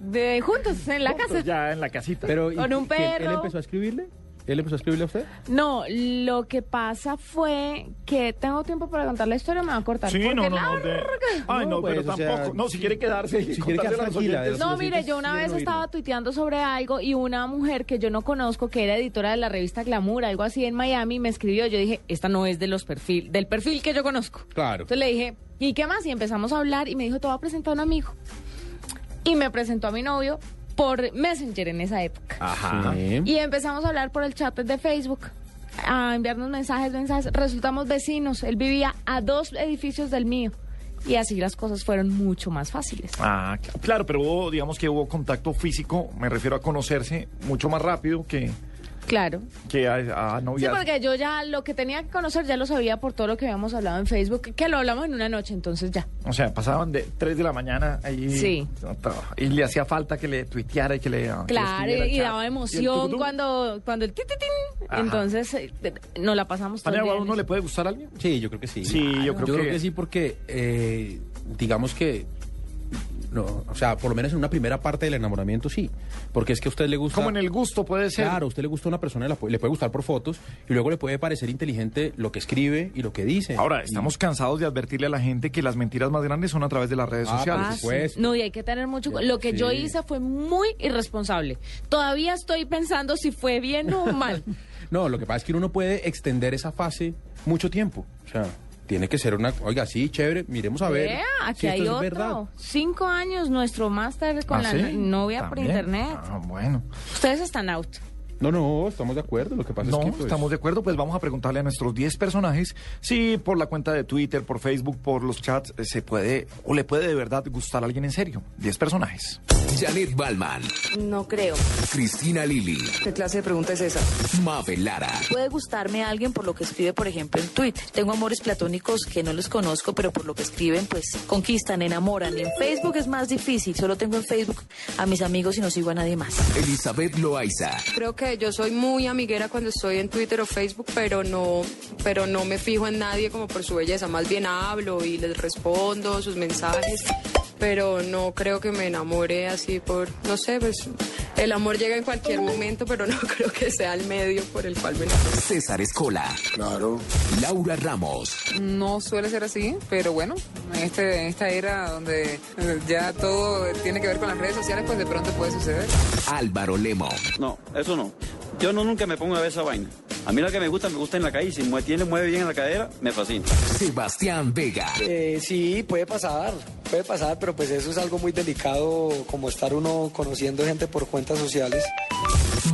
de juntos en la casa. Ya en la casita. Pero, ¿y Con un qué- ¿Él perro. empezó a escribirle? ¿Él empezó a escribirle a usted? No, lo que pasa fue que tengo tiempo para contar la historia, me va a cortar. Sí, porque no, no, no. larga. de- Ay, no, No, pues, pero o sea, tampoco. no, si quiere quedarse. si quiere contarle quedar a los tranquila, oyentes. No, mire, yo una vez estaba tuiteando sobre algo y una mujer que yo no conozco, que era editora de la revista Glamour, algo así en Miami, me escribió. Yo dije, esta no es de los perfil, del perfil que yo conozco. Claro. Entonces le dije, ¿y qué más? Y empezamos a hablar y me dijo, te voy a presentar a un amigo. Y me presentó a mi novio por Messenger en esa época. Ajá. Y empezamos a hablar por el chat de Facebook, a enviarnos mensajes, mensajes. Resultamos vecinos. Él vivía a dos edificios del mío. Y así las cosas fueron mucho más fáciles. Ah, cl- claro, pero hubo, digamos que hubo contacto físico, me refiero a conocerse mucho más rápido que, Claro. Que a, a Sí, novia. porque yo ya lo que tenía que conocer ya lo sabía por todo lo que habíamos hablado en Facebook, que lo hablamos en una noche, entonces ya. O sea, pasaban de 3 de la mañana ahí. Sí. Y le hacía falta que le tuiteara y que le. que le Claro, escribiera y, daba ¿Y el emoción tucutú? cuando, cuando el tititín. Ajá. Entonces, eh, nos la pasamos todo ¿a uno le puede gustar a alguien? Sí, yo creo que sí. Sí, yo creo que- sí porque eh, digamos que no, o sea, por lo menos en una primera parte del enamoramiento sí, porque es que a usted le gusta Como en el gusto puede ser. Claro, a usted le gusta una persona, le puede gustar por fotos y luego le puede parecer inteligente lo que escribe y lo que dice. Ahora, Y- estamos cansados de advertirle a la gente que las mentiras más grandes son a través de las redes Ah, sociales. Ah, sí. No, y hay que tener mucho... Lo que yo hice fue muy irresponsable. Todavía estoy pensando si fue bien o mal. No, lo que pasa es que uno no puede extender esa fase mucho tiempo. O sea, tiene que ser una, oiga, sí, chévere, miremos a ver. Vea, aquí si esto hay es otro. verdad. Cinco años nuestro máster con ¿Ah, la sí? novia por internet. Ah, bueno. Ustedes están out. No, no, estamos de acuerdo. Lo que pasa No, es que pues, estamos de acuerdo, pues vamos a preguntarle a nuestros 10 personajes si por la cuenta de Twitter, por Facebook, por los chats, eh, se puede o le puede de verdad gustar a alguien en serio. 10 personajes. Janet Balman, No creo. Cristina Lili, ¿Qué clase de pregunta es esa? Mabel Lara, Puede gustarme a alguien por lo que escribe, por ejemplo, en Twitter. Tengo amores platónicos que no los conozco, pero por lo que escriben, pues conquistan, enamoran. En Facebook es más difícil. Solo tengo en Facebook a mis amigos y no sigo a nadie más. Elizabeth Loaiza, Creo que yo soy muy amiguera cuando estoy en Twitter o Facebook, pero no, pero no me fijo en nadie como por su belleza. Más bien hablo y les respondo sus mensajes, pero no creo que me enamore así por, no sé, pues el amor llega en cualquier momento, pero no creo que sea el medio por el cual me enamore. César Escola, claro, Laura Ramos, No suele ser así, pero bueno, en, este, en esta era donde eh, ya todo tiene que ver con las redes sociales, pues de pronto puede suceder. Álvaro Lemo, No, eso no. Yo no nunca me pongo a ver esa vaina. A mí lo que me gusta, me gusta en la calle. Si mue- tiene, mueve bien en la cadera, me fascina. Sebastián Vega, Eh, sí, puede pasar, puede pasar, pero pues eso es algo muy delicado, como estar uno conociendo gente por cuentas sociales.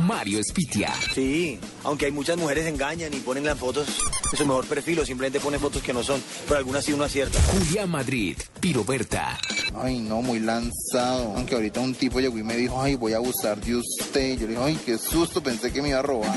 Mario Espitia, Sí, aunque hay muchas mujeres engañan y ponen las fotos de su mejor perfil o simplemente ponen fotos que no son, pero algunas sí uno acierta. Julián Madrid, Piroberta, Ay, no, muy lanzado. Aunque ahorita un tipo llegó y me dijo, ay, voy a abusar de usted. Yo le dije, ay, qué susto, pensé que me iba a robar.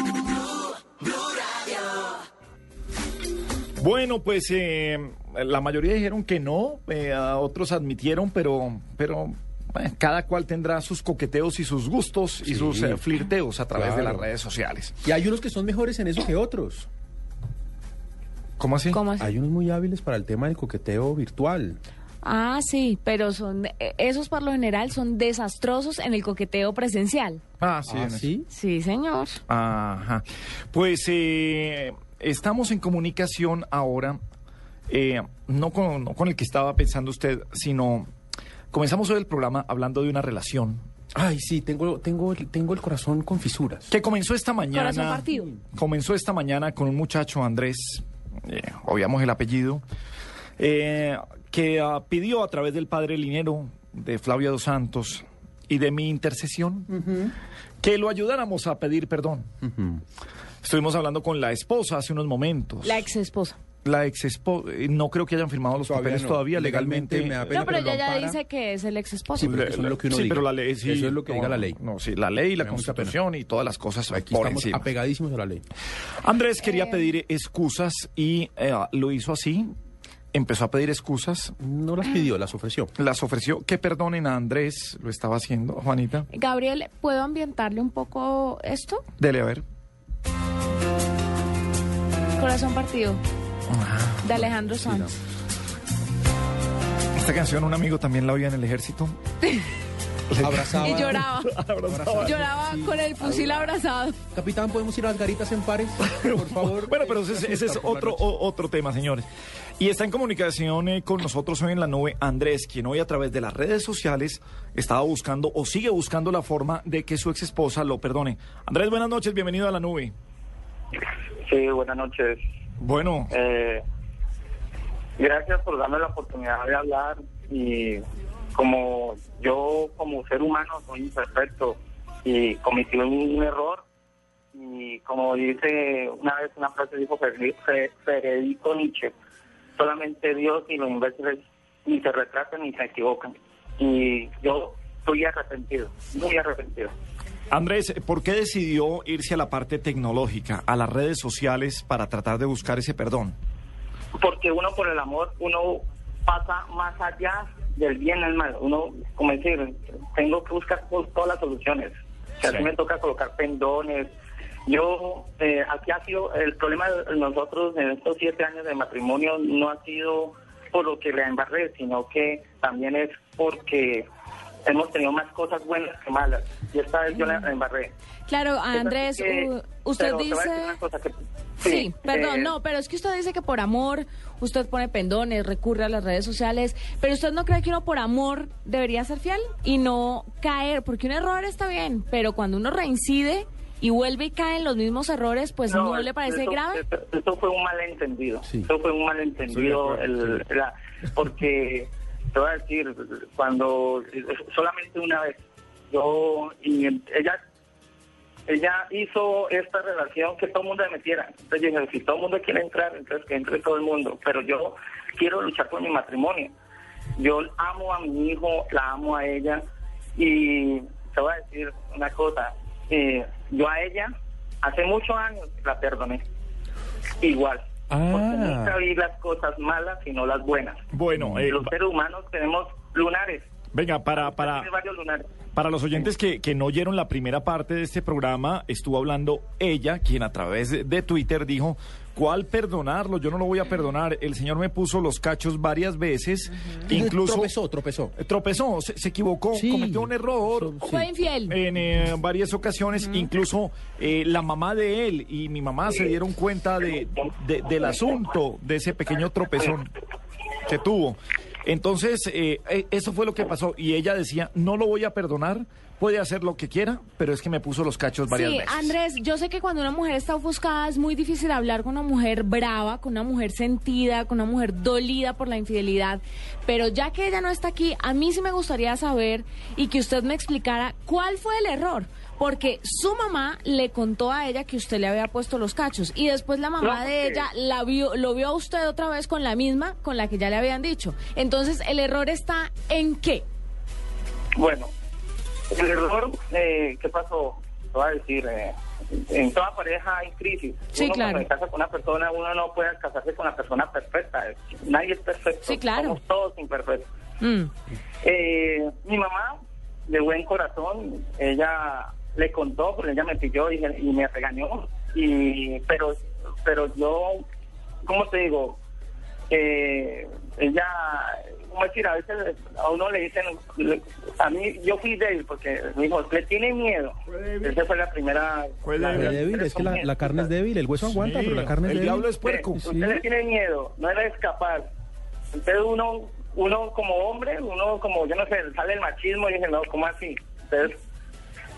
Bueno, pues eh, la mayoría dijeron que no, eh, a otros admitieron, pero, pero eh, cada cual tendrá sus coqueteos y sus gustos y Sí, sus eh, flirteos a través de las redes sociales. Y hay unos que son mejores en eso que otros. ¿Cómo así? ¿Cómo así? Hay unos muy hábiles para el tema del coqueteo virtual. Ah, sí, pero son esos por lo general son desastrosos en el coqueteo presencial. Ah, sí. Ah. ¿sí? Sí, señor. Ajá. Pues eh, estamos en comunicación ahora, eh, no, con, no con el que estaba pensando usted, sino comenzamos hoy el programa hablando de una relación Ay, sí, tengo, tengo, el- tengo el corazón con fisuras. que comenzó esta mañana. Corazón partido. Comenzó esta mañana con un muchacho, Andrés, eh, obviamos el apellido, eh, que ah, pidió a través del padre Linero, de Flavio dos Santos y de mi intercesión, que lo ayudáramos a pedir perdón. Estuvimos hablando con la esposa hace unos momentos. La ex esposa. La ex esposa, no creo que hayan firmado los Todavía papeles no. todavía Legalmente legalmente. me da pena, No, pero pero ella ya dice que es el ex esposo. Sí, pero eso es lo que uno sí, diga. pero la ley, sí, Eso es lo que no, diga la ley. No, sí, la ley, la constitución y todas las cosas Aquí por estamos encima. apegadísimos a la ley. Andrés quería pedir excusas y eh, lo hizo así. Empezó a pedir excusas. No las pidió, las ofreció. Las ofreció. Que perdonen a Andrés. Lo estaba haciendo, Juanita. Gabriel, ¿puedo ambientarle un poco esto? Dele a ver. Corazón partido. De Alejandro Sanz. Esta canción un amigo también la oía en el ejército. Abrazaba. Y lloraba. Abrazaba. Lloraba con el fusil abrazado. Capitán, ¿podemos ir a las garitas en pares? Por favor. Bueno, pero ese, ese es otro, o- otro tema, señores. Y está en comunicación eh, con nosotros hoy en la nube Andrés, quien hoy a través de las redes sociales estaba buscando o sigue buscando la forma de que su ex esposa lo perdone. Andrés, buenas noches, bienvenido a la nube. Sí, buenas noches. Bueno, Eh, gracias por darme la oportunidad de hablar y como yo como ser humano soy imperfecto y cometí un error y como dice una vez una frase dijo Federico Fe- Federico Nietzsche, solamente Dios y los imbéciles ni se retratan ni se equivocan y yo estoy arrepentido, muy arrepentido. Andrés, ¿por qué decidió irse a la parte tecnológica, a las redes sociales, para tratar de buscar ese perdón? Porque uno por el amor, uno pasa más allá del bien el mal. Uno, como decir, tengo que buscar todas las soluciones. O sea, a mí me toca colocar pendones. Yo, eh, aquí ha sido, el problema de nosotros en estos siete años de matrimonio no ha sido por lo que le embarré, sino que también es porque hemos tenido más cosas buenas que malas. Y esta vez yo la embarré. Claro, Andrés, que- usted dice... Sí, perdón, eh, no, pero es que usted dice que por amor usted pone pendones, recurre a las redes sociales, pero usted no cree que uno por amor debería ser fiel y no caer, porque un error está bien, pero cuando uno reincide y vuelve y cae en los mismos errores, pues no, le parece eso, grave. Eso, eso fue un malentendido. Sí. Eso fue un malentendido. El- la- porque, te voy a decir, cuando solamente una vez, yo y ella ella hizo esta relación que todo el mundo se metiera. Entonces yo dije, si todo el mundo quiere entrar, entonces que entre todo el mundo. Pero yo quiero luchar por mi matrimonio. Yo amo a mi hijo, la amo a ella. Y te voy a decir una cosa. eh, yo a ella, hace muchos años, la perdoné. Igual. Porque nunca vi las cosas malas, sino las buenas. Bueno, eh, Los seres humanos tenemos lunares. venga, para, para, para los oyentes que, que no oyeron la primera parte de este programa, estuvo hablando ella, quien a través de, de Twitter dijo, ¿cuál perdonarlo? Yo no lo voy a perdonar. El señor me puso los cachos varias veces, incluso... Tropezó, tropezó. Eh, Tropezó, se, se equivocó, cometió un error. Fue infiel. En eh, varias ocasiones, incluso eh, la mamá de él y mi mamá se dieron cuenta de, de- del asunto, de ese pequeño tropezón que tuvo. Entonces, eh, eso fue lo que pasó. Y ella decía, no lo voy a perdonar, puede hacer lo que quiera, pero es que me puso los cachos varias Sí, veces. Andrés, yo sé que cuando una mujer está ofuscada es muy difícil hablar con una mujer brava, con una mujer sentida, con una mujer dolida por la infidelidad, pero ya que ella no está aquí, a mí sí me gustaría saber y que usted me explicara cuál fue el error. Porque su mamá le contó a ella que usted le había puesto los cachos y después la mamá No, de ella la vio, lo vio a usted otra vez con la misma con la que ya le habían dicho. Entonces, ¿el error está en qué? Bueno, el error, eh, ¿qué pasó? Te voy a decir, eh, en toda pareja hay crisis. Sí, uno claro. cuando se casa con una persona, uno no puede casarse con la persona perfecta. Nadie es perfecto. Sí, claro. Somos todos imperfectos. Mm. Eh, mi mamá, de buen corazón, ella le contó, porque ella me pilló y, y me regañó. Y, pero, pero yo, ¿cómo te digo? Eh, ella, ¿cómo decir? A veces a uno le dicen, a mí, yo fui débil porque me dijo, le tiene miedo. Esa fue la primera. Fue la- débil, es que la, la carne es débil, el hueso aguanta, pero la carne es el débil. diablo es puerco. Usted le tiene miedo, no era escapar. Entonces uno, uno como hombre, uno como, yo no sé, sale el machismo y dice, no, ¿cómo así? Entonces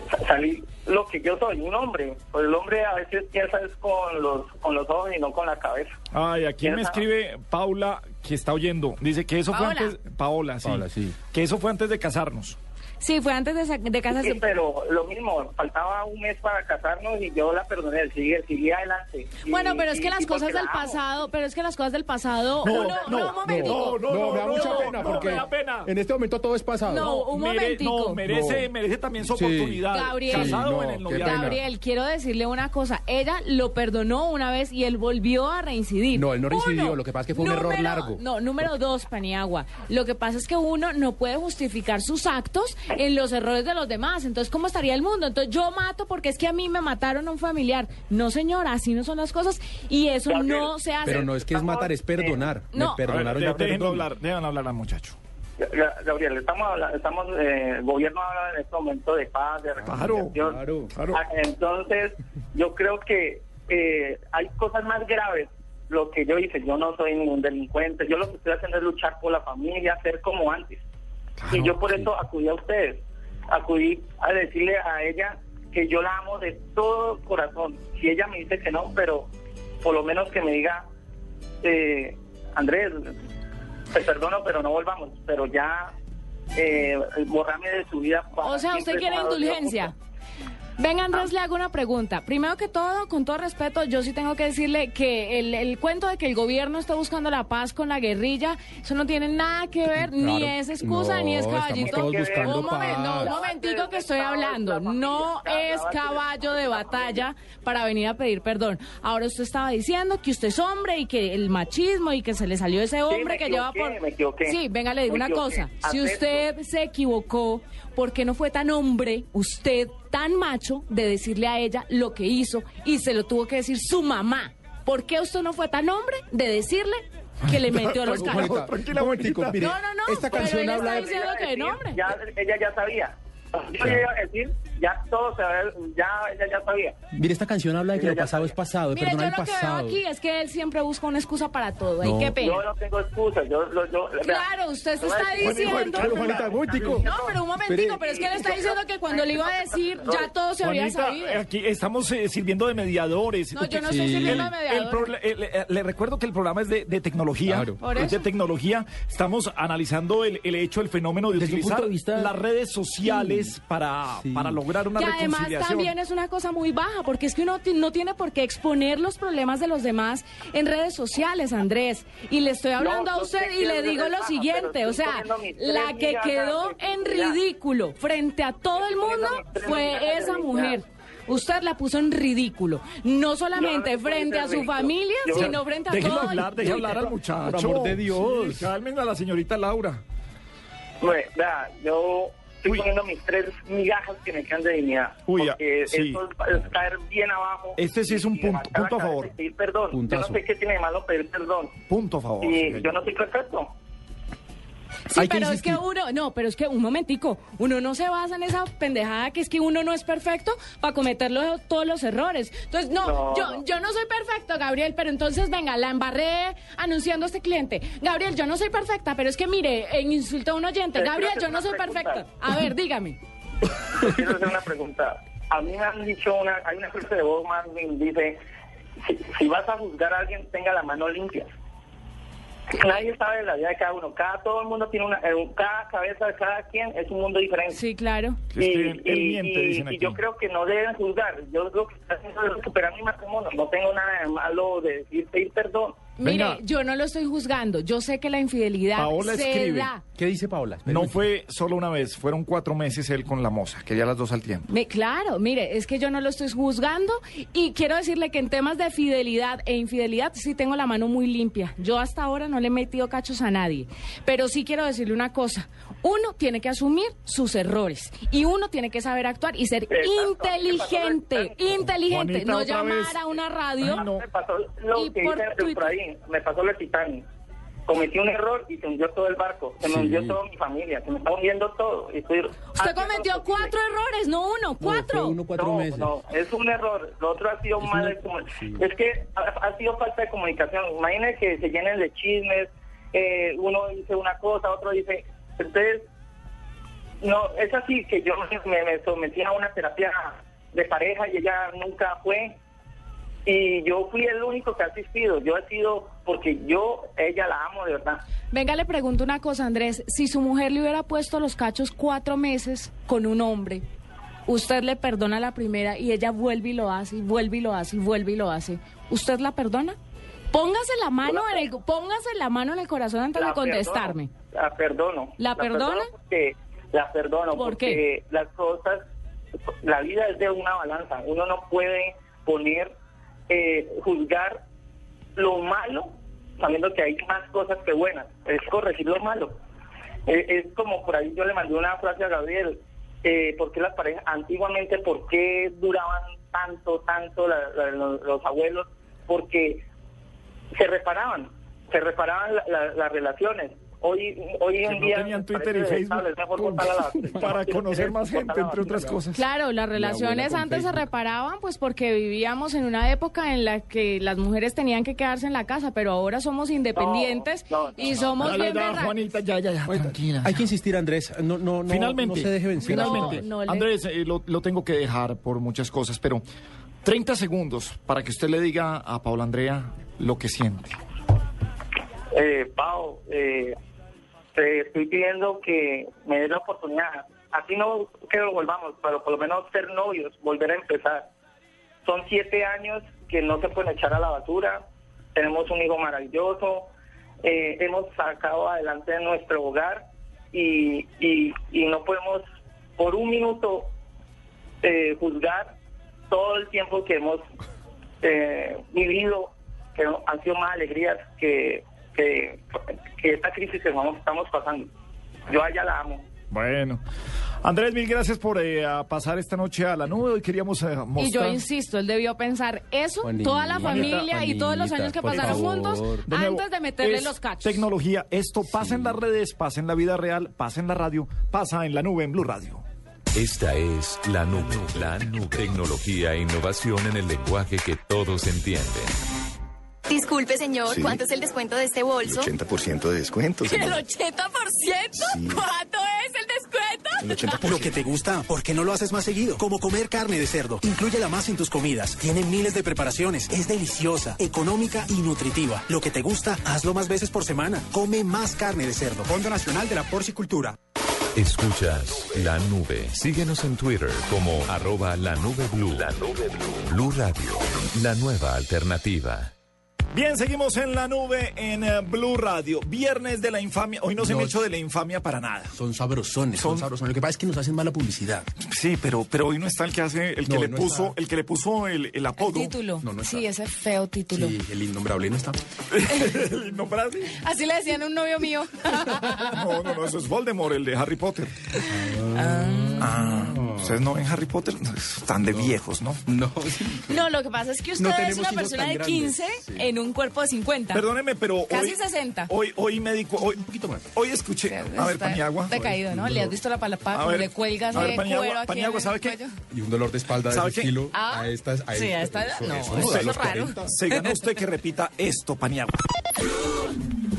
sa- salí lo que yo soy, un hombre. Pues el hombre a veces piensa es con los, con los ojos y no con la cabeza. Ay, aquí me escribe Paula, que está oyendo. Dice que eso Paola. fue antes... Paola, sí. Paola, sí. Que eso fue antes de casarnos. Sí, fue antes de, de casarse. Sí, pero lo mismo, faltaba un mes para casarnos y yo la perdoné, sigue, sigue adelante. Y- Bueno, pero es que y- las cosas del pasado, pero es que las cosas del pasado, No, uno, no, un momentico. no, No, me da no, mucha no, pena no, porque me da pena. en este momento todo es pasado. No, un Mere- momentico. no, merece, No. merece también su Sí. oportunidad. Gabriel. Casado Sí, o en no, el. Gabriel, quiero decirle una cosa. Ella lo perdonó una vez y él volvió a reincidir. No, él no reincidió, Uno. lo que pasa es que fue un error Número- largo. No, número dos, Paniagua. Lo que pasa es que uno no puede justificar sus actos en los errores de los demás. Entonces, ¿cómo estaría el mundo? Entonces, yo mato porque es que a mí me mataron a un familiar. No, señora, así no son las cosas y eso Gabriel, no se hace. Pero no es que es matar, es perdonar. No. Me perdonaron A ver, déjenlo hablar, déjenlo hablar al muchacho. Ga- Gabriel, estamos hablando, estamos, eh, el gobierno habla en este momento de paz, de Claro, reconciliación. claro, claro. Ah, Entonces, yo creo que eh, hay cosas más graves. Lo que yo hice, yo no soy ningún delincuente. Yo lo que estoy haciendo es luchar por la familia, ser como antes. Y yo por eso acudí a ustedes. Acudí a decirle a ella que yo la amo de todo corazón. Si ella me dice que no, pero por lo menos que me diga, eh, Andrés, te perdono, pero no volvamos. Pero ya, eh, borrame de su vida. para O sea, usted quiere indulgencia. Venga, Andrés, le hago una pregunta. Primero que todo, con todo respeto, yo sí tengo que decirle que el, el cuento de que el gobierno está buscando la paz con la guerrilla, eso no tiene nada que ver, ni es excusa, No, ni es caballito. todos buscando un momen- no, un momentico que estoy hablando. No es caballo de batalla para venir a pedir perdón. Ahora usted estaba diciendo que usted es hombre y que el machismo y que se le salió ese hombre me que lleva por... me equivoqué. Sí, venga, le digo Me una equivoqué. cosa. Si usted se equivocó, ¿por qué no fue tan hombre, usted tan macho, de decirle a ella lo que hizo y se lo tuvo que decir su mamá? ¿Por qué usted no fue tan hombre de decirle que le metió los cachos? Tranquila, momentico, mire, No, no, no, esta pero canción él está habla de... diciendo que no, hombre. Ya, ella ya sabía. Yo le iba a decir, ya todo se ve, ya ella ya sabía. Mire, esta canción habla de que lo pasado es pasado, de Mire, yo perdonar lo el que veo pasado. aquí es que él siempre busca una excusa para todo. Ay, No. qué pena. Yo no tengo excusas. Yo, lo- yo, vea, Claro, usted se está diciendo. No, pero un momentico, pero es que él está diciendo que cuando le iba a decir ya todo se había sabido. aquí estamos eh, sirviendo de mediadores. No, yo no Sí. estoy sirviendo de El- mediador. el el- eh, le recuerdo que el programa es de, de tecnología. Claro. Por Es de tecnología. Estamos analizando el, el hecho, el fenómeno de Desde utilizar de vista- las redes sociales para, Sí. para lograr una Que además reconciliación. también es una cosa muy baja, porque es que uno no tiene por qué exponer los problemas de los demás en redes sociales, Andrés. Y le estoy hablando No, a usted y le digo lo baja, siguiente, o sea, la que quedó en ridículo frente a todo el mundo fue esa mujer. Usted la puso en ridículo, no solamente no frente a su familia, Yo- sino frente a todo. el hablar, Twitter. hablar al muchacho. Por amor de Dios. Sí, calmen a la señorita Laura. Bueno, vea, yo estoy Uy. poniendo mis tres migajas que me quedan de dignidad. Uy, porque sí. eso es, caer bien abajo. Este sí es un punto- a favor. Pedir perdón. Puntazo. Yo no sé qué tiene de malo pedir perdón. Punto a favor. Y yo no soy perfecto. Sí, Hay que pero es que uno, no, pero es que un momentico, uno no se basa en esa pendejada que es que uno no es perfecto para cometer lo- todos los errores. Entonces, no, No, yo, no. yo no soy perfecto, Gabriel, pero entonces venga, la embarré anunciando a este cliente. Gabriel, yo no soy perfecta, pero es que mire, en insulto a un oyente, Gabriel, yo no soy perfecta. A ver, dígame. Yo quiero hacer una pregunta. A mí me han dicho una, hay una frase de Bob Marlin, dice, si, si vas a juzgar a alguien, tenga la mano limpia. Nadie sabe la vida de cada uno. Cada todo el mundo tiene una, eh, cada cabeza de cada quien es un mundo diferente. Sí, claro. Es que y, y- miente, y- dicen y yo creo que no deben juzgar. Yo creo que está haciendo es recuperar mi matrimonio. No tengo nada de malo de decir pedir perdón. Mire, Venga. yo no lo estoy juzgando. Yo sé que la infidelidad Paola se escribe. da. ¿Qué dice Paola? No fue solo una vez, fueron cuatro meses él con la moza, quería las dos al tiempo. Me- claro, mire, es que yo no lo estoy juzgando y quiero decirle que en temas de fidelidad e infidelidad sí tengo la mano muy limpia. Yo hasta ahora no le he metido cachos a nadie, pero sí quiero decirle una cosa. Uno tiene que asumir sus errores y uno tiene que saber actuar y ser Exacto. inteligente, inteligente, Juanita, no llamar vez. a una radio. Ay, no. Y que por dice Twitter. Me pasó lo de Titanic. Cometí un error y se hundió todo el barco. Se me hundió toda mi familia. Se me está hundiendo todo. Y estoy Usted cometió cuatro errores, no uno, No, cuatro. fue uno cuatro no, meses. no, es un error. Lo otro ha sido Es mal. una- sí. Es que ha, ha sido falta de comunicación. Imagínense que se llenen de chismes. eh, uno dice una cosa, otro dice. Entonces, no, es así que yo me, me sometí a una terapia de pareja y ella nunca fue. Y yo fui el único que ha asistido. Yo he sido porque yo, ella la amo de verdad. Venga, le pregunto una cosa, Andrés. Si su mujer le hubiera puesto los cachos cuatro meses con un hombre, usted le perdona la primera y ella vuelve y lo hace, y vuelve y lo hace, y vuelve y lo hace. ¿Usted la perdona? Póngase la mano en el, póngase la mano en el corazón antes de contestarme. perdono, la perdono. ¿La perdona? porque, la perdono ¿Por porque qué? las cosas, la vida es de una balanza. Uno no puede poner, eh, juzgar lo malo sabiendo que hay más cosas que buenas. Es corregir lo malo. Eh, es como por ahí yo le mandé una frase a Gabriel. Eh, ¿Por qué las parejas antiguamente, por qué duraban tanto, tanto la- los, los abuelos? Porque se reparaban, se reparaban la- las relaciones. Hoy, hoy en no día tenían Twitter y Facebook la- para conocer más gente, entre otras cosas. Claro, las relaciones antes se reparaban pues porque vivíamos en una época en la que las mujeres tenían que quedarse en la casa, pero ahora somos independientes no, no, y no. somos bien. Juanita, ya, ya, ya, tranquila. Hay que insistir, Andrés. No, no, no, finalmente, no se deje vencer. finalmente, No, no le- Andrés, eh, lo, lo tengo que dejar por muchas cosas, pero 30 segundos para que usted le diga a Paula Andrea lo que siente. Eh, Pau, eh, te estoy pidiendo que me des la oportunidad. Así no que lo volvamos, pero por lo menos ser novios, volver a empezar. Son siete años que no se pueden echar a la basura, tenemos un hijo maravilloso, eh, hemos sacado adelante nuestro hogar y, y, no podemos por un minuto eh, juzgar todo el tiempo que hemos eh, vivido, que han sido más alegrías que, que, que esta crisis que estamos pasando. Yo a ella la amo. Bueno. Andrés, mil gracias por eh, pasar esta noche a la nube. Hoy queríamos eh, mostrar... Y yo insisto, él debió pensar eso, Juanita, toda la familia y todos los años que pasaron favor. juntos De nuevo, antes de meterle los cachos. Tecnología, esto pasa en las redes, pasa en la vida real, pasa en la radio, pasa en la nube, en Blue Radio. Esta es la nube, la nube. Tecnología e innovación en el lenguaje que todos entienden. Disculpe, señor, Sí. ¿cuánto es el descuento de este bolso? 80% de descuento. ¿El señor. 80%? ¿Cuánto es el descuento? El 80%. Lo que te gusta, ¿por qué no lo haces más seguido? Como comer carne de cerdo. Inclúyela más en tus comidas. Tiene miles de preparaciones. Es deliciosa, económica y nutritiva. Lo que te gusta, hazlo más veces por semana. Come más carne de cerdo. Fondo Nacional de la Porcicultura. Escuchas la nube. Síguenos en Twitter como arroba la nube blue. La nube blue. Blue Radio, la nueva alternativa. Bien, seguimos en la nube en eh, Blue Radio. Viernes de la infamia. Hoy no se me No. echó de la infamia para nada. Son sabrosones, son, sabrosones. Lo que pasa es que nos hacen mala publicidad. Sí, pero, pero hoy no está el que hace, el que No, le no puso, está. el que le puso el, el apodo. Título. No, no está. sí, ese feo título. Sí, el innombrable no está. el innombrable. Así le decían a un novio mío. No, no, no, eso es Voldemort, el de Harry Potter. Ah, ustedes no ven Harry Potter, están de viejos, ¿no? No, No, lo que pasa es que usted No es una persona de grandes. 15 en un cuerpo de 50. Perdóneme, pero Casi hoy, 60. hoy, hoy médico, hoy un poquito más. Hoy escuché, a ver, Está Paniagua. Decaído, ¿no? Le has visto la palapa, A ver, le cuelgas a ver, de Paniagua, cuero aquí Paniagua, ¿sabe qué? Y un dolor de espalda de ¿Sabe ese qué? estilo Ah, a estas. A sí, a estas- esta- no, eso- eso a es los raro. 40. Se gana usted que repita esto, Paniagua.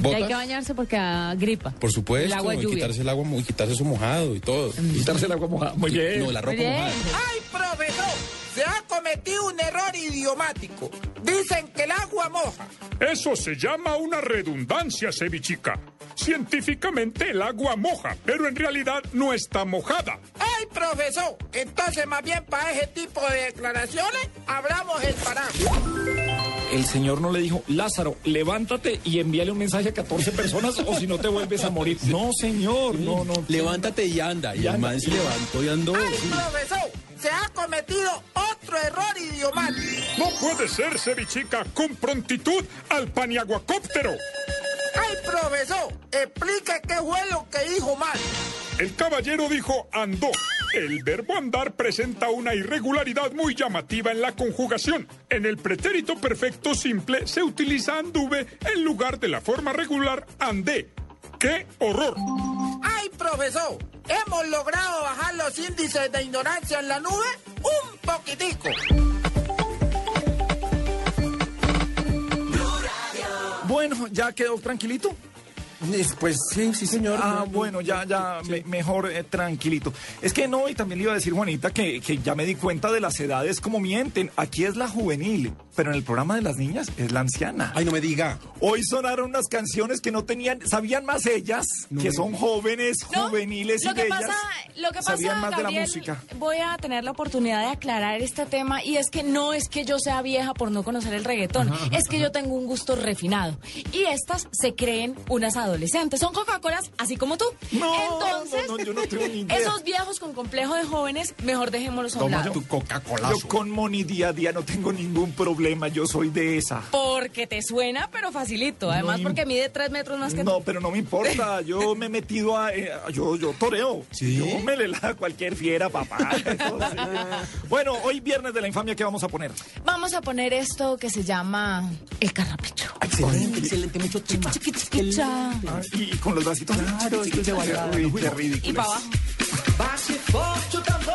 Y hay que bañarse porque da gripa. Por supuesto, El agua y lluvia. quitarse el agua, y quitarse eso mojado y todo. Quitarse el agua mojada. Muy bien. No, la ropa mojada. ¡Ay, profesor! Se ha cometido un error idiomático. Dicen que el agua moja. Eso se llama una redundancia, cevichica. Científicamente el agua moja, pero en realidad no está mojada. ¡Ay, profesor! Entonces, más bien para ese tipo de declaraciones, hablamos el paraguas. El señor no le dijo, Lázaro, levántate y envíale un mensaje a 14 personas o si no te vuelves a morir. No, señor, no, no. Levántate y anda. Y Y el anda. man se levantó y andó. ¡Ay, profesor! Se ha cometido otro error idiomático. No puede ser, cevichica, con prontitud al paniaguacóptero. ¡Ay, profesor! Explique qué fue lo que dijo mal. El caballero dijo andó. El verbo andar presenta una irregularidad muy llamativa en la conjugación. En el pretérito perfecto simple se utiliza anduve en lugar de la forma regular andé. ¡Qué horror! ¡Ay, profesor! Hemos logrado bajar los índices de ignorancia en la nube un poquitico. Bueno, ¿ya quedó tranquilito? Pues sí, sí, señor. Ah, bueno, ya, ya, me- mejor eh, tranquilito. Es que no, y también le iba a decir, Juanita, que, que ya me di cuenta de las edades como mienten. Aquí es la juvenil, pero en el programa de las niñas es la anciana. Ay, no me diga. Hoy sonaron unas canciones que no tenían, sabían más ellas, que son jóvenes, No, juveniles lo y que bellas. pasa, lo que pasa, sabían más de la música. voy a tener la oportunidad de aclarar este tema y es que no es que yo sea vieja por no conocer el reggaetón, es que yo tengo un gusto refinado y estas se creen unas adolescentes, son Coca-Colas así como tú. Entonces, no, no, yo no tengo ni idea. esos viejos con complejo de jóvenes, mejor dejémoslos a un lado. Coca-Cola. Yo con Moni día a día no tengo ningún problema, yo soy de esa. Porque te suena, pero facilito. Además, No, porque mide tres metros más que No, tú. pero no me importa. Yo me he metido a. eh, yo, yo toreo. Yo me le la a cualquier fiera, papá. Sí. bueno, hoy viernes de la infamia, ¿qué vamos a poner? Vamos a poner esto que se llama el carrapecho. Excelente, excelente, mucho tema. Chiquicha. Ah, y, y con los bracitos. Claro, de. Uy, qué ridículo. Y para abajo. Bate forte o tambor,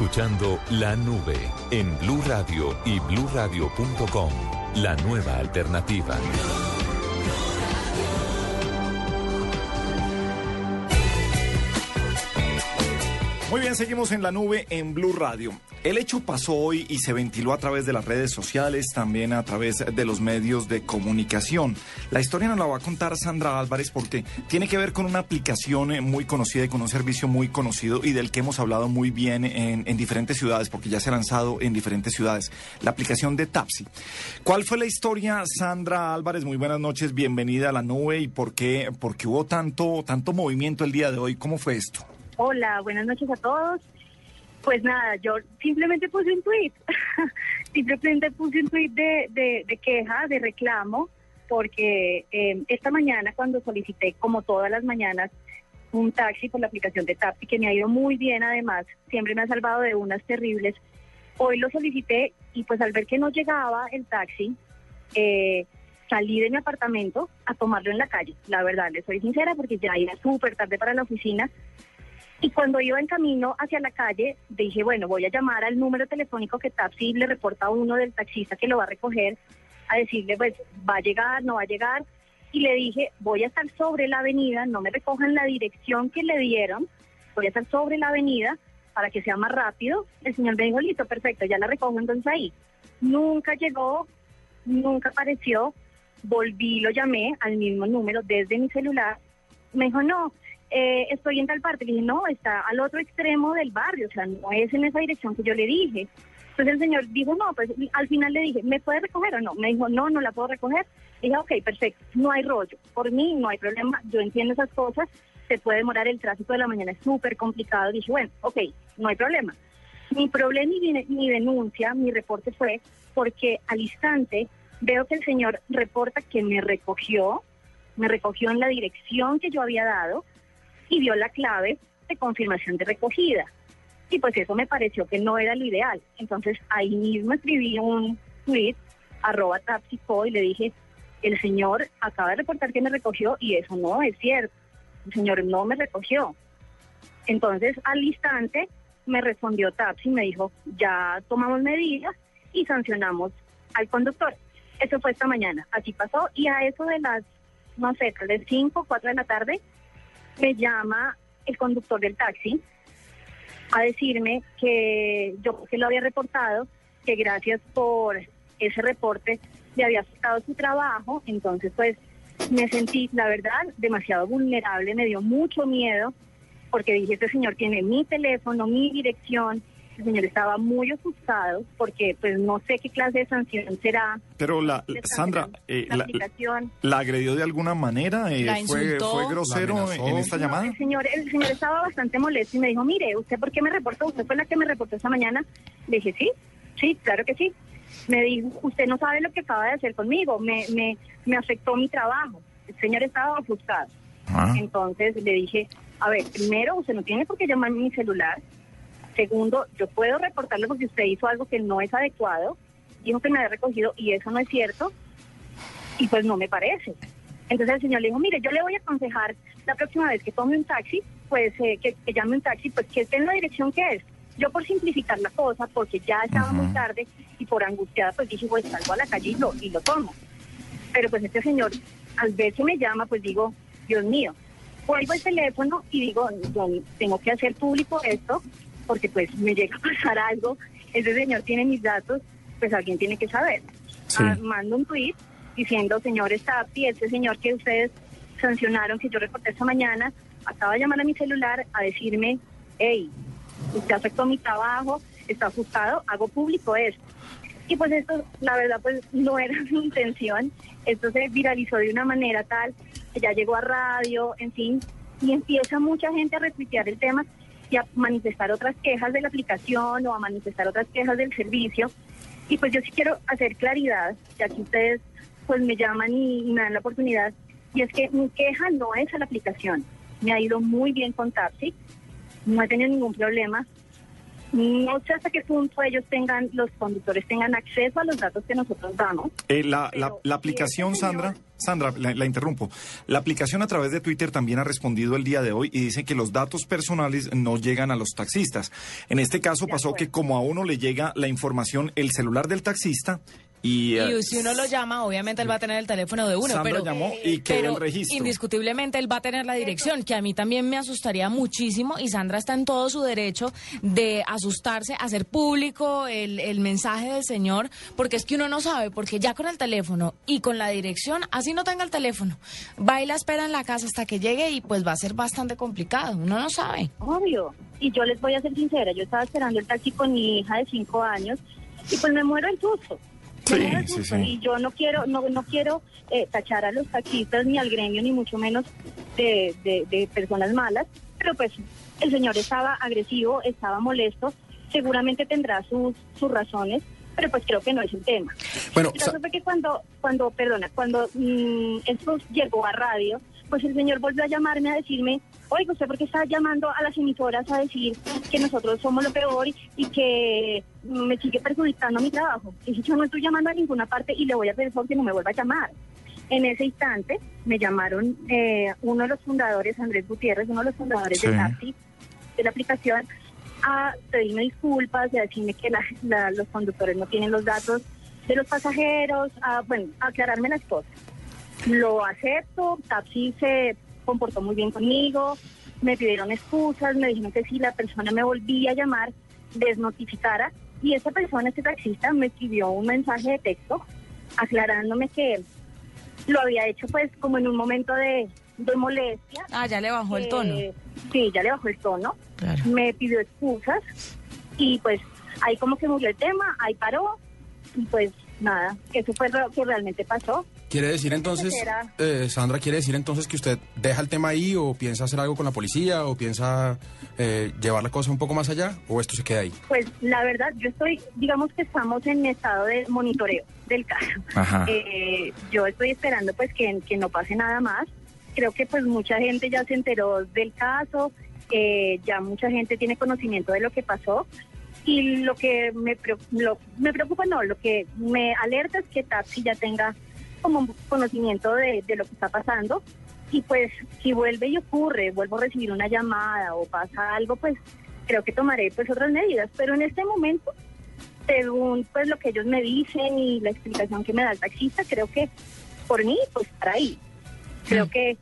escuchando La Nube en Blue Radio y bluradio.com. La nueva alternativa. Muy bien, seguimos en la nube en Blue Radio. El hecho pasó hoy y se ventiló a través de las redes sociales, también a través de los medios de comunicación. La historia nos la va a contar Sandra Álvarez porque tiene que ver con una aplicación eh, muy conocida y con un servicio muy conocido y del que hemos hablado muy bien en, en diferentes ciudades, porque ya se ha lanzado en diferentes ciudades. La aplicación de Tapsi. ¿Cuál fue la historia, Sandra Álvarez? Muy buenas noches, bienvenida a la nube y por qué, por qué hubo tanto, tanto movimiento el día de hoy. ¿Cómo fue esto? Hola, buenas noches a todos. Pues nada, yo simplemente puse un tweet, simplemente puse un tweet de, de, de queja, de reclamo, porque eh, esta mañana cuando solicité, como todas las mañanas, un taxi por la aplicación de Taxi, que me ha ido muy bien además, siempre me ha salvado de unas terribles, hoy lo solicité y pues al ver que no llegaba el taxi, eh, salí de mi apartamento a tomarlo en la calle, la verdad, les soy sincera porque ya era súper tarde para la oficina. Y cuando iba en camino hacia la calle, dije, bueno, voy a llamar al número telefónico que Tapsi le reporta a uno del taxista que lo va a recoger, a decirle, pues, va a llegar, no va a llegar. Y le dije, voy a estar sobre la avenida, no me recojan la dirección que le dieron, voy a estar sobre la avenida para que sea más rápido. El señor me dijo, listo, perfecto, ya la recojo entonces ahí. Nunca llegó, nunca apareció, volví, lo llamé al mismo número desde mi celular. Me dijo, no, eh, estoy en tal parte. Le dije, no, está al otro extremo del barrio, o sea, no es en esa dirección que yo le dije. Entonces el señor dijo, no, pues al final le dije, ¿me puede recoger o no? Me dijo, no, no la puedo recoger. Dije, ok, perfecto, no hay rollo. Por mí no hay problema, yo entiendo esas cosas, se puede demorar el tráfico de la mañana, es súper complicado. Dije, bueno, ok, no hay problema. Mi problema y mi, mi denuncia, mi reporte fue porque al instante veo que el señor reporta que me recogió, me recogió en la dirección que yo había dado, y dio la clave de confirmación de recogida. Y pues eso me pareció que no era lo ideal. Entonces ahí mismo escribí un tweet, arroba Tapsico, y le dije, el señor acaba de reportar que me recogió y eso no es cierto. El señor no me recogió. Entonces, al instante, me respondió Taxi y me dijo, ya tomamos medidas y sancionamos al conductor. Eso fue esta mañana, así pasó. Y a eso de las, no sé, vez 5, 4 de la tarde, me llama el conductor del taxi a decirme que yo que lo había reportado, que gracias por ese reporte le había afectado su trabajo, entonces pues me sentí, la verdad, demasiado vulnerable, me dio mucho miedo, porque dije, este señor tiene mi teléfono, mi dirección, el señor estaba muy asustado, porque pues no sé qué clase de sanción será. Pero la Sandra, eh, la la, aplicación. la agredió de alguna manera? Eh, La fue, insultó. ¿Fue grosero La en esta No, llamada? el señor, el señor estaba bastante molesto y me dijo, mire, ¿usted por qué me reportó? ¿Usted fue la que me reportó esta mañana? Le dije, sí, sí, claro que sí. Me dijo, usted no sabe lo que acaba de hacer conmigo, me, me, me afectó mi trabajo. El señor estaba ofuscado. Ah. Entonces le dije, a ver, primero, usted no tiene por qué llamarme mi celular. Segundo, yo puedo reportarlo porque usted hizo algo que no es adecuado. Dijo que me había recogido y eso no es cierto. Y pues no me parece. Entonces el señor le dijo, mire, yo le voy a aconsejar la próxima vez que tome un taxi, pues eh, que, que llame un taxi, pues que esté en la dirección que es. Yo por simplificar la cosa, porque ya estaba muy tarde y por angustiada, pues dije, pues salgo a la calle y lo, y lo tomo. Pero pues este señor, al ver que me llama, pues digo, Dios mío, vuelvo el teléfono y digo, yo tengo que hacer público esto, porque pues me llega a pasar algo, ese señor tiene mis datos, pues alguien tiene que saber. Sí. Ah, mando un tweet diciendo, señores Tapi, ese señor que ustedes sancionaron, que yo reporté esta mañana, acaba de llamar a mi celular a decirme, hey, usted afectó mi trabajo, está ajustado, hago público esto. Y pues esto, la verdad, pues no era mi intención. Esto se viralizó de una manera tal que ya llegó a radio, en fin, y empieza mucha gente a retuitear el tema y a manifestar otras quejas de la aplicación o a manifestar otras quejas del servicio. Y pues yo sí quiero hacer claridad, ya que ustedes pues me llaman y, me dan la oportunidad, y es que mi queja no es a la aplicación. Me ha ido muy bien con Tapsi, no he tenido ningún problema. No sé hasta qué punto ellos tengan, los conductores tengan acceso a los datos que nosotros damos. Eh, la, la- la aplicación, Sandra, Sandra, la, la interrumpo. La aplicación a través de Twitter también ha respondido el día de hoy y dice que los datos personales no llegan a los taxistas. En este caso pasó que como a uno le llega la información, el celular del taxista y... eh, Y si uno lo llama, obviamente él va a tener el teléfono de uno, Sandra pero, llamó y quedó pero el registro. indiscutiblemente él va a tener la dirección, que a mí también me asustaría muchísimo y Sandra está en todo su derecho de asustarse, hacer público el, el mensaje del señor, porque es que uno no sabe, porque ya con el teléfono y con la dirección, así no tenga el teléfono, va y la espera en la casa hasta que llegue y pues va a ser bastante complicado, uno no sabe. Obvio. Y yo les voy a ser sincera, yo estaba esperando el taxi con mi hija de cinco años y pues me muero el susto. Sí, el sí, sí. Y yo no quiero, no, no quiero eh, tachar a los taxistas ni al gremio, ni mucho menos de, de- de personas malas, pero pues el señor estaba agresivo, estaba molesto, seguramente tendrá sus, sus razones, pero pues creo que no es el tema. Bueno, El caso fue que cuando, cuando, perdona, cuando mm, esto llegó a radio, pues el señor volvió a llamarme a decirme, oiga, ¿usted por qué está llamando a las emisoras a decir que nosotros somos lo peor y, que mm, me sigue perjudicando mi trabajo? Y dije, yo no estoy llamando a ninguna parte y le voy a pedir que no me vuelva a llamar. En ese instante me llamaron eh, uno de los fundadores, Andrés Gutiérrez, uno de los fundadores Sí. de Taxi, de la aplicación, a pedirme disculpas y a decirme que la- la- los conductores no tienen los datos de los pasajeros, a, bueno, a aclararme las cosas. Lo acepto, Tapsi se comportó muy bien conmigo, me pidieron excusas, me dijeron que si la persona me volvía a llamar, les notificara. Y esa persona, este taxista, me escribió un mensaje de texto aclarándome que lo había hecho pues como en un momento de, de molestia. Ah, ya le bajó el tono. Sí, ya le bajó el tono. Me pidió excusas y pues ahí como que murió el tema, ahí paró y pues nada, eso fue lo que realmente pasó. ¿Quiere decir entonces, eh, Sandra, quiere decir entonces que usted deja el tema ahí o piensa hacer algo con la policía o piensa eh, llevar la cosa un poco más allá o esto se queda ahí? Pues la verdad, yo estoy, digamos que estamos en estado de monitoreo del caso. Ajá. Eh, yo estoy esperando pues que, que no pase nada más. Creo que pues mucha gente ya se enteró del caso, eh, ya mucha gente tiene conocimiento de lo que pasó. Y lo que me, lo- me preocupa, no, lo que me alerta es que Taxi ya tenga como conocimiento de, de lo que está pasando. Y pues si vuelve y ocurre, vuelvo a recibir una llamada o pasa algo, pues creo que tomaré pues otras medidas. Pero en este momento, según pues lo que ellos me dicen y la explicación que me da el taxista, creo que por mí, pues para ahí. Creo que,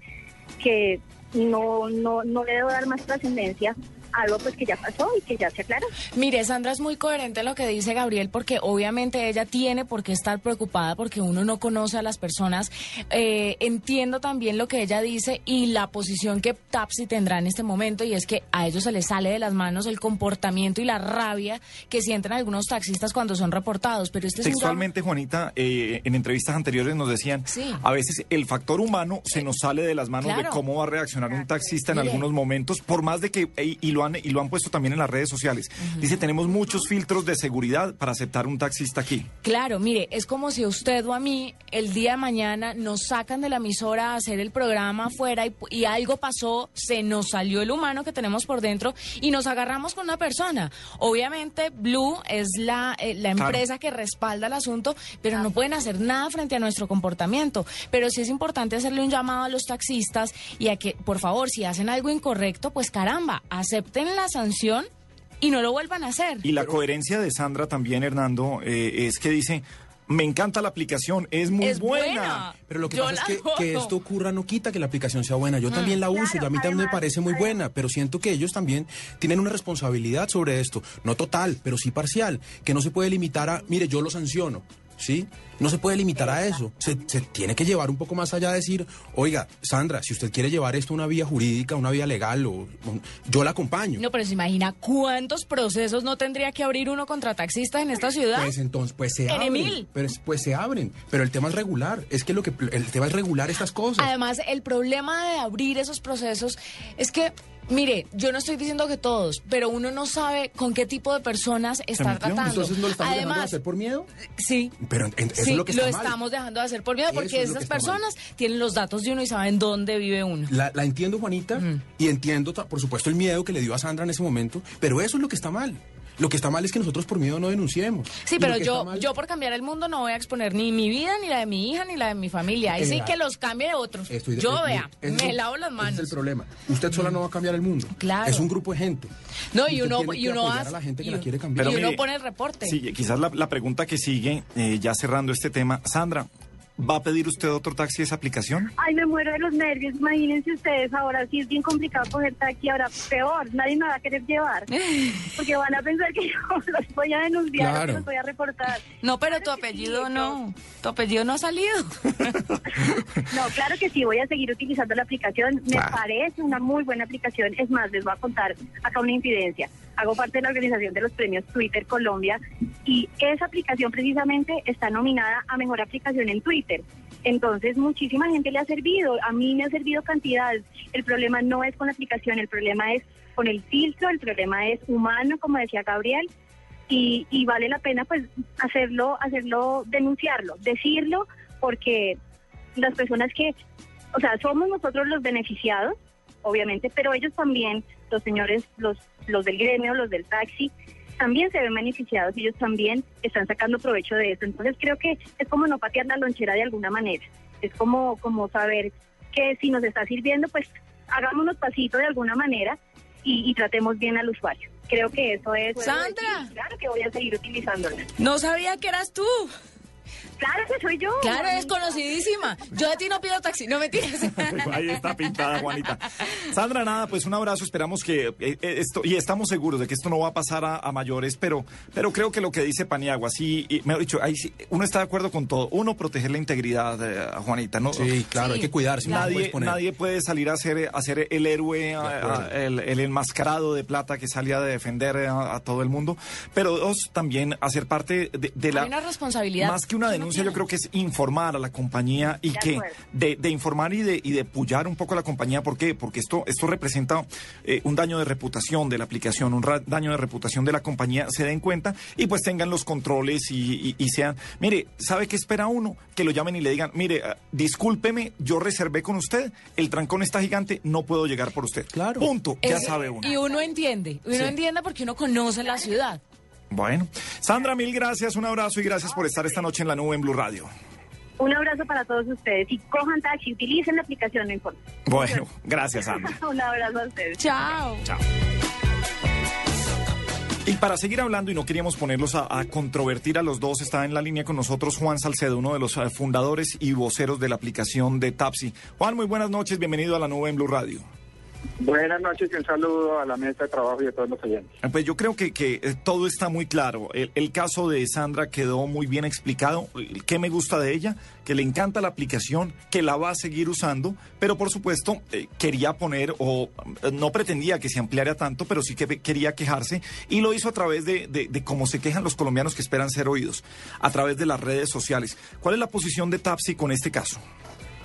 que no, no, no le debo dar más trascendencia algo pues que ya pasó y que ya se aclaró. Mire, Sandra es muy coherente lo que dice Gabriel porque obviamente ella tiene por qué estar preocupada porque uno no conoce a las personas. Eh, entiendo también lo que ella dice y la posición que Tapsi tendrá en este momento y es que a ellos se les sale de las manos el comportamiento y la rabia que sienten algunos taxistas cuando son reportados. Pero este es un Textualmente, Juanita, eh, en entrevistas anteriores nos decían, Sí. a veces el factor humano se nos sale de las manos de cómo va a reaccionar un taxista en Mire. algunos momentos, por más de que, y, y lo han, y lo han puesto también en las redes sociales. Dice, tenemos muchos filtros de seguridad para aceptar un taxista aquí. Claro, mire, es como si usted o a mí el día de mañana nos sacan de la emisora a hacer el programa afuera y, y algo pasó, se nos salió el humano que tenemos por dentro y nos agarramos con una persona. Obviamente Blue es la, eh, la Claro. empresa que respalda el asunto, pero no pueden hacer nada frente a nuestro comportamiento. Pero sí es importante hacerle un llamado a los taxistas y a que, por favor, si hacen algo incorrecto, pues caramba, acepten la sanción y no lo vuelvan a hacer. Y la coherencia de Sandra también, Hernando, eh, es que dice, me encanta la aplicación, es muy Es buena. buena. Pero lo que Yo pasa es que, que esto ocurra no quita que la aplicación sea buena. Yo Mm. también la uso y a mí también me parece muy buena, pero siento que ellos también tienen una responsabilidad sobre esto. No total, pero sí parcial. Que no se puede limitar a, mire, yo lo sanciono. ¿Sí? No se puede limitar a eso. Se, se tiene que llevar un poco más allá de decir, oiga, Sandra, si usted quiere llevar esto a una vía jurídica, una vía legal, o, o- yo la acompaño. No, pero se imagina cuántos procesos no tendría que abrir uno contra taxistas en esta ciudad. Pues entonces, pues se En abren. Emil. Pero es- pues se abren. Pero el tema es regular. Es que lo que el tema es regular estas cosas. Además, el problema de abrir esos procesos es que, mire, yo no estoy diciendo que todos, pero uno no sabe con qué tipo de personas está tratando. Entonces no lo estamos dejando de Además, hacer por miedo. Sí. Pero en- en- eso sí, es lo que está mal. estamos dejando de hacer por miedo porque es lo que esas mal. personas tienen los datos de uno y saben dónde vive uno. La, la entiendo, Juanita, y entiendo, por supuesto, el miedo que le dio a Sandra en ese momento, pero eso es lo que está mal. Lo que está mal es que nosotros por miedo no denunciemos. Sí, pero yo, mal- yo por cambiar el mundo no voy a exponer ni mi vida, ni la de mi hija, ni la de mi familia. Ahí sí que los cambie otros. Estoy de- yo eh, vea, ese es me lavo las ese manos. es el problema. Usted sola no va a cambiar el mundo. Claro. Es un grupo de gente. No, y uno, y uno hace- a la gente que y- la quiere cambiar. y uno mire, pone el reporte. Sí, quizás la, la pregunta que sigue, eh, ya cerrando este tema, Sandra, ¿va a pedir usted otro taxi de esa aplicación? Ay, me muero de los nervios. Imagínense ustedes, ahora sí es bien complicado coger taxi, ahora peor, nadie me va a querer llevar. Porque van a pensar que yo los voy a denunciar, Claro. los voy a reportar. No, pero tu apellido no. Tu apellido no ha salido. No, claro que sí, voy a seguir utilizando la aplicación. Me parece una muy buena aplicación. Es más, les voy a contar acá una infidencia. Hago parte de la organización de los premios Twitter Colombia y esa aplicación precisamente está nominada a mejor aplicación en Twitter. Entonces, muchísima gente le ha servido. A mí me ha servido cantidad. El problema no es con la aplicación, el problema es con el filtro, el problema es humano, como decía Gabriel. Y, y vale la pena pues hacerlo, hacerlo, denunciarlo, decirlo, porque las personas que, o sea, somos nosotros los beneficiados, obviamente, pero ellos también, los señores, los, los del gremio, los del taxi, también se ven beneficiados, ellos también están sacando provecho de eso. Entonces creo que es como no patear la lonchera de alguna manera, es como, como saber que si nos está sirviendo, pues hagámonos pasito de alguna manera y, y tratemos bien al usuario. Creo que eso es... Sandra. Claro que voy a seguir utilizándola. No sabía que eras tú. Claro que soy yo. Claro, es conocidísima. Yo de ti no pido taxi, no mentiras. Ahí está pintada, Juanita. Sandra, nada, pues un abrazo. Esperamos que eh, eh, esto, y estamos seguros de que esto no va a pasar a, a mayores, pero, pero creo que lo que dice Paniagua, sí, y, mejor dicho, ahí sí, uno está de acuerdo con todo. Uno, proteger la integridad, eh, Juanita, ¿no? Sí, claro, hay que cuidarse, no se puede Nadie, nadie puede salir a ser, a ser el héroe, a- a- el, el enmascarado de plata que salía de defender a, a todo el mundo. Pero dos, también hacer parte de, de la. Hay una responsabilidad. Más que una denuncia, yo creo que es informar a la compañía y De que de, de informar y de, y de pullar un poco a la compañía. ¿Por qué? Porque esto, esto representa eh, un daño de reputación de la aplicación, un ra- daño de reputación de la compañía. Se den cuenta y pues tengan los controles y, y- y sean. Mire, ¿sabe qué espera uno? Que lo llamen y le digan, mire, ah, discúlpeme, yo reservé con usted, el trancón está gigante, no puedo llegar por usted. Claro. Punto. Ya Es- sabe uno. Y uno entiende. Uno Sí. entiende porque uno conoce la ciudad. Bueno, Sandra, mil gracias, un abrazo y gracias por estar esta noche en la nube en Blue Radio. Un abrazo para todos ustedes y cojan taxi, utilicen la aplicación, no importa. Bueno, gracias, Sandra. Un abrazo a ustedes. Chao. Chao. Y para seguir hablando, y no queríamos ponerlos a, a controvertir a los dos, está en la línea con nosotros Juan Salcedo, uno de los eh, fundadores y voceros de la aplicación de Tapsi. Juan, muy buenas noches, bienvenido a la nube en Blue Radio. Buenas noches y un saludo a la mesa de trabajo y a todos los oyentes. Eh, Pues yo creo que, que, eh, todo está muy claro. El, caso de Sandra quedó muy bien explicado. ¿Qué me gusta de ella? Que le encanta la aplicación, que la va a seguir usando, pero por supuesto eh, quería poner, o eh, no pretendía que se ampliara tanto, pero sí que quería quejarse, y lo hizo a través de, de cómo se quejan los colombianos que esperan ser oídos, a través de las redes sociales. ¿Cuál es la posición de Tapsi con este caso?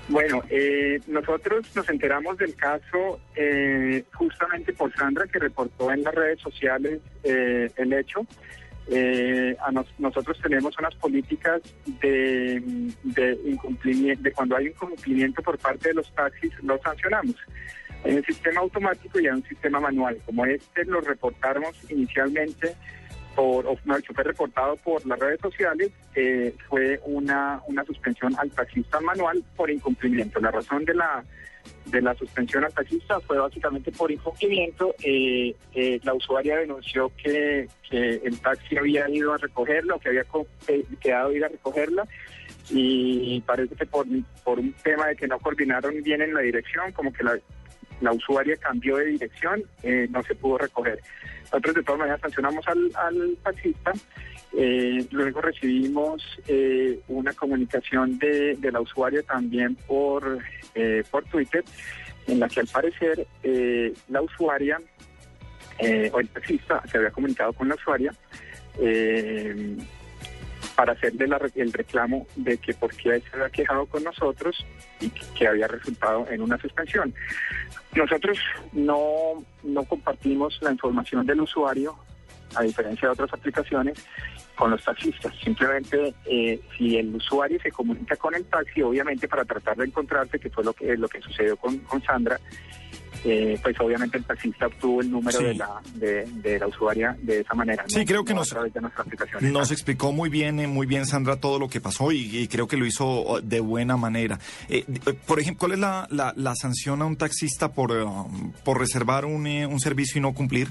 Bueno, eh, nosotros nos enteramos del caso eh, justamente por Sandra, que reportó en las redes sociales eh, el hecho. Eh, a nos- nosotros tenemos unas políticas de, de incumplimiento, de cuando hay incumplimiento por parte de los taxis, los sancionamos. Hay un sistema automático y hay un sistema manual. Como este lo reportamos inicialmente por, o no, fue reportado por las redes sociales, eh, fue una, una suspensión al taxista manual por incumplimiento. La razón de la de la suspensión al taxista fue básicamente por incumplimiento. Eh, eh, la usuaria denunció que, que el taxi había ido a recogerla o que había eh, quedado ir a recogerla y parece que por, por un tema de que no coordinaron bien en la dirección, como que la, la usuaria cambió de dirección, eh, no se pudo recoger. Nosotros de todas maneras sancionamos al, al taxista. Eh, luego recibimos eh, una comunicación de, de la usuaria también por, por Twitter, en la que al parecer la usuaria o el taxista se había comunicado con la usuaria para hacerle la el reclamo de que por qué se había quejado con nosotros y que, que había resultado en una suspensión. Nosotros no, no compartimos la información del usuario, a diferencia de otras aplicaciones, con los taxistas. Simplemente, eh, si el usuario se comunica con el taxi, obviamente para tratar de encontrarse, que fue lo que, lo que sucedió con, con Sandra, eh, pues obviamente el taxista obtuvo el número Sí. de, la, de, de la usuaria de esa manera. Sí, no- creo que no nos- a través de nuestra aplicación. Nos explicó muy bien, eh, muy bien Sandra todo lo que pasó y, y creo que lo hizo oh, de buena manera. Eh, eh, por ejemplo, ¿cuál es la, la- la sanción a un taxista por, eh, por reservar un, eh, un servicio y no cumplir?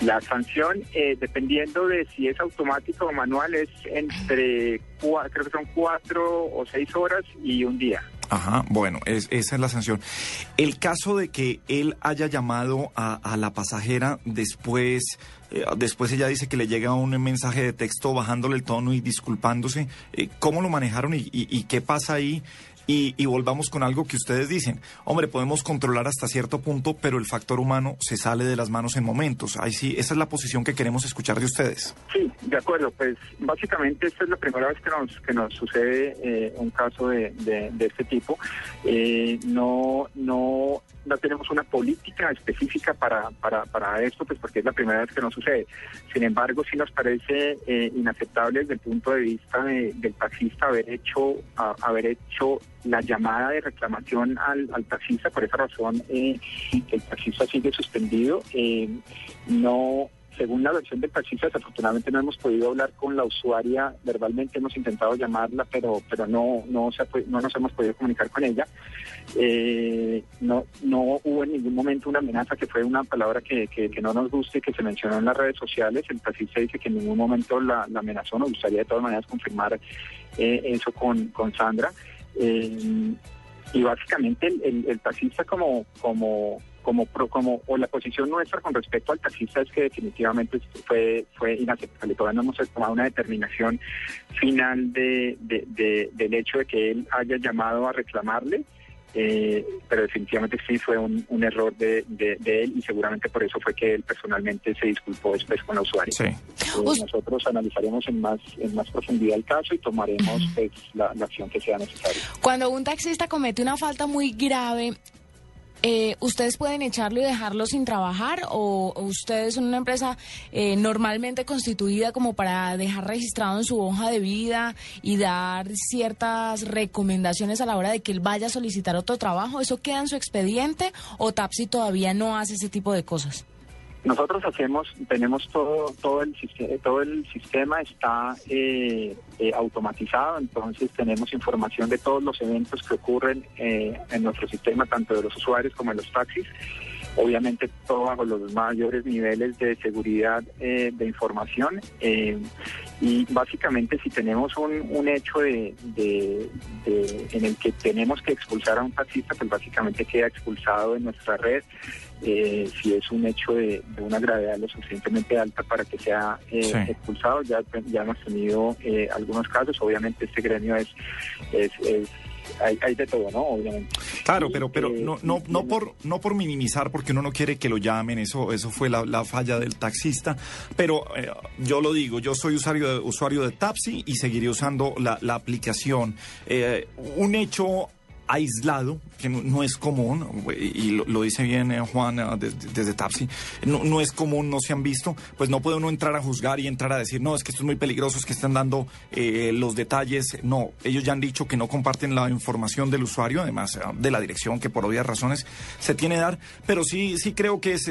La sanción, eh, dependiendo de si es automático o manual, es entre, creo que son cuatro o seis horas y un día. Ajá, bueno, es- esa es la sanción. El caso de que él haya llamado a, a la pasajera después, eh, después ella dice que le llega un mensaje de texto bajándole el tono y disculpándose, eh, ¿cómo lo manejaron y, y- y qué pasa ahí? Y, y volvamos con algo que ustedes dicen. Hombre, podemos controlar hasta cierto punto, pero el factor humano se sale de las manos en momentos. Ahí sí, esa es la posición que queremos escuchar de ustedes. Sí, de acuerdo. Pues básicamente esta es la primera vez que nos que nos sucede eh, un caso de, de- este tipo. Eh, no no no tenemos una política específica para, para, para esto, pues porque es la primera vez que nos sucede. Sin embargo, sí nos parece eh, inaceptable desde el punto de vista de- del taxista haber hecho haber hecho la llamada de reclamación al, taxista. Por esa razón, eh, el taxista sigue suspendido. Eh, no según la versión del taxista, desafortunadamente no hemos podido hablar con la usuaria verbalmente, hemos intentado llamarla, pero pero no no, se no nos hemos podido comunicar con ella. Eh, no no hubo en ningún momento una amenaza, que fue una palabra que, que, no nos guste, que se mencionó en las redes sociales. El taxista dice que en ningún momento la, amenazó. Nos gustaría de todas maneras confirmar eso con, con Sandra. Eh, y básicamente el, taxista como como como como o la posición nuestra con respecto al taxista es que definitivamente fue fue inaceptable. Todavía no hemos tomado una determinación final de- de- del hecho de que él haya llamado a reclamarle eh, pero definitivamente sí fue un, un error de, de- de él y seguramente por eso fue que él personalmente se disculpó después con la usuaria. Eh, nosotros analizaremos en más en más profundidad el caso y tomaremos pues, la, la acción que sea necesaria. Cuando un taxista comete una falta muy grave, eh, ¿ustedes pueden echarlo y dejarlo sin trabajar o, ustedes son una empresa eh, normalmente constituida como para dejar registrado en su hoja de vida y dar ciertas recomendaciones a la hora de que él vaya a solicitar otro trabajo? ¿Eso queda en su expediente o Tapsi todavía no hace ese tipo de cosas? Nosotros hacemos, tenemos todo, todo el sistema, todo el sistema está eh, eh, automatizado, entonces tenemos información de todos los eventos que ocurren eh, en nuestro sistema, tanto de los usuarios como de los taxis. Obviamente todo bajo los mayores niveles de seguridad eh, de información y básicamente si tenemos un, un hecho de, de- de- en el que tenemos que expulsar a un taxista, pues básicamente queda expulsado de nuestra red. Eh, si es un hecho de, de una gravedad lo suficientemente alta para que sea eh, Sí. expulsado, ya, ya hemos tenido eh, algunos casos. Obviamente este gremio es, es, es- hay, hay de todo, ¿no? Obviamente. Claro, pero, pero eh, no, no, no por, no por minimizar, porque uno no quiere que lo llamen, eso, eso fue la, la falla del taxista. Pero eh, yo lo digo, yo soy usuario de, usuario de Tapsi y seguiré usando la, la aplicación. Eh, un hecho aislado, que no, es común, y lo, dice bien eh, Juan eh, desde, Tapsi, no, no es común, no se han visto, pues no puede uno entrar a juzgar y entrar a decir, no, es que esto es muy peligroso, es que están dando eh, los detalles. No, ellos ya han dicho que no comparten la información del usuario, además eh, de la dirección que por obvias razones se tiene que dar, pero sí, sí creo que es,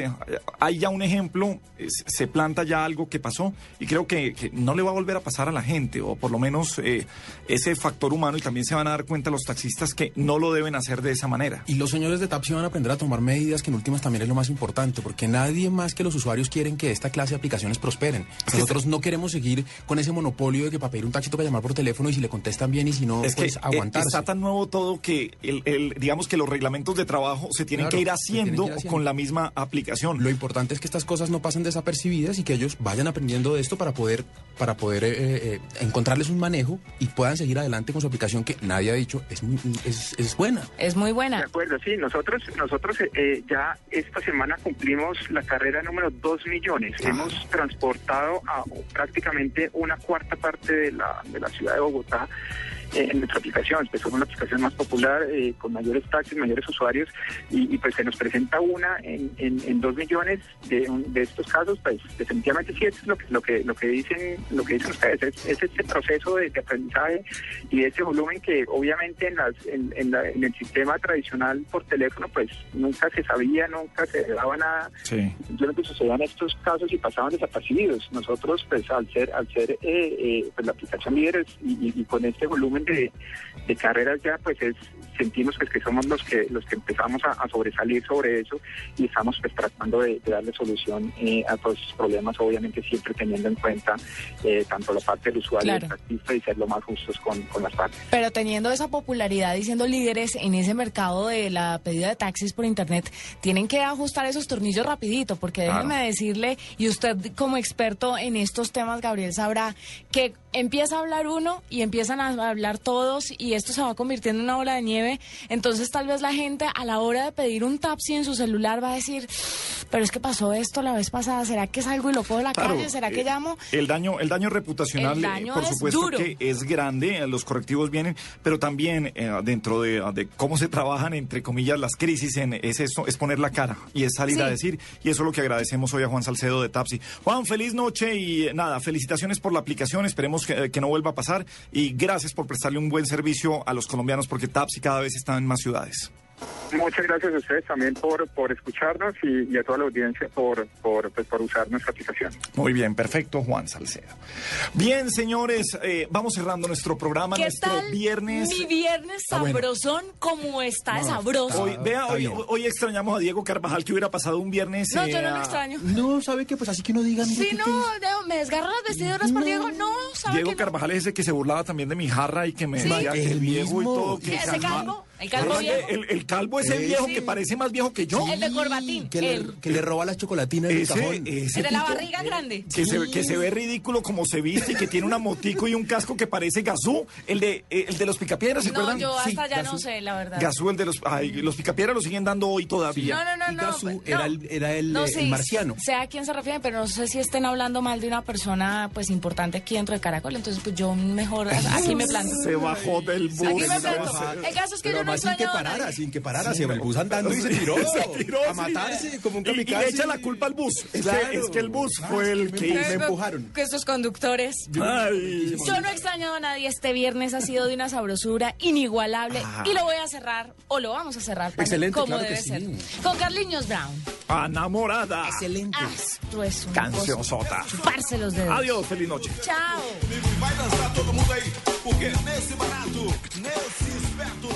hay ya un ejemplo, se planta ya algo que pasó y creo que, no le va a volver a pasar a la gente, o por lo menos ese factor humano y también se van a dar cuenta los taxistas que no lo deben hacer de esa manera. Y los señores de Tapsi van a aprender a tomar medidas que en últimas también es lo más importante, porque nadie más que los usuarios quieren que esta clase de aplicaciones prosperen. Nosotros no queremos seguir con ese monopolio de que para pedir un taxi toca llamar por teléfono y si le contestan bien y si no, es que pues eh, aguantarse. está tan nuevo todo que el, el- digamos que los reglamentos de trabajo se tienen Claro, que ir haciendo que ir haciendo. con la misma aplicación. Lo importante es que estas cosas no pasen desapercibidas y que ellos vayan aprendiendo de esto para poder, para poder eh, eh, encontrarles un manejo y puedan seguir adelante con su aplicación que nadie ha dicho es, muy- es, es buena. Es muy buena. De acuerdo, sí, nosotros nosotros eh, eh, ya esta semana cumplimos la carrera número 2 millones. Hemos transportado a prácticamente una cuarta parte de la, de la ciudad de Bogotá eh, en nuestra aplicación. Empezó con una aplicación más popular, eh, con mayores taxis, mayores usuarios, y, y, pues se nos presenta una en, en, en 2 millones de, un- de estos casos, pues definitivamente sí, es lo que, lo que, lo que dicen, lo que dicen ustedes, es, es este proceso de, de aprendizaje y de ese volumen que obviamente en, las, en, en la- en el sistema tradicional por teléfono pues nunca se sabía, nunca se daba nada, Sí. simplemente sucedían estos casos y pasaban desapercibidos. Nosotros pues al ser, al ser eh, eh, pues, la aplicación líderes y, y- y con este volumen de, de carreras ya pues es sentimos pues que somos los que los que empezamos a, a sobresalir sobre eso y estamos pues tratando de, de darle solución eh, a todos esos problemas, obviamente siempre teniendo en cuenta eh, tanto la parte del usuario y Claro. del taxista y ser lo más justos con, con las partes. Pero teniendo esa popularidad y siendo líderes en ese mercado de la pedida de taxis por internet, tienen que ajustar esos tornillos rapidito, porque Claro. déjeme decirle, y usted como experto en estos temas, Gabriel, sabrá que empieza a hablar uno y empiezan a hablar todos y esto se va convirtiendo en una bola de nieve. Entonces tal vez la gente a la hora de pedir un taxi en su celular va a decir, pero es que pasó esto la vez pasada, ¿será que salgo y lo cojo de la Claro, calle? ¿Será que eh, llamo? El daño, el daño reputacional, El eh, daño por es supuesto duro. que es grande, eh, los correctivos vienen, pero también eh, dentro de, de cómo se trabajan, entre comillas, las crisis, en, es eso, es poner la cara y es salir Sí. a decir, y eso es lo que agradecemos hoy a Juan Salcedo de Tapsi. Juan, feliz noche y eh, nada, felicitaciones por la aplicación, esperemos que, que no vuelva a pasar y gracias por prestarle un buen servicio a los colombianos porque Tapsi cada vez está en más ciudades. Muchas gracias a ustedes también por, por escucharnos y, y a toda la audiencia por, por, pues, por usar nuestra aplicación. Muy bien, perfecto, Juan Salcedo. Bien, señores, eh, vamos cerrando nuestro programa, ¿Qué nuestro tal viernes. mi viernes bueno. sabrosón como está de sabroso? Hoy, vea, hoy, hoy extrañamos a Diego Carvajal que hubiera pasado un viernes. No, eh, yo no lo a- extraño. No, ¿sabe qué? Pues así que uno diga... mire, Sí, ¿qué- no, no, me desgarro las vestiduras por Diego. No, ¿sabe Diego que no? Carvajal es ese que se burlaba también de mi jarra y que me Sí. decía que El el viejo y mismo. todo. Que ¿Ese? ¿El calvo viejo? El, el calvo ese Sí. viejo que parece más viejo que yo. El de corbatín. Que le, el, que le roba las chocolatinas del Ese, cajón. ese el de la tipo barriga grande. que, se, que se ve ridículo como se viste y que tiene una motico y un casco que parece Gazú, el de, eh, el de los picapiedras, ¿se No, acuerdan? yo hasta ya Gazú. no sé, la verdad. Gazú, el de los... Ay, los picapiedras lo siguen dando hoy todavía. No, no, no, Y no. Gazú era no. el- era el, No, eh, sí, el marciano. Sé a quién se refieren, pero no sé si estén hablando mal de una persona pues importante aquí dentro de Caracol. Entonces, pues yo mejor aquí me planto. Se bajó del bus. Aquí me se planto. bajó. El caso es que yo no además sin que parara, sin que parara, se el bus andando y se tiró. Se tiró, a sí. matarse como un Y- Y, kamikaze. le echa la culpa al bus. Es, Claro. que, es que el bus Ah, fue el que... me empujaron. Que estos conductores. Ay. Yo no he extrañado a nadie. Este viernes ha sido de una sabrosura inigualable. Ah. Y lo voy a cerrar, o lo vamos a cerrar, también, Excelente, como claro que debe sí. ser. Con Carliños Brown. Enamorada. Excelente. Un Canción sota. Chuparse los dedos. Adiós, feliz noche. Chao. Vai dançar todo mundo aí, porque nesse barato, nesse esperto,